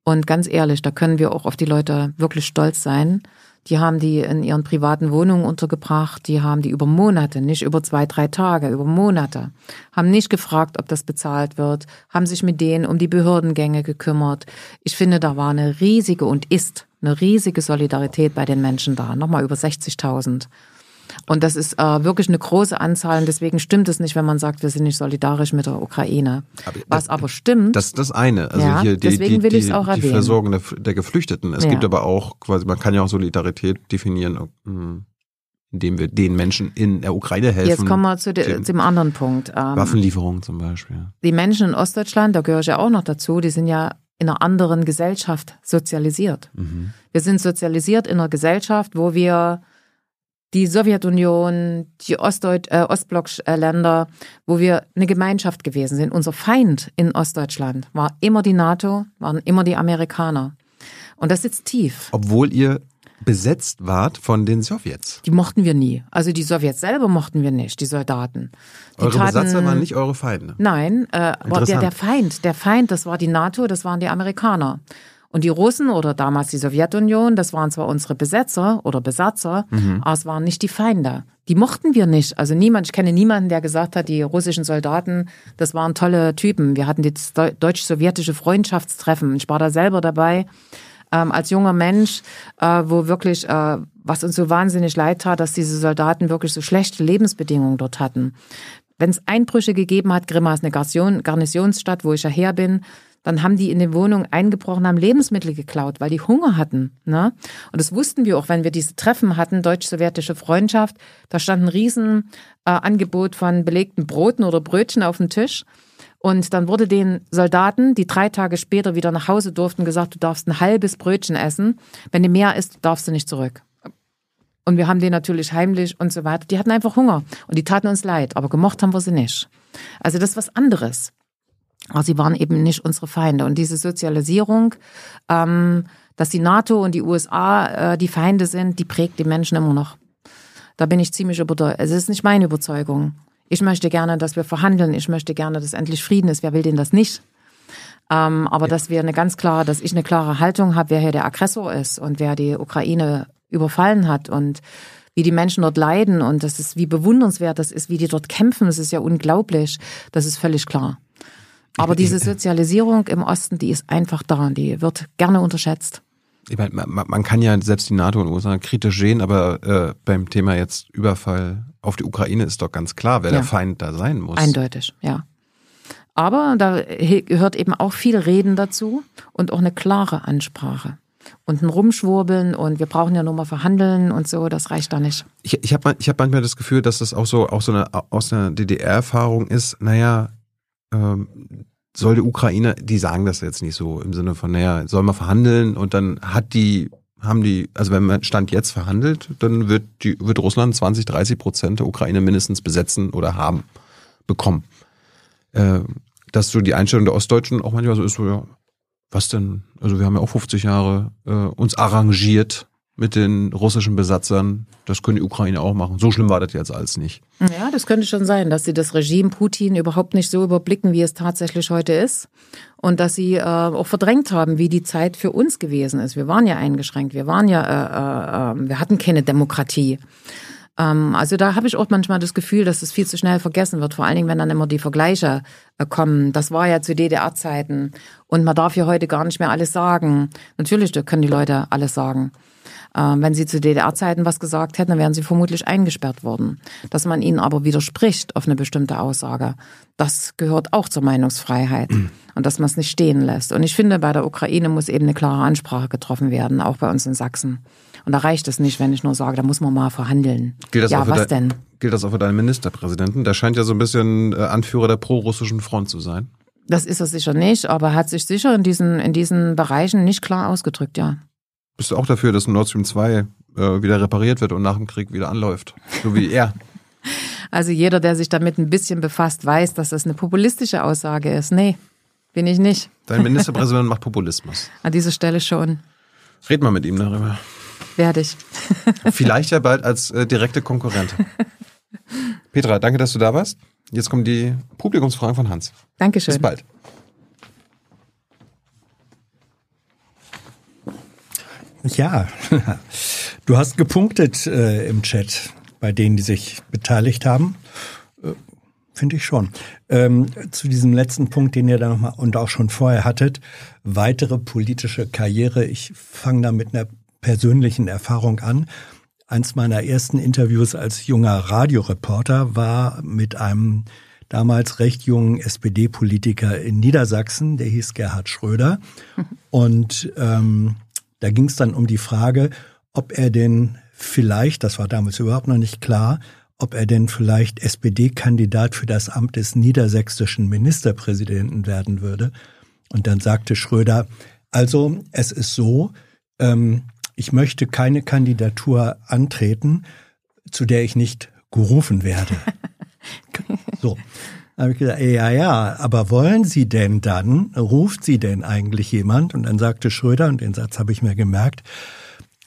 Und ganz ehrlich, da können wir auch auf die Leute wirklich stolz sein. Die haben die in ihren privaten Wohnungen untergebracht, die haben die über Monate, nicht über zwei, drei Tage, über Monate, haben nicht gefragt, ob das bezahlt wird, haben sich mit denen um die Behördengänge gekümmert. Ich finde, da war eine riesige und ist eine riesige Solidarität bei den Menschen da, nochmal über 60.000. Und das ist äh, wirklich eine große Anzahl und deswegen stimmt es nicht, wenn man sagt, wir sind nicht solidarisch mit der Ukraine. Aber, Was das, aber stimmt. Das ist das eine. Also ja, hier die, deswegen will die, die, die Versorgung der, der Geflüchteten. Es ja. gibt aber auch quasi, man kann ja auch Solidarität definieren, hm, indem wir den Menschen in der Ukraine helfen. Jetzt kommen wir zu de, dem anderen Punkt. Ähm, Waffenlieferungen zum Beispiel. Die Menschen in Ostdeutschland, da gehöre ich ja auch noch dazu, die sind ja in einer anderen Gesellschaft sozialisiert. Mhm. Wir sind sozialisiert in einer Gesellschaft, wo wir die Sowjetunion, die Ostdeut äh, Ostblockländer, wo wir eine Gemeinschaft gewesen sind. Unser Feind in Ostdeutschland war immer die NATO, waren immer die Amerikaner. Und das sitzt tief. Obwohl ihr besetzt wart von den Sowjets. Die mochten wir nie. Also die Sowjets selber mochten wir nicht, die Soldaten. Die eure taten, Besatzer waren nicht eure Feinde? Nein, äh, der, der Feind, der Feind, das war die NATO, das waren die Amerikaner. Und die Russen oder damals die Sowjetunion, das waren zwar unsere Besetzer oder Besatzer, mhm. aber es waren nicht die Feinde. Die mochten wir nicht. Also niemand, ich kenne niemanden, der gesagt hat, die russischen Soldaten, das waren tolle Typen. Wir hatten das deutsch-sowjetische Freundschaftstreffen. Ich war da selber dabei. Ähm, als junger Mensch, äh, wo wirklich, äh, was uns so wahnsinnig leid tat, dass diese Soldaten wirklich so schlechte Lebensbedingungen dort hatten. Wenn es Einbrüche gegeben hat, Grimma ist eine Garnisonsstadt, wo ich ja her bin, dann haben die in den Wohnungen eingebrochen, haben Lebensmittel geklaut, weil die Hunger hatten. Ne? Und das wussten wir auch, wenn wir diese Treffen hatten, deutsch-sowjetische Freundschaft. Da stand ein Riesenangebot äh, von belegten Broten oder Brötchen auf dem Tisch. Und dann wurde den Soldaten, die drei Tage später wieder nach Hause durften, gesagt, du darfst ein halbes Brötchen essen. Wenn du mehr isst, darfst du nicht zurück. Und wir haben den natürlich heimlich und so weiter. Die hatten einfach Hunger und die taten uns leid, aber gemocht haben wir sie nicht. Also das ist was anderes. Aber sie waren eben nicht unsere Feinde. Und diese Sozialisierung, ähm, dass die NATO und die USA äh, die Feinde sind, die prägt die Menschen immer noch. Da bin ich ziemlich überzeugt. Es ist nicht meine Überzeugung. Ich möchte gerne, dass wir verhandeln. Ich möchte gerne, dass endlich Frieden ist. Wer will denn das nicht? Ähm, aber ja. dass wir eine ganz klare, dass ich eine klare Haltung habe, wer hier der Aggressor ist und wer die Ukraine überfallen hat und wie die Menschen dort leiden und das ist, wie bewundernswert das ist, wie die dort kämpfen. Das ist ja unglaublich. Das ist völlig klar. Aber diese Sozialisierung im Osten, die ist einfach da und die wird gerne unterschätzt. Ich meine, man, man kann ja selbst die NATO und USA kritisch sehen, aber äh, beim Thema jetzt Überfall auf die Ukraine ist doch ganz klar, wer ja. der Feind da sein muss. Eindeutig, ja. Aber da gehört eben auch viel Reden dazu und auch eine klare Ansprache. Und ein Rumschwurbeln und wir brauchen ja nur mal verhandeln und so, das reicht da nicht. Ich, ich habe ich hab manchmal das Gefühl, dass das auch so, auch so eine aus einer DDR-Erfahrung ist, naja, ähm, soll die Ukraine, die sagen das jetzt nicht so im Sinne von, naja, soll man verhandeln und dann hat die, haben die, also wenn man Stand jetzt verhandelt, dann wird die, wird Russland 20, 30 Prozent der Ukraine mindestens besetzen oder haben, bekommen. Äh, dass so die Einstellung der Ostdeutschen auch manchmal so ist, so, ja, was denn? Also wir haben ja auch 50 Jahre äh, uns arrangiert mit den russischen Besatzern. Das können die Ukraine auch machen. So schlimm war das jetzt alles nicht. Ja, das könnte schon sein, dass sie das Regime Putin überhaupt nicht so überblicken, wie es tatsächlich heute ist. Und dass sie äh, auch verdrängt haben, wie die Zeit für uns gewesen ist. Wir waren ja eingeschränkt. Wir waren ja, äh, äh, wir hatten keine Demokratie. Ähm, also da habe ich auch manchmal das Gefühl, dass es viel zu schnell vergessen wird. Vor allen Dingen, wenn dann immer die Vergleiche äh, kommen. Das war ja zu DDR-Zeiten. Und man darf ja heute gar nicht mehr alles sagen. Natürlich können die Leute alles sagen. Ähm, wenn sie zu DDR-Zeiten was gesagt hätten, dann wären sie vermutlich eingesperrt worden. Dass man ihnen aber widerspricht auf eine bestimmte Aussage, das gehört auch zur Meinungsfreiheit. Mhm. Und dass man es nicht stehen lässt. Und ich finde, bei der Ukraine muss eben eine klare Ansprache getroffen werden, auch bei uns in Sachsen. Und da reicht es nicht, wenn ich nur sage, da muss man mal verhandeln. Gilt das ja, was denn? Gilt das auch für deinen Ministerpräsidenten? Der scheint ja so ein bisschen äh, Anführer der pro-russischen Front zu sein. Das ist er sicher nicht, aber er hat sich sicher in diesen, in diesen Bereichen nicht klar ausgedrückt, ja. Bist du auch dafür, dass Nord Stream 2 äh, wieder repariert wird und nach dem Krieg wieder anläuft? So wie er. *laughs* Also jeder, der sich damit ein bisschen befasst, weiß, dass das eine populistische Aussage ist. Nee, Bin ich nicht. Dein *laughs* Ministerpräsident macht Populismus. An dieser Stelle schon. Red mal mit ihm darüber. Werde ich. *laughs* Vielleicht ja bald als äh, direkte Konkurrent. Petra, danke, dass du da warst. Jetzt kommen die Publikumsfragen von Hans. Dankeschön. Bis bald. Ja, *laughs* du hast gepunktet äh, im Chat bei denen, die sich beteiligt haben. Äh, Finde ich schon. Ähm, zu diesem letzten Punkt, den ihr da nochmal und auch schon vorher hattet, weitere politische Karriere. Ich fange da mit einer persönlichen Erfahrung an. Eins meiner ersten Interviews als junger Radioreporter war mit einem damals recht jungen SPD-Politiker in Niedersachsen, der hieß Gerhard Schröder. *laughs* Und ähm, da ging es dann um die Frage, ob er denn vielleicht, das war damals überhaupt noch nicht klar, ob er denn vielleicht SPD-Kandidat für das Amt des niedersächsischen Ministerpräsidenten werden würde. Und dann sagte Schröder, also es ist so, ähm, ich möchte keine Kandidatur antreten, zu der ich nicht gerufen werde. *laughs* so. Habe ich gesagt, ja, ja, aber wollen Sie denn dann, ruft Sie denn eigentlich jemand? Und dann sagte Schröder, und den Satz habe ich mir gemerkt,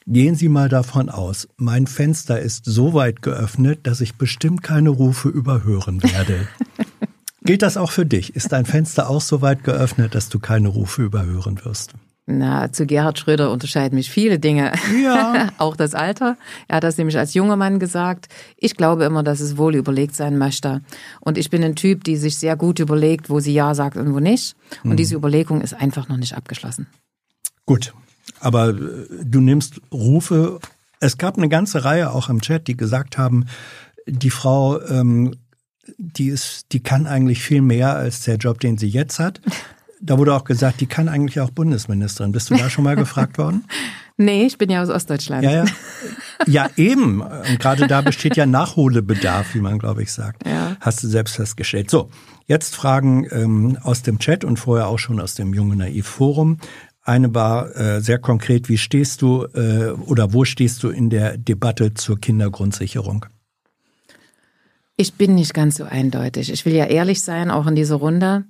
Gehen Sie mal davon aus, mein Fenster ist so weit geöffnet, dass ich bestimmt keine Rufe überhören werde. *laughs* Gilt das auch für dich? Ist dein Fenster auch so weit geöffnet, dass du keine Rufe überhören wirst? Na, zu Gerhard Schröder unterscheiden mich viele Dinge. Ja. *laughs* auch das Alter. Er hat das nämlich als junger Mann gesagt. Ich glaube immer, dass es wohl überlegt sein möchte. Und ich bin ein Typ, die sich sehr gut überlegt, wo sie Ja sagt und wo nicht. Und mhm. diese Überlegung ist einfach noch nicht abgeschlossen. Gut. Aber äh, du nimmst Rufe. Es gab eine ganze Reihe auch im Chat, die gesagt haben, die Frau, ähm, die ist, die kann eigentlich viel mehr als der Job, den sie jetzt hat. Da wurde auch gesagt, die kann eigentlich auch Bundesministerin. Bist du da schon mal gefragt worden? *laughs* Nee, ich bin ja aus Ostdeutschland. Ja, ja. ja eben. Und gerade da besteht ja Nachholbedarf, wie man, glaube ich, sagt. Ja. Hast du selbst festgestellt. So, jetzt Fragen ähm, aus dem Chat und vorher auch schon aus dem Junge Naiv Forum. Eine war äh, sehr konkret, wie stehst du äh, oder wo stehst du in der Debatte zur Kindergrundsicherung? Ich bin nicht ganz so eindeutig. Ich will ja ehrlich sein, auch in dieser Runde,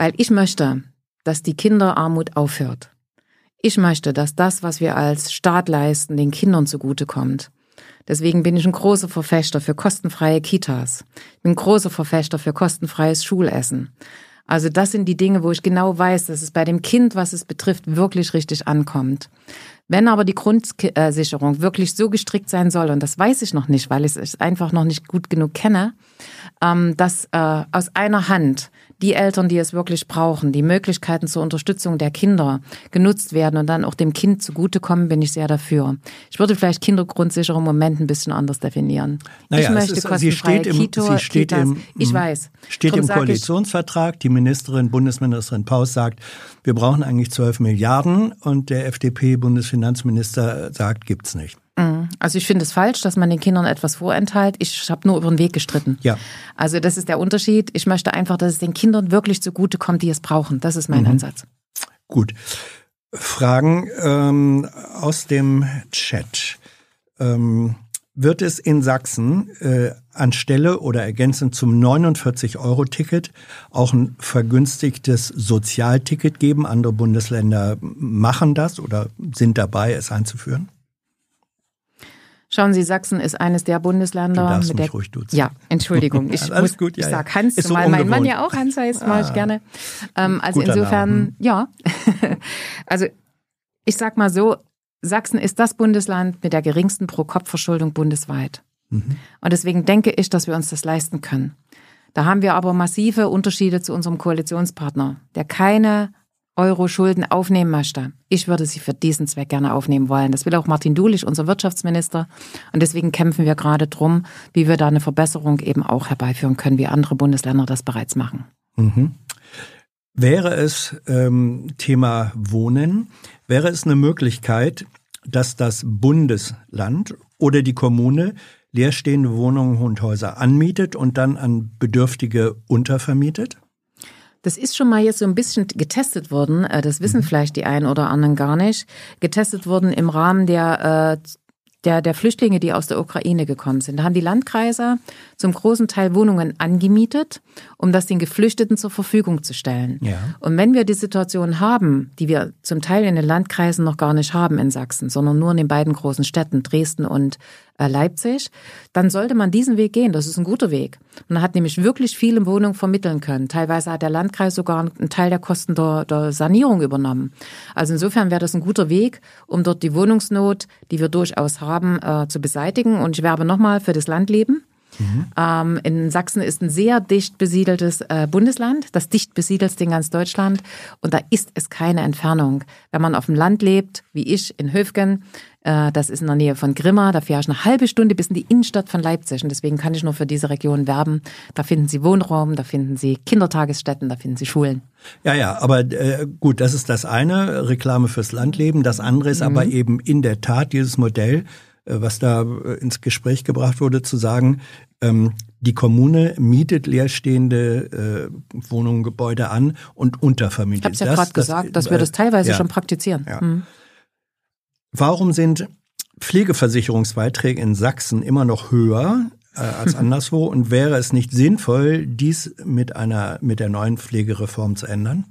weil ich möchte, dass die Kinderarmut aufhört. Ich möchte, dass das, was wir als Staat leisten, den Kindern zugutekommt. Deswegen bin ich ein großer Verfechter für kostenfreie Kitas. Ich bin ein großer Verfechter für kostenfreies Schulessen. Also das sind die Dinge, wo ich genau weiß, dass es bei dem Kind, was es betrifft, wirklich richtig ankommt. Wenn aber die Grundsicherung wirklich so gestrickt sein soll, und das weiß ich noch nicht, weil ich es einfach noch nicht gut genug kenne, ähm, dass äh, aus einer Hand die Eltern, die es wirklich brauchen, die Möglichkeiten zur Unterstützung der Kinder genutzt werden und dann auch dem Kind zugutekommen, bin ich sehr dafür. Ich würde vielleicht Kindergrundsicherung im Moment ein bisschen anders definieren. Naja, ich möchte ist, sie steht im, Kito, sie steht Kitas. im, ich weiß. Steht Drum im Koalitionsvertrag. Die Ministerin, Bundesministerin Paus sagt, wir brauchen eigentlich 12 Milliarden und der FDP-Bundesfinanzminister sagt, gibt's nicht. Mhm. Also ich finde es falsch, dass man den Kindern etwas vorenthält. Ich habe nur über den Weg gestritten. Ja. Also das ist der Unterschied. Ich möchte einfach, dass es den Kindern wirklich zugutekommt, die es brauchen. Das ist mein mhm. Ansatz. Gut. Fragen ähm, aus dem Chat. Ähm, wird es in Sachsen äh, anstelle oder ergänzend zum 49-Euro-Ticket auch ein vergünstigtes Sozialticket geben? Andere Bundesländer machen das oder sind dabei, es einzuführen? Schauen Sie, Sachsen ist eines der Bundesländer. Du darfst mit mich der, ruhig duzen. Ja, Entschuldigung. *laughs* Ich, Alles muss, gut, ja, ich sag. Hans, Ist so weil mein Mann ja auch Hans heißt, mache ich Ah. gerne. Ähm, also insofern, Name. ja. *laughs* also ich sag mal so, Sachsen ist das Bundesland mit der geringsten Pro-Kopf-Verschuldung bundesweit. Mhm. Und deswegen denke ich, dass wir uns das leisten können. Da haben wir aber massive Unterschiede zu unserem Koalitionspartner, der keine Euro-Schulden aufnehmen möchte. Ich würde sie für diesen Zweck gerne aufnehmen wollen. Das will auch Martin Dulich, unser Wirtschaftsminister. Und deswegen kämpfen wir gerade drum, wie wir da eine Verbesserung eben auch herbeiführen können, wie andere Bundesländer das bereits machen. Mhm. Wäre es ähm, Thema Wohnen, wäre es eine Möglichkeit, dass das Bundesland oder die Kommune leerstehende Wohnungen und Häuser anmietet und dann an Bedürftige untervermietet? Das ist schon mal jetzt so ein bisschen getestet worden. äh, Das wissen vielleicht die einen oder anderen gar nicht. Getestet worden im Rahmen der äh, der, der Flüchtlinge, die aus der Ukraine gekommen sind. Da haben die Landkreise zum großen Teil Wohnungen angemietet, um das den Geflüchteten zur Verfügung zu stellen. Ja. Und wenn wir die Situation haben, die wir zum Teil in den Landkreisen noch gar nicht haben in Sachsen, sondern nur in den beiden großen Städten Dresden und äh, Leipzig, dann sollte man diesen Weg gehen. Das ist ein guter Weg. Man hat nämlich wirklich viele Wohnungen vermitteln können. Teilweise hat der Landkreis sogar einen Teil der Kosten der, der Sanierung übernommen. Also insofern wäre das ein guter Weg, um dort die Wohnungsnot, die wir durchaus haben, äh, zu beseitigen. Und ich werbe nochmal für das Landleben. Mhm. Ähm, in Sachsen ist ein sehr dicht besiedeltes äh, Bundesland, das dicht besiedelste in ganz Deutschland. Und da ist es keine Entfernung. Wenn man auf dem Land lebt, wie ich in Höfgen, das ist in der Nähe von Grimma. Da fahre ich eine halbe Stunde bis in die Innenstadt von Leipzig. Und deswegen kann ich nur für diese Region werben. Da finden Sie Wohnraum, da finden Sie Kindertagesstätten, da finden Sie Schulen. Ja, ja, aber äh, gut, das ist das eine, Reklame fürs Landleben. Das andere ist mhm. aber eben in der Tat dieses Modell, äh, was da äh, ins Gespräch gebracht wurde, zu sagen, ähm, die Kommune mietet leerstehende äh, Wohnungen, Gebäude an und untervermietet. Ich habe ja gerade gesagt, dass wir das teilweise ja, schon praktizieren. Ja. Mhm. Warum sind Pflegeversicherungsbeiträge in Sachsen immer noch höher äh, als *laughs* anderswo und wäre es nicht sinnvoll, dies mit einer mit der neuen Pflegereform zu ändern?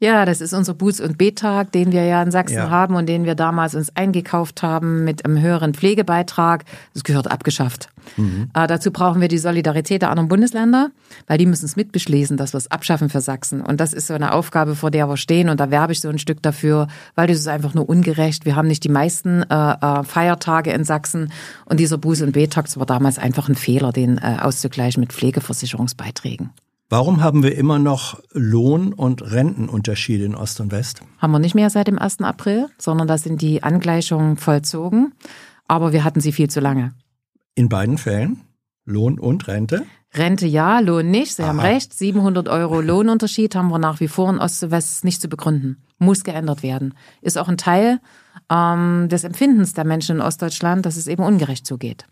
Ja, das ist unser Buß- und B-Tag, den wir ja in Sachsen ja. haben und den wir damals uns eingekauft haben mit einem höheren Pflegebeitrag. Das gehört abgeschafft. Mhm. Äh, dazu brauchen wir die Solidarität der anderen Bundesländer, weil die müssen es mitbeschließen, dass wir es abschaffen für Sachsen. Und das ist so eine Aufgabe, vor der wir stehen. Und da werbe ich so ein Stück dafür, weil das ist einfach nur ungerecht. Wir haben nicht die meisten äh, äh, Feiertage in Sachsen. Und dieser Buß- und B-Tag war damals einfach ein Fehler, den äh, auszugleichen mit Pflegeversicherungsbeiträgen. Warum haben wir immer noch Lohn- und Rentenunterschiede in Ost und West? Haben wir nicht mehr seit dem 1. April, sondern da sind die Angleichungen vollzogen. Aber wir hatten sie viel zu lange. In beiden Fällen? Lohn und Rente? Rente ja, Lohn nicht. Sie Aha. haben recht. 700 Euro Lohnunterschied haben wir nach wie vor in Ost und West nicht zu begründen. Muss geändert werden. Ist auch ein Teil ähm, des Empfindens der Menschen in Ostdeutschland, dass es eben ungerecht zugeht.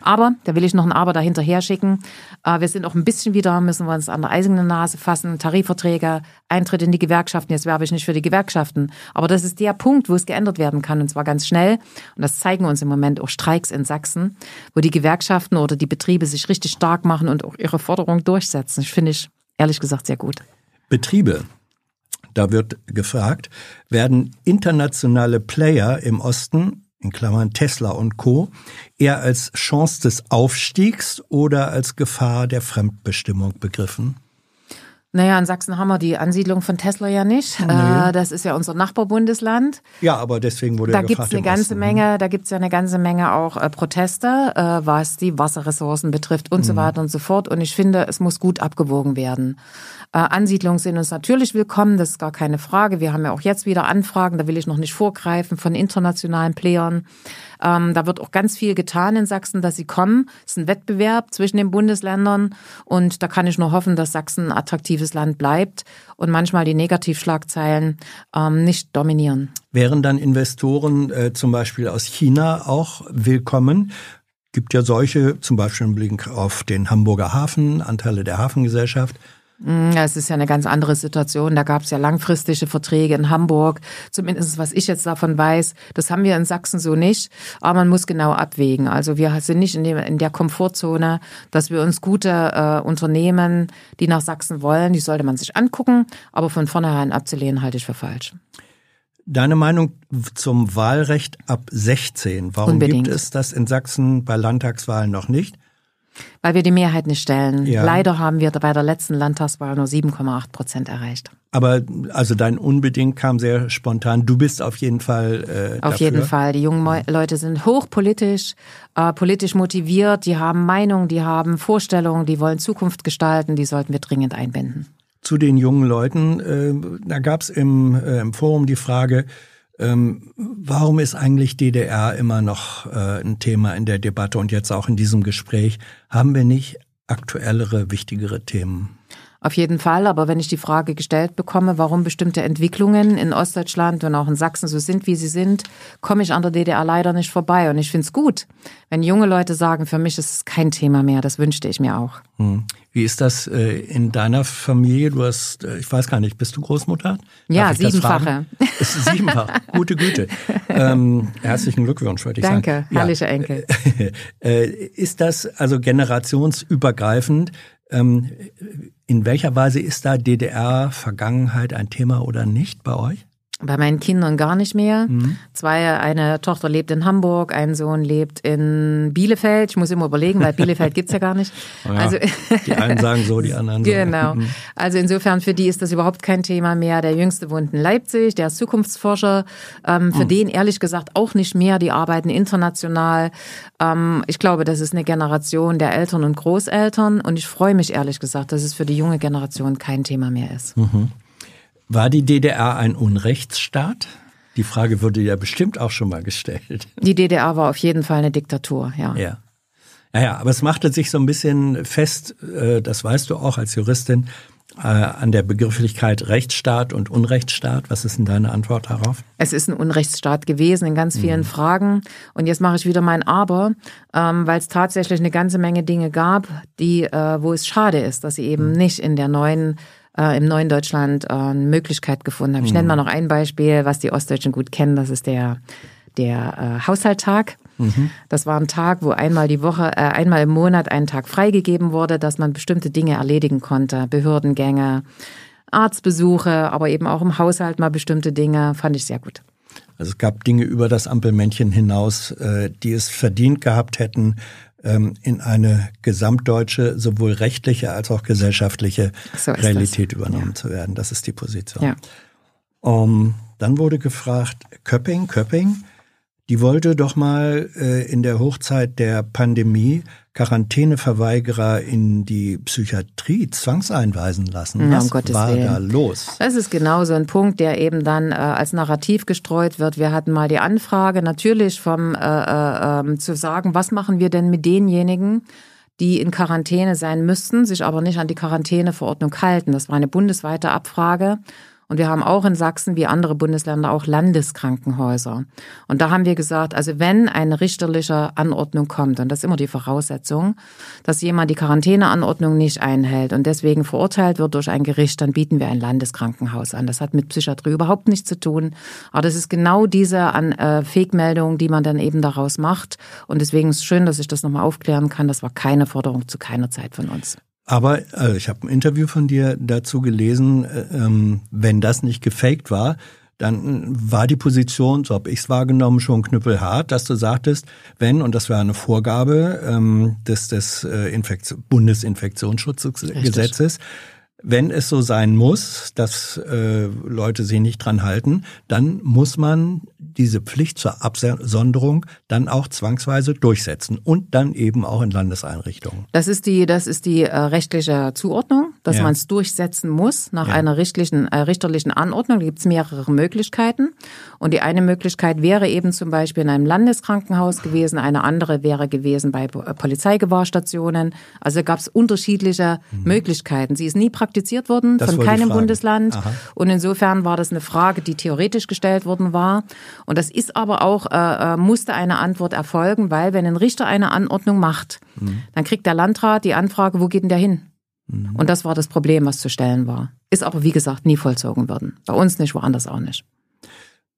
Aber, da will ich noch ein Aber dahinterher schicken. Äh, wir sind auch ein bisschen wieder, müssen wir uns an der eigenen Nase fassen. Tarifverträge, Eintritt in die Gewerkschaften. Jetzt werbe ich nicht für die Gewerkschaften. Aber das ist der Punkt, wo es geändert werden kann. Und zwar ganz schnell. Und das zeigen uns im Moment auch Streiks in Sachsen, wo die Gewerkschaften oder die Betriebe sich richtig stark machen und auch ihre Forderungen durchsetzen. Das finde ich ehrlich gesagt sehr gut. Betriebe. Da wird gefragt, werden internationale Player im Osten in Klammern Tesla und Co., eher als Chance des Aufstiegs oder als Gefahr der Fremdbestimmung begriffen? Naja, in Sachsen haben wir die Ansiedlung von Tesla ja nicht. Nee. Äh, das ist ja unser Nachbarbundesland. Ja, aber deswegen wurde da gibt's eine ganze Osten. Menge, da gibt's ja eine ganze Menge auch äh, Proteste, äh, was die Wasserressourcen betrifft und mhm. so weiter und so fort. Und ich finde, es muss gut abgewogen werden. Ansiedlungen sind uns natürlich willkommen, das ist gar keine Frage. Wir haben ja auch jetzt wieder Anfragen, da will ich noch nicht vorgreifen, von internationalen Playern. Ähm, da wird auch ganz viel getan in Sachsen, dass sie kommen. Es ist ein Wettbewerb zwischen den Bundesländern und da kann ich nur hoffen, dass Sachsen ein attraktives Land bleibt und manchmal die Negativschlagzeilen ähm, nicht dominieren. Wären dann Investoren äh, zum Beispiel aus China auch willkommen? gibt ja solche, zum Beispiel im Blick auf den Hamburger Hafen, Anteile der Hafengesellschaft. Mm, ja, es ist ja eine ganz andere Situation. Da gab es ja langfristige Verträge in Hamburg. Zumindest was ich jetzt davon weiß, das haben wir in Sachsen so nicht. Aber man muss genau abwägen. Also wir sind nicht in, dem, in der Komfortzone, dass wir uns gute äh, Unternehmen, die nach Sachsen wollen, die sollte man sich angucken. Aber von vornherein abzulehnen, halte ich für falsch. Deine Meinung zum Wahlrecht ab 16. Warum Unbedingt. gibt es das in Sachsen bei Landtagswahlen noch nicht? Weil wir die Mehrheit nicht stellen. Ja. Leider haben wir bei der letzten Landtagswahl nur 7,8 Prozent erreicht. Aber also dein Unbedingt kam sehr spontan. Du bist auf jeden Fall. Äh, auf dafür. jeden Fall. Die jungen Leute sind hochpolitisch, äh, politisch motiviert, die haben Meinungen, die haben Vorstellungen, die wollen Zukunft gestalten, die sollten wir dringend einbinden. Zu den jungen Leuten, äh, da gab es im, äh, im Forum die Frage, ähm, warum ist eigentlich DDR immer noch äh, ein Thema in der Debatte und jetzt auch in diesem Gespräch? Haben wir nicht aktuellere, wichtigere Themen? Auf jeden Fall, aber wenn ich die Frage gestellt bekomme, warum bestimmte Entwicklungen in Ostdeutschland und auch in Sachsen so sind, wie sie sind, komme ich an der DDR leider nicht vorbei. Und ich finde es gut, wenn junge Leute sagen, für mich ist es kein Thema mehr. Das wünschte ich mir auch. Hm. Wie ist das äh, in deiner Familie? Du hast, äh, ich weiß gar nicht, bist du Großmutter? Ja, siebenfache. Siebenfach, *laughs* gute Güte. Ähm, herzlichen Glückwunsch, würde ich Danke, sagen. Danke, herrliche ja. Enkel. *laughs* Äh, ist das also generationsübergreifend? Ähm, in welcher Weise ist da DDR-Vergangenheit ein Thema oder nicht bei euch? Bei meinen Kindern gar nicht mehr. Mhm. Zwei, eine Tochter lebt in Hamburg, ein Sohn lebt in Bielefeld. Ich muss immer überlegen, weil Bielefeld gibt's ja gar nicht. *laughs* Oh ja, also die einen sagen so, die anderen so. Genau. Mhm. Also insofern für die ist das überhaupt kein Thema mehr. Der Jüngste wohnt in Leipzig, der ist Zukunftsforscher. Ähm, für mhm. den ehrlich gesagt auch nicht mehr. Die arbeiten international. Ähm, ich glaube, das ist eine Generation der Eltern und Großeltern. Und ich freue mich ehrlich gesagt, dass es für die junge Generation kein Thema mehr ist. Mhm. War die DDR ein Unrechtsstaat? Die Frage wurde ja bestimmt auch schon mal gestellt. Die DDR war auf jeden Fall eine Diktatur, ja. Ja. Ja, ja, aber es machte sich so ein bisschen fest, äh, das weißt du auch als Juristin, äh, an der Begrifflichkeit Rechtsstaat und Unrechtsstaat. Was ist denn deine Antwort darauf? Es ist ein Unrechtsstaat gewesen in ganz vielen mhm. Fragen. Und jetzt mache ich wieder mein Aber, ähm, weil es tatsächlich eine ganze Menge Dinge gab, die, äh, wo es schade ist, dass sie eben mhm. nicht in der neuen äh, im neuen Deutschland äh, eine Möglichkeit gefunden haben. Ich nenne mhm. mal noch ein Beispiel, was die Ostdeutschen gut kennen, das ist der, der äh, Haushalttag. Mhm. Das war ein Tag, wo einmal die Woche, äh, einmal im Monat ein Tag freigegeben wurde, dass man bestimmte Dinge erledigen konnte. Behördengänge, Arztbesuche, aber eben auch im Haushalt mal bestimmte Dinge. Fand ich sehr gut. Also es gab Dinge über das Ampelmännchen hinaus, äh, die es verdient gehabt hätten, ähm, in eine gesamtdeutsche, sowohl rechtliche als auch gesellschaftliche so Realität das. übernommen ja. zu werden. Das ist die Position. Ja. Um, dann wurde gefragt, Köpping, Köpping, die wollte doch mal äh, in der Hochzeit der Pandemie Quarantäneverweigerer in die Psychiatrie zwangseinweisen lassen. Was um war Willen. da los? Das ist genau so ein Punkt, der eben dann äh, als Narrativ gestreut wird. Wir hatten mal die Anfrage natürlich vom äh, äh, ähm, zu sagen, was machen wir denn mit denjenigen, die in Quarantäne sein müssten, sich aber nicht an die Quarantäneverordnung halten. Das war eine bundesweite Abfrage. Und wir haben auch in Sachsen wie andere Bundesländer auch Landeskrankenhäuser. Und da haben wir gesagt, also wenn eine richterliche Anordnung kommt, und das ist immer die Voraussetzung, dass jemand die Quarantäneanordnung nicht einhält und deswegen verurteilt wird durch ein Gericht, dann bieten wir ein Landeskrankenhaus an. Das hat mit Psychiatrie überhaupt nichts zu tun. Aber das ist genau diese äh, Fake-Meldung, die man dann eben daraus macht. Und deswegen ist es schön, dass ich das nochmal aufklären kann. Das war keine Forderung zu keiner Zeit von uns. Aber also ich habe ein Interview von dir dazu gelesen, äh, ähm, wenn das nicht gefaked war, dann war die Position, so habe ich es wahrgenommen, schon knüppelhart, dass du sagtest, wenn, und das war eine Vorgabe ähm, des, des äh, Infektion, Bundesinfektionsschutzgesetzes, wenn es so sein muss, dass äh, Leute sich nicht dran halten, dann muss man diese Pflicht zur Absonderung dann auch zwangsweise durchsetzen und dann eben auch in Landeseinrichtungen. Das ist die, das ist die äh, rechtliche Zuordnung, dass ja. man es durchsetzen muss nach ja. einer richtlichen, äh, richterlichen Anordnung. Da gibt es mehrere Möglichkeiten. Und die eine Möglichkeit wäre eben zum Beispiel in einem Landeskrankenhaus gewesen, eine andere wäre gewesen bei äh, Polizeigewahrsstationen. Also gab es unterschiedliche mhm. Möglichkeiten. Sie ist nie praktiziert worden das von keinem Bundesland. Aha. Und insofern war das eine Frage, die theoretisch gestellt worden war. Und das ist aber auch, äh, äh, musste eine Antwort erfolgen, weil wenn ein Richter eine Anordnung macht, mhm. dann kriegt der Landrat die Anfrage, wo geht denn der hin? Mhm. Und das war das Problem, was zu stellen war. Ist aber, wie gesagt, nie vollzogen worden. Bei uns nicht, woanders auch nicht.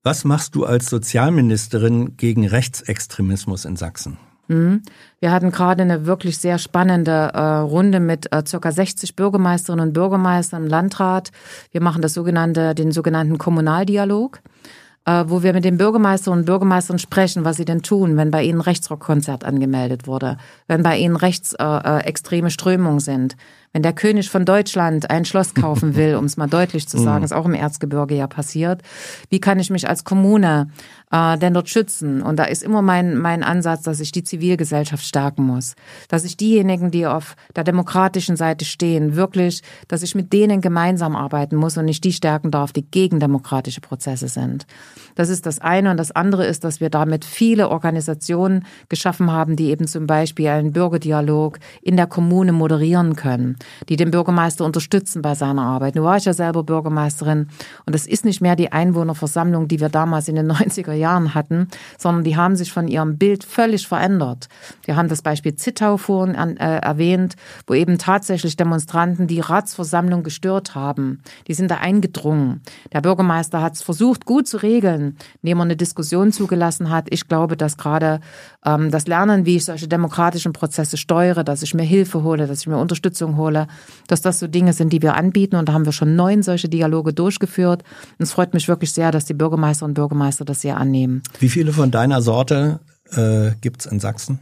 Was machst du als Sozialministerin gegen Rechtsextremismus in Sachsen? Mhm. Wir hatten gerade eine wirklich sehr spannende äh, Runde mit äh, circa 60 Bürgermeisterinnen und Bürgermeistern im Landrat. Wir machen das sogenannte, den sogenannten Kommunaldialog. Äh, wo wir mit den Bürgermeisterinnen und Bürgermeistern sprechen, was sie denn tun, wenn bei ihnen Rechtsrockkonzert angemeldet wurde, wenn bei ihnen rechtsextreme äh, Strömungen sind, wenn der König von Deutschland ein Schloss kaufen *laughs* will, um es mal deutlich zu sagen, mhm. ist auch im Erzgebirge ja passiert. Wie kann ich mich als Kommune äh, denn dort schützen? Und da ist immer mein, mein Ansatz, dass ich die Zivilgesellschaft stärken muss. Dass ich diejenigen, die auf der demokratischen Seite stehen, wirklich, dass ich mit denen gemeinsam arbeiten muss und nicht die stärken darf, die gegen demokratische Prozesse sind. Das ist das eine. Und das andere ist, dass wir damit viele Organisationen geschaffen haben, die eben zum Beispiel einen Bürgerdialog in der Kommune moderieren können die den Bürgermeister unterstützen bei seiner Arbeit. Nun war ich ja selber Bürgermeisterin und es ist nicht mehr die Einwohnerversammlung, die wir damals in den *laughs* 90er Jahren hatten, sondern die haben sich von ihrem Bild völlig verändert. Wir haben das Beispiel Zittau vorhin an, äh, erwähnt, wo eben tatsächlich Demonstranten die Ratsversammlung gestört haben. Die sind da eingedrungen. Der Bürgermeister hat es versucht, gut zu regeln, indem er eine Diskussion zugelassen hat. Ich glaube, dass gerade ähm, das Lernen, wie ich solche demokratischen Prozesse steuere, dass ich mir Hilfe hole, dass ich mir Unterstützung hole, dass das so Dinge sind, die wir anbieten. Und da haben wir schon neun solche Dialoge durchgeführt. Und es freut mich wirklich sehr, dass die Bürgermeister und Bürgermeister das sehr annehmen. Wie viele von deiner Sorte äh, gibt in Sachsen?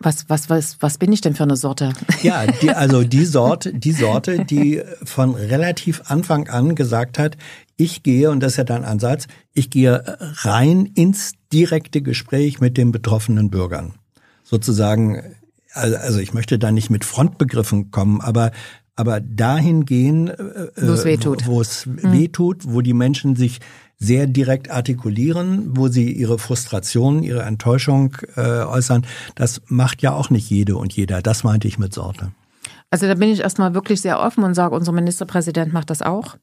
Was, was, was, was bin ich denn für eine Sorte? Ja, die, *laughs* also die Sorte, die Sorte, die von relativ Anfang an gesagt hat, ich gehe, und das ist ja dein Ansatz, ich gehe rein ins direkte Gespräch mit den betroffenen Bürgern. Sozusagen, also ich möchte da nicht mit Frontbegriffen kommen, aber aber dahin gehen, äh, wo es wehtut, wo es mhm. wehtut, wo die Menschen sich sehr direkt artikulieren, wo sie ihre Frustration, ihre Enttäuschung äh, äußern. Das macht ja auch nicht jede und jeder. Das meinte ich mit Sorte. Also da bin ich erstmal wirklich sehr offen und sage, unser Ministerpräsident macht das auch.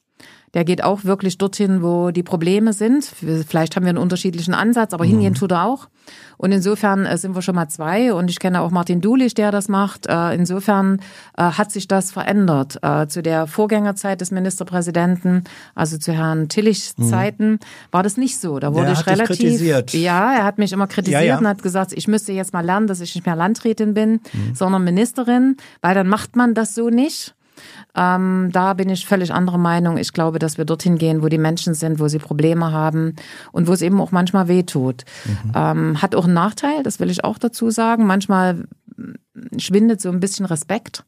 Der geht auch wirklich dorthin, wo die Probleme sind. Vielleicht haben wir einen unterschiedlichen Ansatz, aber mhm. hingehen tut er auch. Und insofern äh, sind wir schon mal zwei. Und ich kenne auch Martin Dulich, der das macht. Äh, insofern äh, hat sich das verändert. Zu der Vorgängerzeit des Ministerpräsidenten, also zu Herrn Tillichs mhm. Zeiten, war das nicht so. Da wurde der ich relativ. Kritisiert. Ja, er hat mich immer kritisiert ja, ja. und hat gesagt, ich müsste jetzt mal lernen, dass ich nicht mehr Landrätin bin, mhm. sondern Ministerin, weil dann macht man das so nicht. Ähm, da bin ich völlig anderer Meinung. Ich glaube, dass wir dorthin gehen, wo die Menschen sind, wo sie Probleme haben und wo es eben auch manchmal wehtut. Mhm. Ähm, hat auch einen Nachteil, das will ich auch dazu sagen. Manchmal schwindet so ein bisschen Respekt,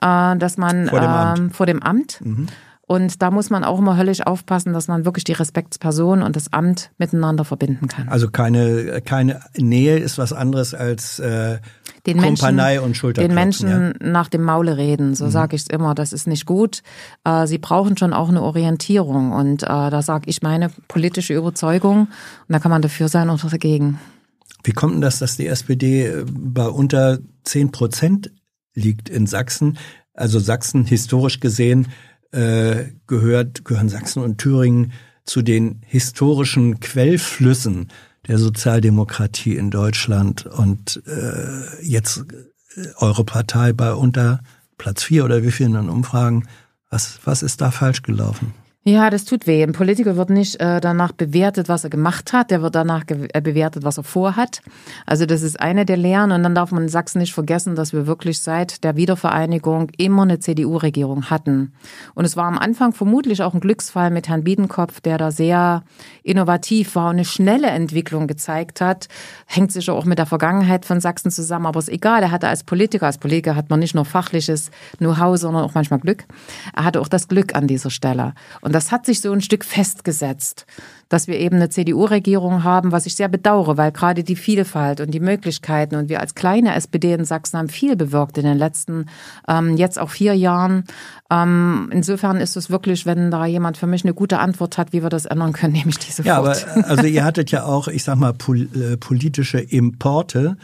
äh, dass man vor dem Amt. Ähm, vor dem Amt mhm. Und da muss man auch immer höllisch aufpassen, dass man wirklich die Respektsperson und das Amt miteinander verbinden kann. Also keine, keine Nähe ist was anderes als äh, den Kumpanei Menschen, und Schulterklopfen. Den Menschen ja. nach dem Maule reden, so mhm. sage ich es immer. Das ist nicht gut. Äh, sie brauchen schon auch eine Orientierung. Und äh, da sage ich meine politische Überzeugung. Und da kann man dafür sein oder dagegen. Wie kommt denn das, dass die SPD äh, bei unter zehn Prozent liegt in Sachsen? Also Sachsen historisch gesehen äh, gehört, gehören Sachsen und Thüringen zu den historischen Quellflüssen der Sozialdemokratie in Deutschland und äh, jetzt äh, eure Partei bei unter Platz vier oder wie viel in Umfragen. Was, was ist da falsch gelaufen? Ja, das tut weh. Ein Politiker wird nicht äh, danach bewertet, was er gemacht hat, der wird danach äh, bewertet, was er vorhat. Also das ist eine der Lehren. Und dann darf man in Sachsen nicht vergessen, dass wir wirklich seit der Wiedervereinigung immer eine CDU-Regierung hatten. Und es war am Anfang vermutlich auch ein Glücksfall mit Herrn Biedenkopf, der da sehr innovativ war und eine schnelle Entwicklung gezeigt hat. Hängt sicher auch mit der Vergangenheit von Sachsen zusammen, aber ist egal. Er hatte als Politiker, als Politiker hat man nicht nur fachliches Know-how, sondern auch manchmal Glück. Er hatte auch das Glück an dieser Stelle. Und und das hat sich so ein Stück festgesetzt, dass wir eben eine CDU-Regierung haben, was ich sehr bedauere, weil gerade die Vielfalt und die Möglichkeiten und wir als kleine SPD in Sachsen haben viel bewirkt in den letzten, ähm, jetzt auch vier Jahren. Ähm, insofern ist es wirklich, wenn da jemand für mich eine gute Antwort hat, wie wir das ändern können, *laughs* nehme ich diese Ja, aber also ihr hattet ja auch, ich sag mal, pol äh, politische Importe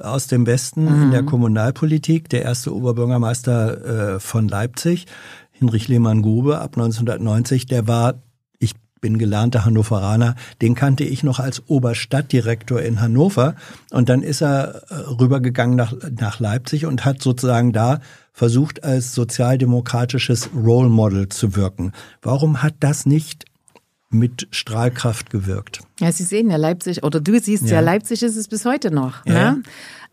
aus dem Westen mhm. in der mhm. Kommunalpolitik. Der erste Oberbürgermeister äh, von Leipzig Hinrich Lehmann-Grube ab 1990, der war, ich bin gelernter Hannoveraner, den kannte ich noch als Oberstadtdirektor in Hannover und dann ist er äh, rübergegangen nach, nach Leipzig und hat sozusagen da versucht, als sozialdemokratisches Role Model zu wirken. Warum hat das nicht mit Strahlkraft gewirkt? Ja, Sie sehen ja Leipzig, oder du siehst ja, ja Leipzig ist es bis heute noch. Ja. Ne?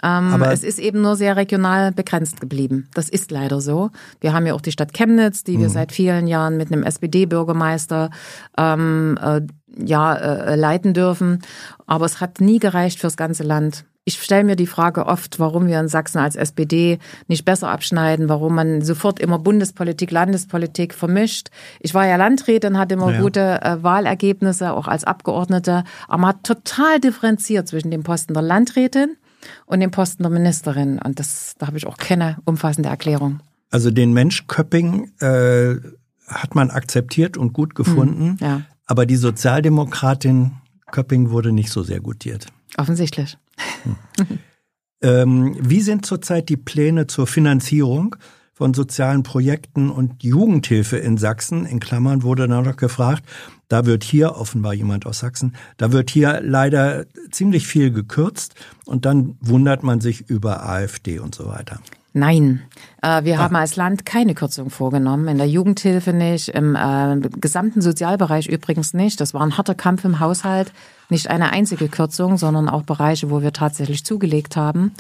Ähm, Aber es ist eben nur sehr regional begrenzt geblieben. Das ist leider so. Wir haben ja auch die Stadt Chemnitz, die wir mhm. seit vielen Jahren mit einem SPD-Bürgermeister ähm, äh, ja, äh, leiten dürfen. Aber es hat nie gereicht fürs ganze Land. Ich stelle mir die Frage oft, warum wir in Sachsen als SPD nicht besser abschneiden, warum man sofort immer Bundespolitik, Landespolitik vermischt. Ich war ja Landrätin, hatte immer ja. gute äh, Wahlergebnisse, auch als Abgeordnete, aber man hat total differenziert zwischen dem Posten der Landrätin und den Posten der Ministerin. Und das, da habe ich auch keine umfassende Erklärung. Also den Mensch Köpping äh, hat man akzeptiert und gut gefunden, mhm, ja. aber die Sozialdemokratin Köpping wurde nicht so sehr gutiert. Offensichtlich. Hm. ähm, wie sind zurzeit die Pläne zur Finanzierung von sozialen Projekten und Jugendhilfe in Sachsen. In Klammern wurde dann noch gefragt, da wird hier, offenbar jemand aus Sachsen, da wird hier leider ziemlich viel gekürzt und dann wundert man sich über AfD und so weiter. Nein, äh, wir ah. haben als Land keine Kürzung vorgenommen, in der Jugendhilfe nicht, im äh, gesamten Sozialbereich übrigens nicht. Das war ein harter Kampf im Haushalt, nicht eine einzige Kürzung, sondern auch Bereiche, wo wir tatsächlich zugelegt haben.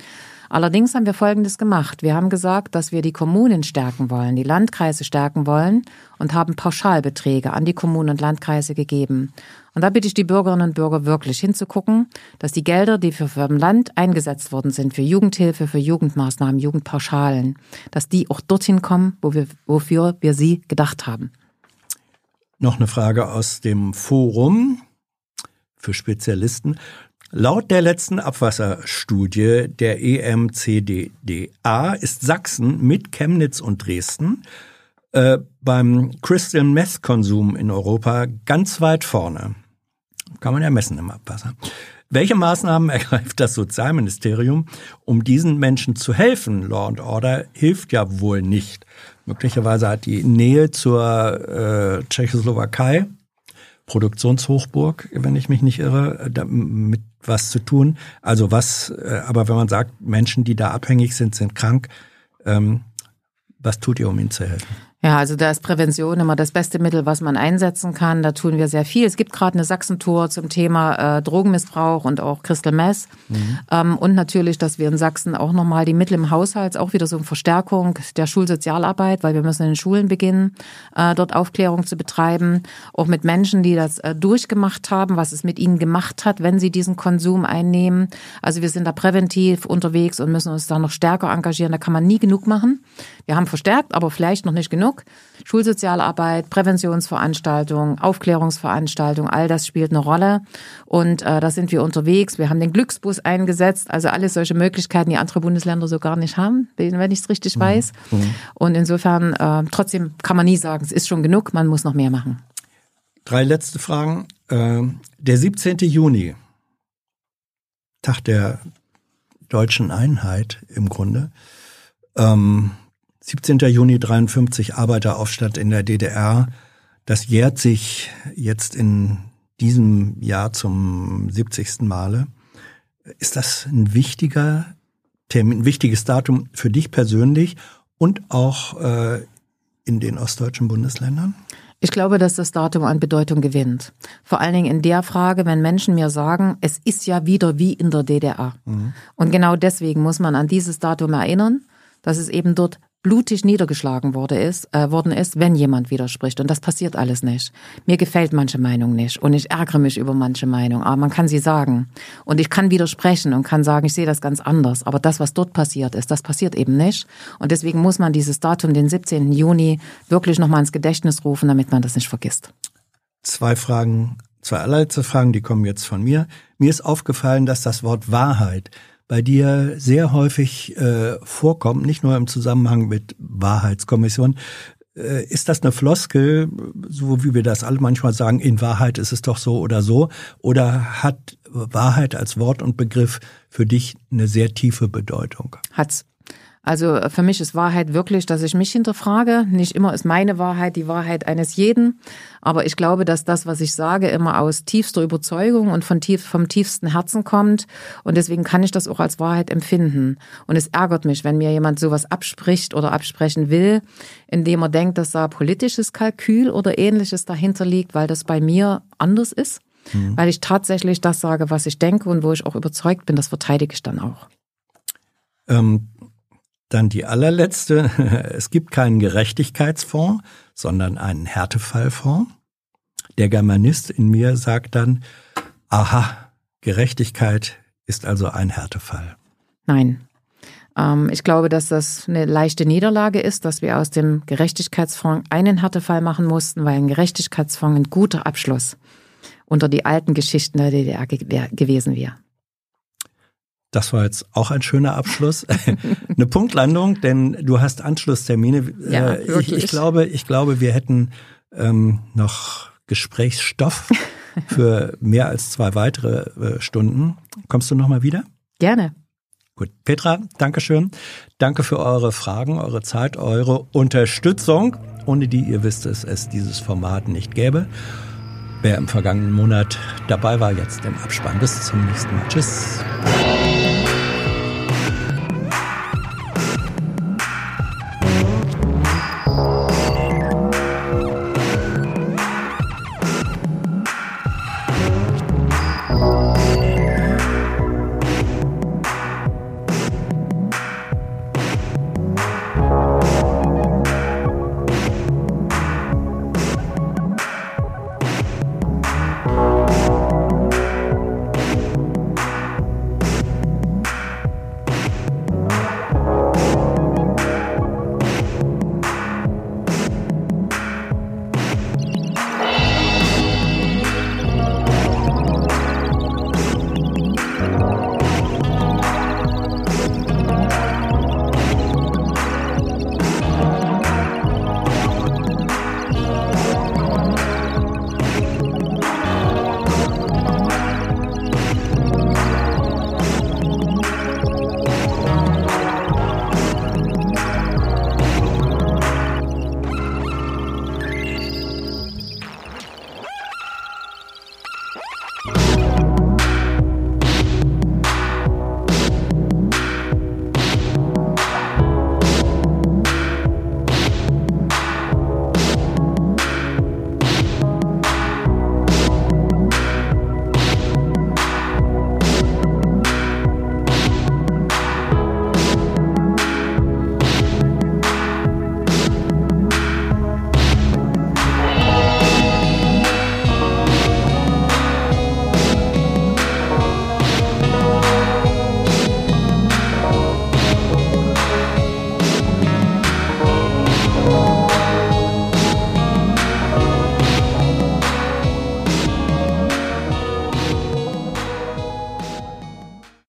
Allerdings haben wir Folgendes gemacht. Wir haben gesagt, dass wir die Kommunen stärken wollen, die Landkreise stärken wollen und haben Pauschalbeträge an die Kommunen und Landkreise gegeben. Und da bitte ich die Bürgerinnen und Bürger wirklich hinzugucken, dass die Gelder, die für vom Land eingesetzt worden sind, für Jugendhilfe, für Jugendmaßnahmen, Jugendpauschalen, dass die auch dorthin kommen, wo wir, wofür wir sie gedacht haben. Noch eine Frage aus dem Forum für Spezialisten. Laut der letzten Abwasserstudie der EMCDDA ist Sachsen mit Chemnitz und Dresden äh, beim Crystal Meth Konsum in Europa ganz weit vorne. Kann man ja messen im Abwasser. Welche Maßnahmen *laughs* ergreift das Sozialministerium, um diesen Menschen zu helfen? Law and Order hilft ja wohl nicht. Möglicherweise hat die Nähe zur äh, Tschechoslowakei Produktionshochburg, wenn ich mich nicht irre, mit was zu tun. Also was, äh, aber wenn man sagt, Menschen, die da abhängig sind, sind krank, ähm, was tut ihr, um ihnen zu helfen? Ja, also da ist Prävention immer das beste Mittel, was man einsetzen kann. Da tun wir sehr viel. Es gibt gerade eine Sachsentour zum Thema äh, Drogenmissbrauch und auch Crystal Mess. Mhm. Ähm, und natürlich, dass wir in Sachsen auch nochmal die Mittel im Haushalt, auch wieder so eine Verstärkung der Schulsozialarbeit, weil wir müssen in den Schulen beginnen, äh, dort Aufklärung zu betreiben. Auch mit Menschen, die das äh, durchgemacht haben, was es mit ihnen gemacht hat, wenn sie diesen Konsum einnehmen. Also wir sind da präventiv unterwegs und müssen uns da noch stärker engagieren. Da kann man nie genug machen. Wir haben verstärkt, aber vielleicht noch nicht genug. Schulsozialarbeit, Präventionsveranstaltungen, Aufklärungsveranstaltungen, all das spielt eine Rolle. Und äh, da sind wir unterwegs. Wir haben den Glücksbus eingesetzt, also alles solche Möglichkeiten, die andere Bundesländer so gar nicht haben, wenn ich es richtig mhm. weiß. Mhm. Und insofern, äh, trotzdem kann man nie sagen, es ist schon genug, man muss noch mehr machen. Drei letzte Fragen. Äh, der 17. Juni, Tag der deutschen Einheit im Grunde. Ähm, 17. Juni 53 Arbeiteraufstand in der DDR. Das jährt sich jetzt in diesem Jahr zum 70. Male. Ist das ein wichtiger Termin, ein wichtiges Datum für dich persönlich und auch äh, in den ostdeutschen Bundesländern? Ich glaube, dass das Datum an Bedeutung gewinnt. Vor allen Dingen in der Frage, wenn Menschen mir sagen, es ist ja wieder wie in der DDR. Mhm. Und genau deswegen muss man an dieses Datum erinnern, dass es eben dort blutig niedergeschlagen wurde ist, äh, worden ist, wenn jemand widerspricht. Und das passiert alles nicht. Mir gefällt manche Meinung nicht und ich ärgere mich über manche Meinung, aber man kann sie sagen. Und ich kann widersprechen und kann sagen, ich sehe das ganz anders. Aber das, was dort passiert ist, das passiert eben nicht. Und deswegen muss man dieses Datum, den 17. Juni, wirklich nochmal ins Gedächtnis rufen, damit man das nicht vergisst. Zwei Fragen, zwei allerletzte Fragen, die kommen jetzt von mir. Mir ist aufgefallen, dass das Wort Wahrheit bei dir sehr häufig äh, vorkommt, nicht nur im Zusammenhang mit Wahrheitskommission. Äh, ist das eine Floskel, so wie wir das alle manchmal sagen, in Wahrheit ist es doch so oder so? Oder hat Wahrheit als Wort und Begriff für dich eine sehr tiefe Bedeutung? Hat's. Also äh, für mich ist Wahrheit wirklich, dass ich mich hinterfrage. Nicht immer ist meine Wahrheit die Wahrheit eines jeden. Aber ich glaube, dass das, was ich sage, immer aus tiefster Überzeugung und von tief, vom tiefsten Herzen kommt. Und deswegen kann ich das auch als Wahrheit empfinden. Und es ärgert mich, wenn mir jemand sowas abspricht oder absprechen will, indem er denkt, dass da politisches Kalkül oder ähnliches dahinter liegt, weil das bei mir anders ist. Mhm. Weil ich tatsächlich das sage, was ich denke und wo ich auch überzeugt bin, das verteidige ich dann auch. Ähm dann die allerletzte. *laughs* Es gibt keinen Gerechtigkeitsfonds, sondern einen Härtefallfonds. Der Germanist in mir sagt dann, aha, Gerechtigkeit ist also ein Härtefall. Nein. Ähm, ich glaube, dass das eine leichte Niederlage ist, dass wir aus dem Gerechtigkeitsfonds einen Härtefall machen mussten, weil ein Gerechtigkeitsfonds ein guter Abschluss unter die alten Geschichten der DDR gewesen wäre. Das war jetzt auch ein schöner Abschluss. *laughs* Eine Punktlandung, denn du hast Anschlusstermine. Ja, äh, ich, ich, glaube, ich glaube, wir hätten ähm, noch Gesprächsstoff *laughs* für mehr als zwei weitere äh, Stunden. Kommst du noch mal wieder? Gerne. Gut, Petra, Dankeschön. Danke für eure Fragen, eure Zeit, eure Unterstützung, ohne die ihr wisst es, es dieses Format nicht gäbe. Wer im vergangenen Monat dabei war, jetzt im Abspann. Bis zum nächsten Mal. Tschüss.